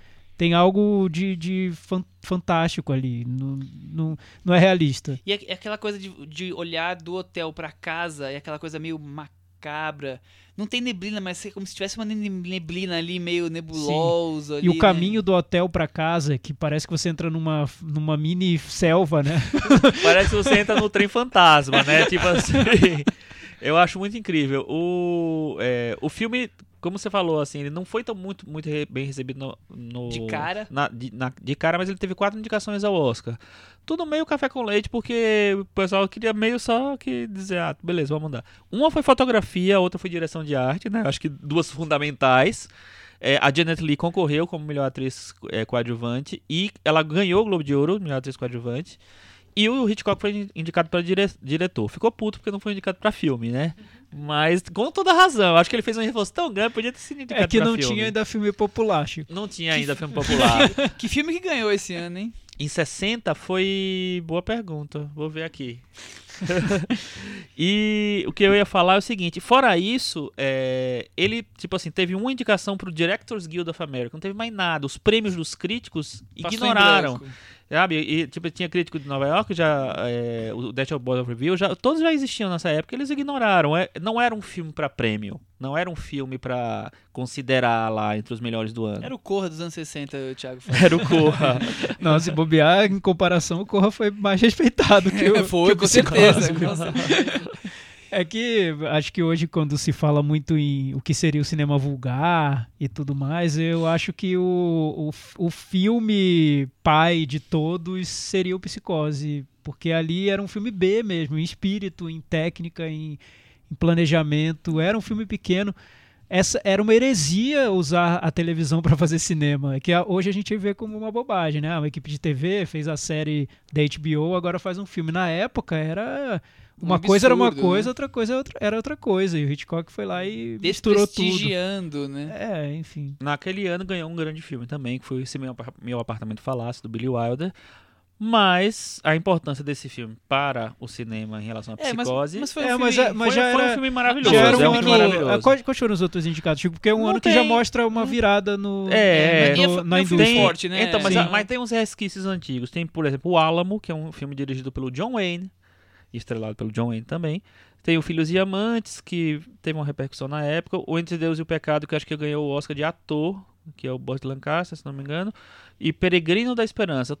Tem algo de, de fan- fantástico ali. Não, não, não é realista. E é- é aquela coisa de, de olhar do hotel pra casa, é aquela coisa meio macabra. Não tem neblina, mas é como se tivesse uma ne- neblina ali, meio nebulosa. E o ali, caminho né? do hotel pra casa, que parece que você entra numa, numa mini selva, né? Parece que você entra no trem fantasma, né? Tipo assim. Eu acho muito incrível. O, é, o filme, como você falou, assim, ele não foi tão muito, muito bem recebido no, no- De cara. na- de, na- de cara, mas ele teve quatro indicações ao Oscar. Tudo meio café com leite, porque o pessoal queria meio só que dizer, ah, beleza, vamos dar. Uma foi fotografia, a outra foi direção de arte, né? Acho que duas fundamentais. É, a Janet Leigh concorreu como melhor atriz é, coadjuvante e ela ganhou o Globo de Ouro, melhor atriz coadjuvante. E o Hitchcock foi indicado para dire diretor. Ficou puto porque não foi indicado para filme, né? Mas com toda razão. Acho que ele fez um reforço tão grande, podia ter sido indicado É que não filme. tinha ainda filme popular, Chico. Não tinha ainda filme popular. Que filme que ganhou esse ano, hein? Em 60 foi. Boa pergunta. Vou ver aqui. e o que eu ia falar é o seguinte: fora isso, é, ele, tipo assim, teve uma indicação pro Directors Guild of America. Não teve mais nada. Os prêmios dos críticos Passou ignoraram. Sabe? E, tipo, tinha crítico de Nova York, já, é, o Board of Review, já, todos já existiam nessa época, eles ignoraram. É, não era um filme pra prêmio, não era um filme pra considerar lá entre os melhores do ano. Era o Corra dos anos 60, o Thiago falou. Era o Corra. Não, se bobear, em comparação, o Corra foi mais respeitado que o, Foi, que o com certeza. Com certeza. É que acho que hoje, quando se fala muito em o que seria o cinema vulgar e tudo mais, eu acho que o, o, o filme pai de todos seria o Psicose. Porque ali era um filme B mesmo, em espírito, em técnica, em, em planejamento. Era um filme pequeno. Essa era uma heresia usar a televisão para fazer cinema, que a- hoje a gente vê como uma bobagem, né? Uma equipe de TV fez a série da HBO, agora faz um filme. Na época era Um Uma coisa era uma absurdo, coisa, né? outra coisa era outra- era outra coisa. E o Hitchcock foi lá e misturou tudo. Né? É, enfim. Naquele ano ganhou um grande filme também, que foi esse meu, meu apartamento falasse do Billy Wilder. Mas a importância desse filme para o cinema em relação à É, mas, psicose mas foi um É, filme... mas é- mas foi, já foi era- um filme maravilhoso. Já era é um um ano. filme maravilhoso. Quais, quais foram os outros indicados, Chico? Porque é um Não ano que já tem- mostra uma virada no, É, no- é, no- é, na é um indústria. forte, né? Então, mas, mas tem uns resquícios antigos. Tem, por exemplo, o Álamo, que é um filme dirigido pelo John Wayne, estrelado pelo John Wayne também. Tem o Filhos e Amantes, que teve uma repercussão na época. O Entre Deus e o Pecado, que acho que ganhou o Oscar de ator, que é o Burt Lancaster, se não me engano. E Peregrino da Esperança.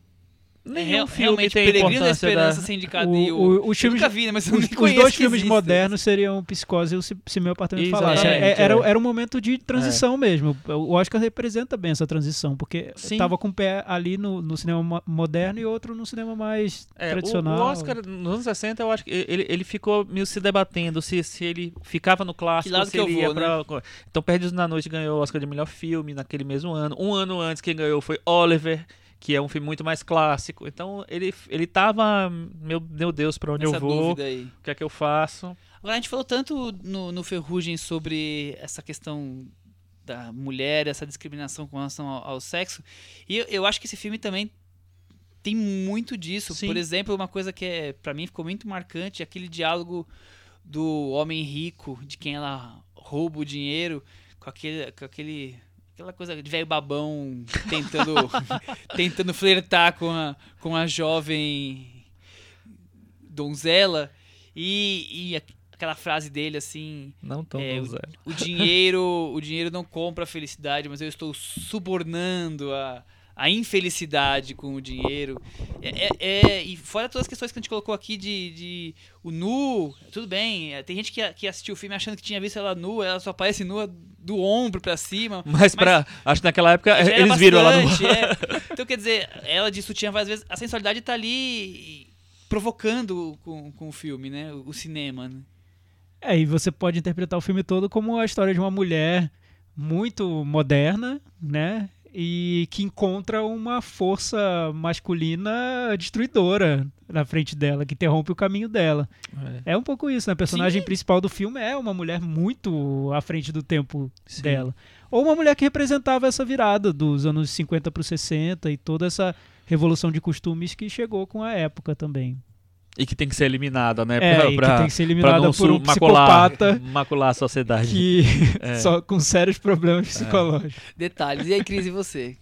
Nenhum Real- filme tem Peregrino da importância Esperança da... indicado O- o... o- os eu nunca vi, né? Mas eu Os, os dois filmes existe. modernos seriam Psicose e o Se, Se Meu Apartamento Exatamente, Falasse. É- era, é. era um momento de transição mesmo. O Oscar representa bem essa transição, porque Sim. tava com um pé ali no, no cinema mo- moderno e outro no cinema mais É, o- tradicional. O, Oscar, nos anos 60, eu acho que ele, ele ficou meio se debatendo se, se ele ficava no clássico, Que se que eu ele ia vou, né? pra... Então, Perdidos na Noite ganhou o Oscar de melhor filme naquele mesmo ano. Um ano antes, quem ganhou foi Oliver, que é um filme muito mais clássico. Então, ele, ele tava, meu, meu Deus, pra onde Essa eu vou, o que é que eu faço. Agora, a gente falou tanto no, no Ferrugem sobre essa questão da mulher, essa discriminação com relação ao, ao sexo. E eu, eu acho que esse filme também tem muito disso. Sim. Por exemplo, uma coisa que é, para mim ficou muito marcante, é aquele diálogo do homem rico, de quem ela rouba o dinheiro, com aquele, com aquele aquela coisa de velho babão tentando tentando flertar com a, com a jovem donzela e, e aquela frase dele assim Não tão É, bom, Zé. o dinheiro o dinheiro não compra a felicidade mas eu estou subornando a, a infelicidade com o dinheiro é, é- é- e fora todas as questões que a gente colocou aqui de, de o nu tudo bem é, tem gente que, que assistiu o filme achando que tinha visto ela nua ela só aparece nua do ombro pra cima Mas, pra, acho que naquela época era eles viram ela no... bastante, é. Então, quer dizer, ela de sutiã várias vezes. A sensualidade tá ali provocando com, com o filme, né? O, o cinema, né? É, e você pode interpretar o filme todo como a história de uma mulher muito moderna, né? E que encontra uma força masculina destruidora na frente dela, que interrompe o caminho dela. É. É um pouco isso, né? A personagem Sim. principal do filme é uma mulher muito à frente do tempo Sim. dela. Ou uma mulher que representava essa virada dos anos 50 para os 60 e toda essa revolução de costumes que chegou com a época também. E que tem que ser eliminada, né? É, pra, e pra- que tem que ser pra eliminada não por um macular, psicopata macular a sociedade. que É. só com sérios problemas psicológicos. Detalhes. E aí, Cris, e você?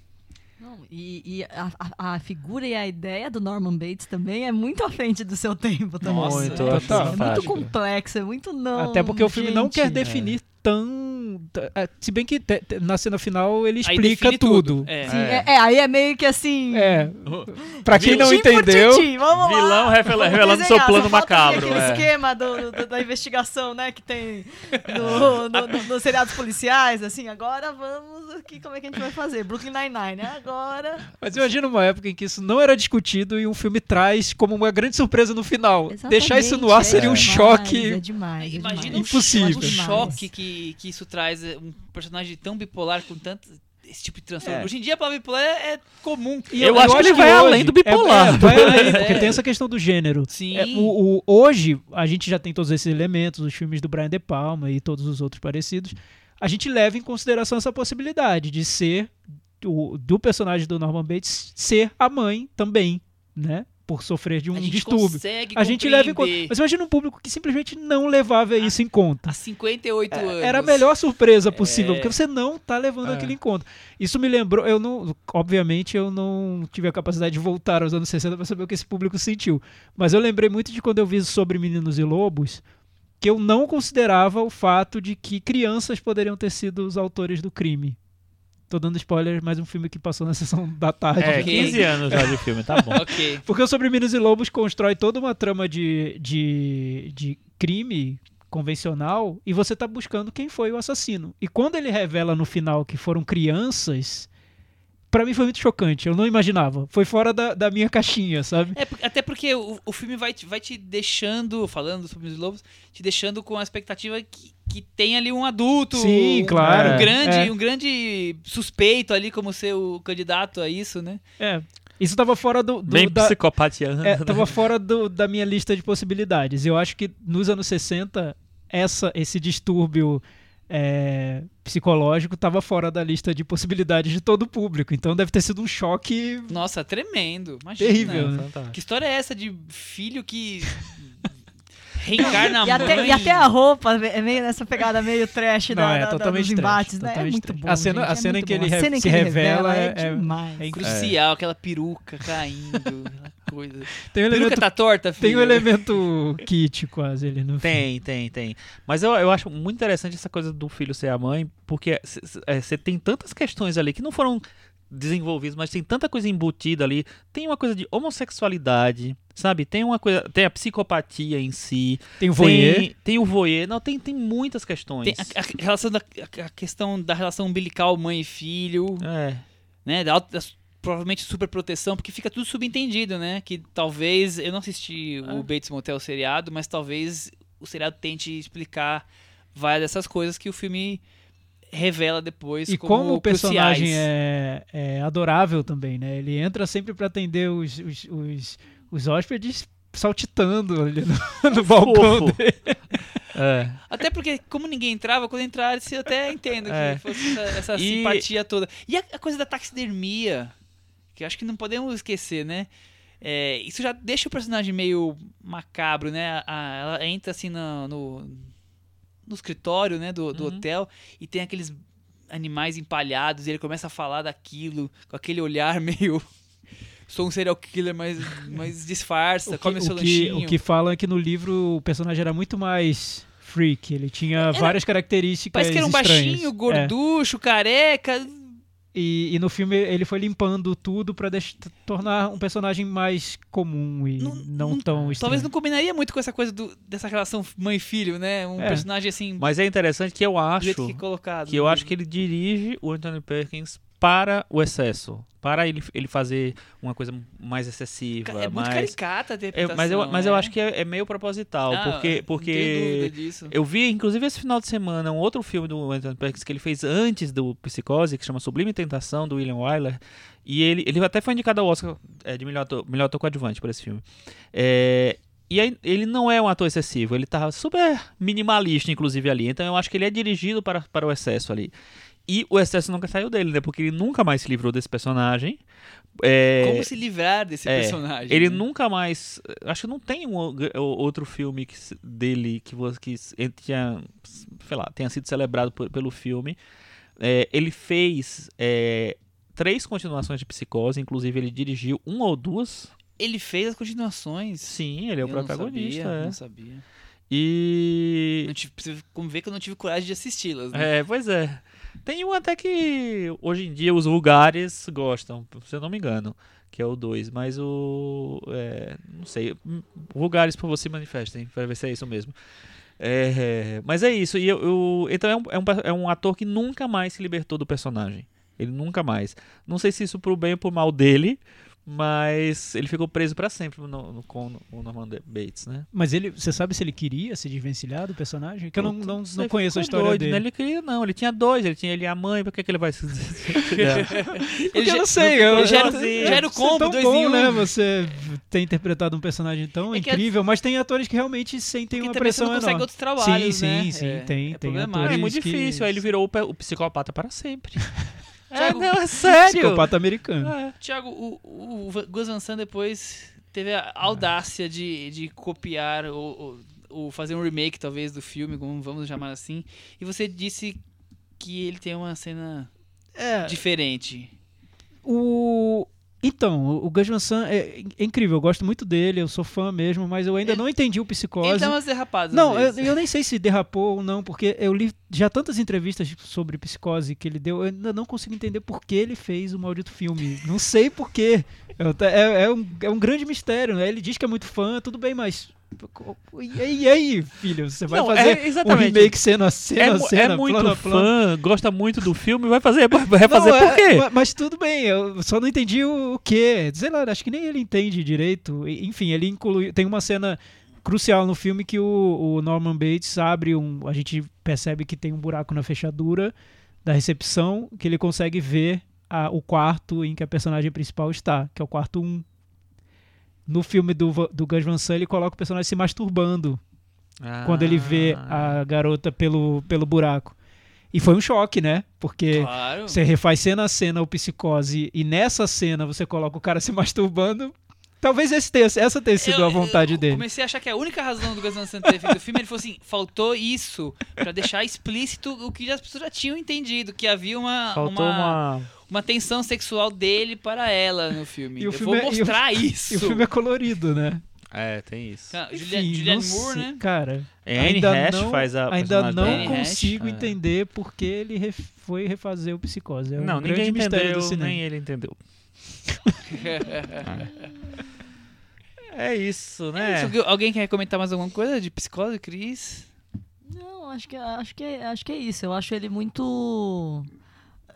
Não, e e a, a- figura e a ideia do Norman Bates também é muito à frente do seu tempo também. Nossa, Muito, é. É muito complexo, é muito não. Até porque o filme não gente. quer definir tão. é, Se bem que te- te- na cena final ele explica define tudo. É. Sim, é. é, aí é meio que assim. É, pra quem não entendeu. vamos lá. Vilão revela- Vamos revelando desenhar, seu plano macabro, Aquele é. esquema do- do- da investigação, né, que tem no, no, no- nos seriados policiais, assim, agora vamos aqui, como é que a gente vai fazer? Brooklyn Nine-Nine, né? Agora... Mas imagina uma época em que isso não era discutido e um filme traz como uma grande surpresa no final. Deixar isso no ar Exatamente, seria um é demais, choque. É demais, é Imagina demais. o Impossível. Demais. choque que, que isso traz. é, Um personagem tão bipolar com tanto. Esse tipo de transtorno. É. Hoje em dia a palavra bipolar é, é comum. E Eu acho que ele vai além do bipolar. É, é, vai além, É. porque tem essa questão do gênero. Sim. É, o, o- hoje, a gente já tem todos esses elementos, os filmes do Brian De Palma e todos os outros parecidos. A gente leva em consideração essa possibilidade de ser, o- do personagem do Norman Bates, ser a mãe também, né? Por sofrer de um a gente distúrbio. consegue A gente leva em conta. Mas imagina um público que simplesmente não levava isso em conta. há 58 anos. É, Era a melhor surpresa possível, É. porque você não tá levando É. aquilo em conta. Isso me lembrou, eu não, obviamente eu não tive a capacidade de voltar aos anos 60 para saber o que esse público sentiu, mas eu lembrei muito de quando eu vi sobre Meninos e Lobos, que eu não considerava o fato de que crianças poderiam ter sido os autores do crime. Tô dando spoiler, mais um filme que passou na sessão da tarde. É, Ok. 15 anos já de filme, tá bom. Ok. Porque o Sobre Meninos e Lobos constrói toda uma trama de, de, de crime convencional e você tá buscando quem foi o assassino. E quando ele revela no final que foram crianças, pra mim foi muito chocante. Eu não imaginava. Foi fora da, da minha caixinha, sabe? É, até porque o, o filme vai te, vai te deixando, falando sobre os lobos, te deixando com a expectativa que, que tem ali um adulto. Sim, um- claro. Um grande, É. um grande suspeito ali como ser o candidato a isso, né? É. Isso tava fora do, do- Bem da, psicopatiano. é, né? tava fora do- da minha lista de possibilidades. Eu acho que nos anos 60 essa, esse distúrbio é, psicológico tava fora da lista de possibilidades de todo o público. Então deve ter sido um choque Nossa, tremendo. Imagina. terrível. né? Que história é essa de filho que reencarna a E mãe? até, e até a roupa é meio nessa pegada meio trash Não, da, é da- totalmente dos trash, embates, né? É totalmente muito trash. bom. A cena- gente, a é cena muito que bom. ele A re- se que ele revela é, é- é- demais. é. Crucial, aquela peruca caindo, aquela coisa. Tem um Peruca elemento, tá torta, filho. tem um elemento kit quase ele no filme. Tem, tem, tem. Mas eu, eu acho muito interessante essa coisa do filho ser a mãe, porque você tem tantas questões ali que não foram desenvolvidas, mas tem tanta coisa embutida ali. Tem uma coisa de homossexualidade, sabe? Tem uma coisa. Tem a psicopatia em si. Tem o voyeur. Tem, tem o voyeur. Não, tem, tem muitas questões. Tem a, a relação da, a, a questão da relação umbilical mãe e filho, É. né? Da, da provavelmente superproteção, porque fica tudo subentendido, né? Que talvez. Eu não assisti Ah. o Bates Motel seriado, mas talvez o seriado tente explicar várias dessas coisas que o filme revela depois E como, como o personagem cruciais. é, é adorável também, né? Ele entra sempre pra atender os, os, os, os hóspedes saltitando ali no, no balcão dele. É. Até porque, como ninguém entrava, quando entrasse, eu até entendo que É. fosse essa, essa E- simpatia toda. E a, a coisa da taxidermia, que eu acho que não podemos esquecer, né? É, isso já deixa o personagem meio macabro, né? A- ela entra assim no, no, no escritório né, do, do Uhum. hotel e tem aqueles animais empalhados e ele começa a falar daquilo com aquele olhar meio. Sou um serial killer, mas, mas disfarça, O que, come seu o, que, lanchinho. o que falam é que no livro o personagem era muito mais freak. Ele tinha Era- várias características Parece que era um estranhas. baixinho, É. gorducho, careca. E, e no filme ele foi limpando tudo pra deix- tornar um personagem mais comum e Não- não, não- tão estranho. Talvez não combinaria muito com essa coisa do- dessa relação mãe-filho, né? Um É. personagem assim, Mas é interessante que eu do acho jeito que é colocado. que eu acho que ele dirige o Anthony Perkins para o excesso, para ele, ele fazer uma coisa mais excessiva, É muito mais caricata a É, mas eu, mas eu né? acho que é, é meio proposital, Ah, porque porque dúvida disso. eu vi inclusive esse final de semana um outro filme do Anthony Perkins que ele fez antes do Psicose, que chama Sublime Tentação do William Wyler, e ele, ele até foi indicado ao Oscar é, de melhor ator, melhor ator coadjuvante por esse filme. É, e aí, ele não é um ator excessivo, ele tá super minimalista, inclusive, ali. Então eu acho que ele é dirigido para, para o excesso ali. E o excesso nunca saiu dele, né? Porque ele nunca mais se livrou desse personagem. É, Como se livrar desse é, personagem. ele né? nunca mais. Acho que não tem um outro filme que dele que, que ele tinha, sei lá, tenha sido celebrado por- pelo filme. É, ele fez é, três continuações de Psicose, inclusive ele dirigiu uma ou duas. Ele fez as continuações. Sim, ele é o Eu não protagonista. sabia, é. Não sabia. E. Não tive, como ver que eu não tive coragem de assisti-las. Né? É, pois é. Tem um até que hoje em dia os vulgares gostam, se eu não me engano, que é o 2, mas o. é, não sei. Vulgares por você manifestem, para ver se é isso mesmo. É, mas é isso, e eu, eu- então é um, é, um, é um ator que nunca mais se libertou do personagem. Ele nunca mais. Não sei se isso pro bem ou pro mal dele, mas ele ficou preso para sempre no, no- com o Norman Bates, né? Mas ele, você sabe se ele queria se desvencilhar do personagem? Que eu não, não, não conheço a história doido, dele. Né? Ele queria, não, ele tinha dois, ele tinha ele e a mãe, por que, que ele vai se. Porque eu já- não sei. Eu, já era- eu- já era o Isso é combo, tão dois bom, em um. né? Você ter interpretado um personagem tão É que incrível, mas tem atores que realmente sentem Porque uma pressão não consegue enorme. outros trabalhos, sim, né? sim, sim, É- tem, é tem problemático. É atores muito que- difícil, aí ele virou o, o psicopata para sempre. é, Thiago, não, é sério. Psicopata americano. É. Thiago, o, o Gus Van Sant depois teve a audácia de, de copiar ou, ou- ou fazer um remake, talvez, do filme, como vamos chamar assim. E você disse que ele tem uma cena É, diferente. o... Então, o- Gus Van Sant é, é incrível, eu gosto muito dele, eu sou fã mesmo, mas eu ainda Ele- não entendi o Psicose. dá umas derrapadas. Não, eu, eu nem sei se derrapou ou não, porque eu li já tantas entrevistas sobre psicose que ele deu, eu ainda não consigo entender por que ele fez o maldito filme. Não sei por quê. É, é um, é um grande mistério, né? Ele diz que é muito fã, tudo bem, mas. E aí, e aí, filho? Você vai Não, fazer é um remake cena a cena, É, mu- cena, é muito plano a plano? fã, gosta muito do filme, vai fazer, vai fazer Não, por é- quê? ma- Mas tudo bem, eu só não entendi o, o quê. Sei lá, acho que nem ele entende direito. Enfim, ele inclui. Tem uma cena crucial no filme que o, o Norman Bates abre um. A gente percebe que tem um buraco na fechadura da recepção, que ele consegue ver a- o quarto em que a personagem principal está, que é o quarto 1. No filme do, do Gus Van Sant, ele coloca o personagem se masturbando quando ele vê Ah. a garota pelo, pelo buraco. E foi um choque, né? Porque Claro. você refaz cena a cena o psicose e nessa cena você coloca o cara se masturbando. Talvez esse tenha, essa tenha sido Eu- a vontade eu dele. comecei a achar que a única razão do Gus Van Sant ter feito o filme, ele falou assim, faltou isso, pra deixar explícito o que as pessoas já tinham entendido, que havia uma, Faltou uma, uma. Uma tensão sexual dele para ela no filme. E o Eu filme vou é- e o- mostrar isso. E o filme é colorido, né? É, tem isso. Ah, Enfim, Julianne, Moore, né? Cara, É, Anne ainda Hash não- faz a ainda não. Anne Hash, consigo é. entender porque ele ref- foi refazer o Psicose. É um Não, ninguém entendeu, nem ele entendeu. É isso, né? Isso, Alguém quer comentar mais alguma coisa de psicose, Cris? Não, acho que, acho, que, acho que é isso. Eu acho ele muito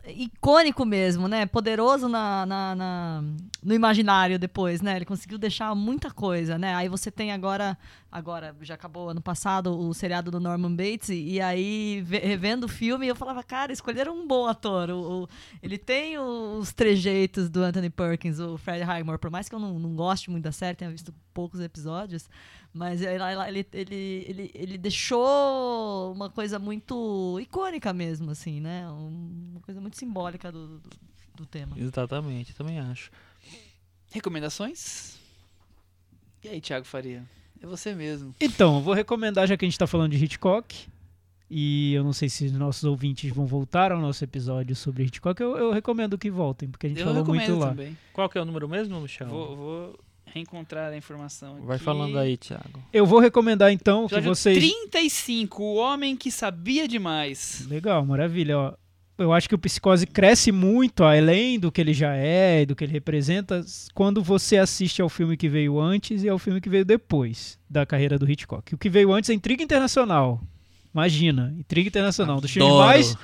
icônico mesmo, né? Poderoso na, na- na- no imaginário depois, né? Ele conseguiu deixar muita coisa, né? Aí você tem agora, agora já acabou ano passado o seriado do Norman Bates e, aí ve- revendo o filme eu falava, cara, escolheram um bom ator. O, o- ele tem os trejeitos do Anthony Perkins, o Fred Highmore, por mais que eu não, não goste muito da série, tenha visto poucos episódios, mas ele, ele, ele, ele, ele deixou uma coisa muito icônica mesmo, assim, né? Um- Uma coisa muito simbólica do, do, do tema. Exatamente, também acho. Recomendações? E aí, Thiago Faria? É você mesmo. Então, eu vou recomendar, já que a gente tá falando de Hitchcock, e eu não sei se os nossos ouvintes vão voltar ao nosso episódio sobre Hitchcock, eu, eu recomendo que voltem, porque a gente Eu falou muito recomendo lá. também. Qual que é o número mesmo, Michel? Vou, vou reencontrar a informação Vai aqui. falando aí, Thiago. Eu vou recomendar então que vocês. 35, o homem que sabia demais. Legal, maravilha. Ó. Eu acho que o Psicose cresce muito, além do que ele já é e do que ele representa, quando você assiste ao filme que veio antes e ao filme que veio depois da carreira do Hitchcock. O que veio antes é Intriga Internacional. Imagina, Intriga Internacional. Um dos filmes Adoro. mais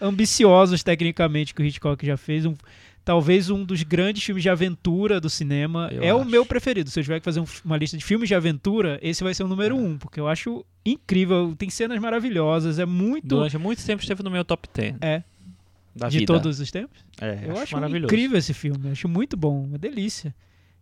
ambiciosos tecnicamente que o Hitchcock já fez. Um, talvez um dos grandes filmes de aventura do cinema. Eu é o acho. meu preferido. Se eu tiver que fazer um- uma lista de filmes de aventura, esse vai ser o número um, porque eu acho incrível. Tem cenas maravilhosas, é muito Durante muito tempo esteve no meu top 10. É. Da de vida. todos os tempos. É, Eu acho maravilhoso. incrível esse filme, eu acho muito bom, uma delícia.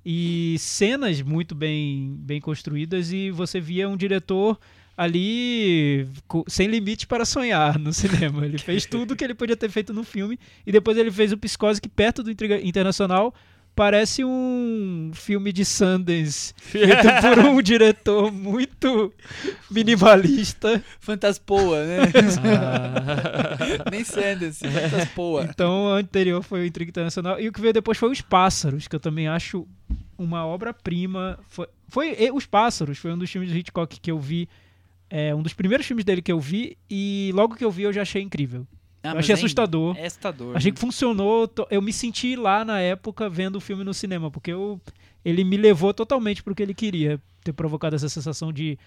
E cenas muito bem, bem construídas e você via um diretor ali sem limite para sonhar no cinema. Ele fez tudo que ele podia ter feito no filme e depois ele fez o Psicose que perto do Intriga Internacional parece um filme de Sundance feito por um diretor muito minimalista. Fantaspoa, né? Ah, Nem Sanders, Fantaspoa. Então, o anterior foi o Intriga Internacional. E o que veio depois foi Os Pássaros, que eu também acho uma obra-prima. Foi, foi Os Pássaros, foi um dos filmes do Hitchcock que eu vi. É, um dos primeiros filmes dele que eu vi. E logo que eu vi, eu já achei incrível. Ah, eu achei é- assustador. É assustador. Achei né? que funcionou. Eu me senti lá na época vendo o filme no cinema, porque eu, ele me levou totalmente pro que ele queria. Ter provocado essa sensação de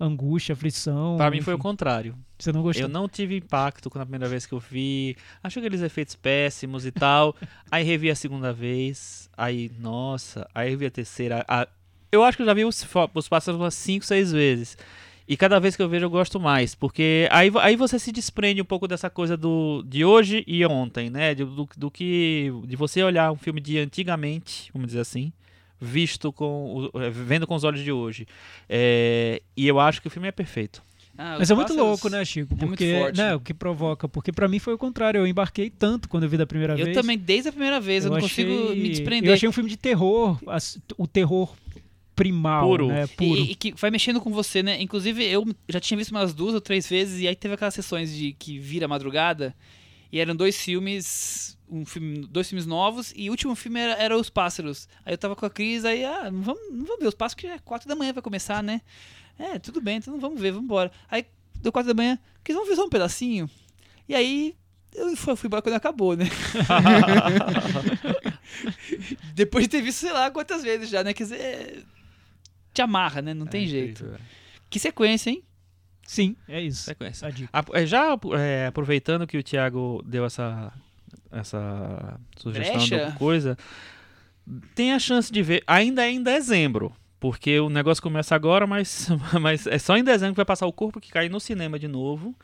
angústia, aflição. pra mim foi o contrário. Você não gostou? Eu não tive impacto quando a primeira vez que eu vi. Achei aqueles efeitos péssimos e tal. aí revi a segunda vez. Aí, nossa. Aí revi a terceira. a- Eu acho que eu já vi os, os pássaros umas 5, 6 vezes. E cada vez que eu vejo eu gosto mais. Porque aí, aí você se desprende um pouco dessa coisa do, de hoje e ontem, né? De- Do, do que. De você olhar um filme de antigamente, vamos dizer assim. Visto com. o- eh, vendo com os olhos de hoje. É, e eu acho que o filme é perfeito. Ah, Mas é muito louco, né, Chico? é muito Porque, forte. né, o que provoca. Porque pra mim foi o contrário. Eu embarquei tanto quando eu vi da primeira Eu vez. também, desde a primeira vez, eu, não consigo achei- me desprender. Eu achei um filme de terror, o terror primal, Puro. né? E- Puro. E, que vai mexendo com você, né? Inclusive, eu já tinha visto umas duas ou três vezes, e aí teve aquelas sessões de que vira madrugada, e eram dois filmes, um filme, dois filmes novos, e o último filme era, era Os Pássaros. Aí eu tava com a Cris, aí, ah, não vamos, não vamos ver Os Pássaros, que é quatro da manhã vai começar, né? É, tudo bem, então vamos ver, vamos embora. Aí, deu quatro da manhã, Cris, vamos ver só um pedacinho? E aí, eu fui, fui embora quando acabou, né? Depois de ter visto, sei lá, quantas vezes já, né? Quer dizer, é, te amarra, né? Não tem É jeito. incrível. Que sequência, hein? Sim, é isso. Sequência. A é, Já é, aproveitando que o Thiago deu essa, essa sugestão Brecha? do coisa, tem a chance de ver, ainda é em dezembro, porque o negócio começa agora, mas, mas é só em dezembro que vai passar o Corpo que Cai no cinema de novo,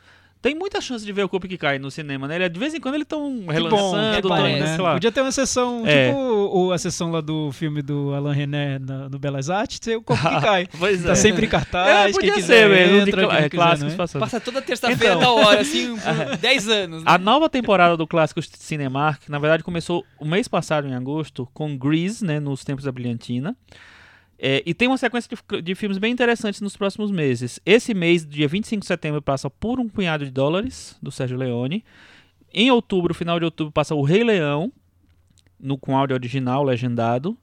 Tem muita chance de ver o corpo que cai no cinema, né? Ele, de vez em quando eles estão Que bom, relançando, bom, tão, né? sei lá. Podia ter uma sessão, É. tipo o- a sessão lá do filme do Alain René na- no Belas Artes, ser o corpo que cai. Pois Tá é. sempre em É, cartaz, podia quem ser quiser mesmo, de entra, cl- é, quiser, clássicos é? passando. Passa toda terça-feira Então. da hora, assim, por 10 anos. Né? A nova temporada do clássico Cinemark, na verdade, começou o mês passado, em agosto, com Grease, né, nos tempos da Brilhantina. É, e tem uma sequência de, de filmes bem interessantes nos próximos meses. Esse mês, dia 25 de setembro, passa Por um Punhado de Dólares, do Sérgio Leone. Em outubro, final de outubro, passa O Rei Leão, no, com áudio original, legendado.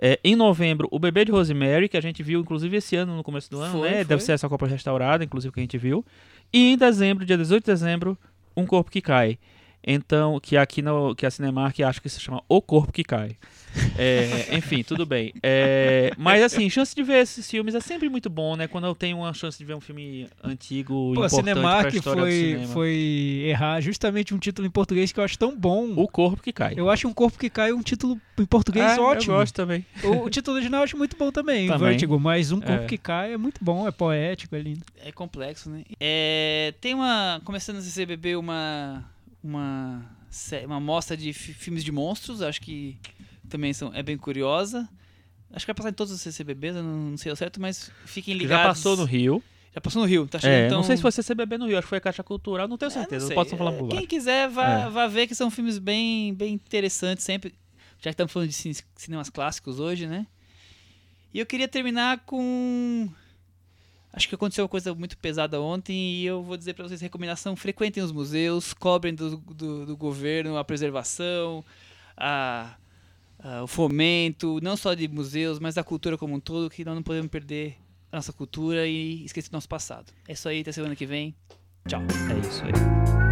É, em novembro, O Bebê de Rosemary, que a gente viu, inclusive, esse ano, no começo do ano, Foi, né? foi. Deve ser essa Copa restaurada, inclusive, que a gente viu. E em dezembro, dia 18 de dezembro, Um Corpo que Cai. Então, que aqui no, que a Cinemark acho que se chama O Corpo que Cai. É, enfim, tudo bem. É, mas assim, chance de ver esses filmes é sempre muito bom, né? Quando eu tenho uma chance de ver um filme antigo, Pô, a importante pra Cinemark história do foi, cinema. foi errar justamente um título em português que eu acho tão bom. O Corpo que Cai. Eu acho um corpo que cai um título em português É, ótimo. Eu gosto também. O, o título original eu acho muito bom também, Também. Vertigo, mas um corpo É. que cai é muito bom, é poético, é lindo. É complexo, né? É, tem uma. Começando a CCBB uma. Uma. Uma mostra de fi- filmes de monstros, acho que também são, é bem curiosa. Acho que vai passar em todos os CCBBs, eu não, não sei ao certo, mas fiquem Que ligados. já passou no Rio. Já passou no Rio, tá chegando É, então... não sei se foi CCBB no Rio, acho que foi a Caixa Cultural, não tenho É, não certeza, não, sei. posso falar É, por Quem quiser, vá, É. vá ver que são filmes bem, bem interessantes sempre. Já que estamos falando de cine- cinemas clássicos hoje, né? E eu queria terminar com. Acho que aconteceu uma coisa muito pesada ontem e eu vou dizer para vocês: recomendação: frequentem os museus, cobrem do, do, do governo a preservação, a, a- o fomento, não só de museus, mas da cultura como um todo, que nós não podemos perder a nossa cultura e esquecer do nosso passado. É isso aí, até semana que vem. Tchau. É isso aí.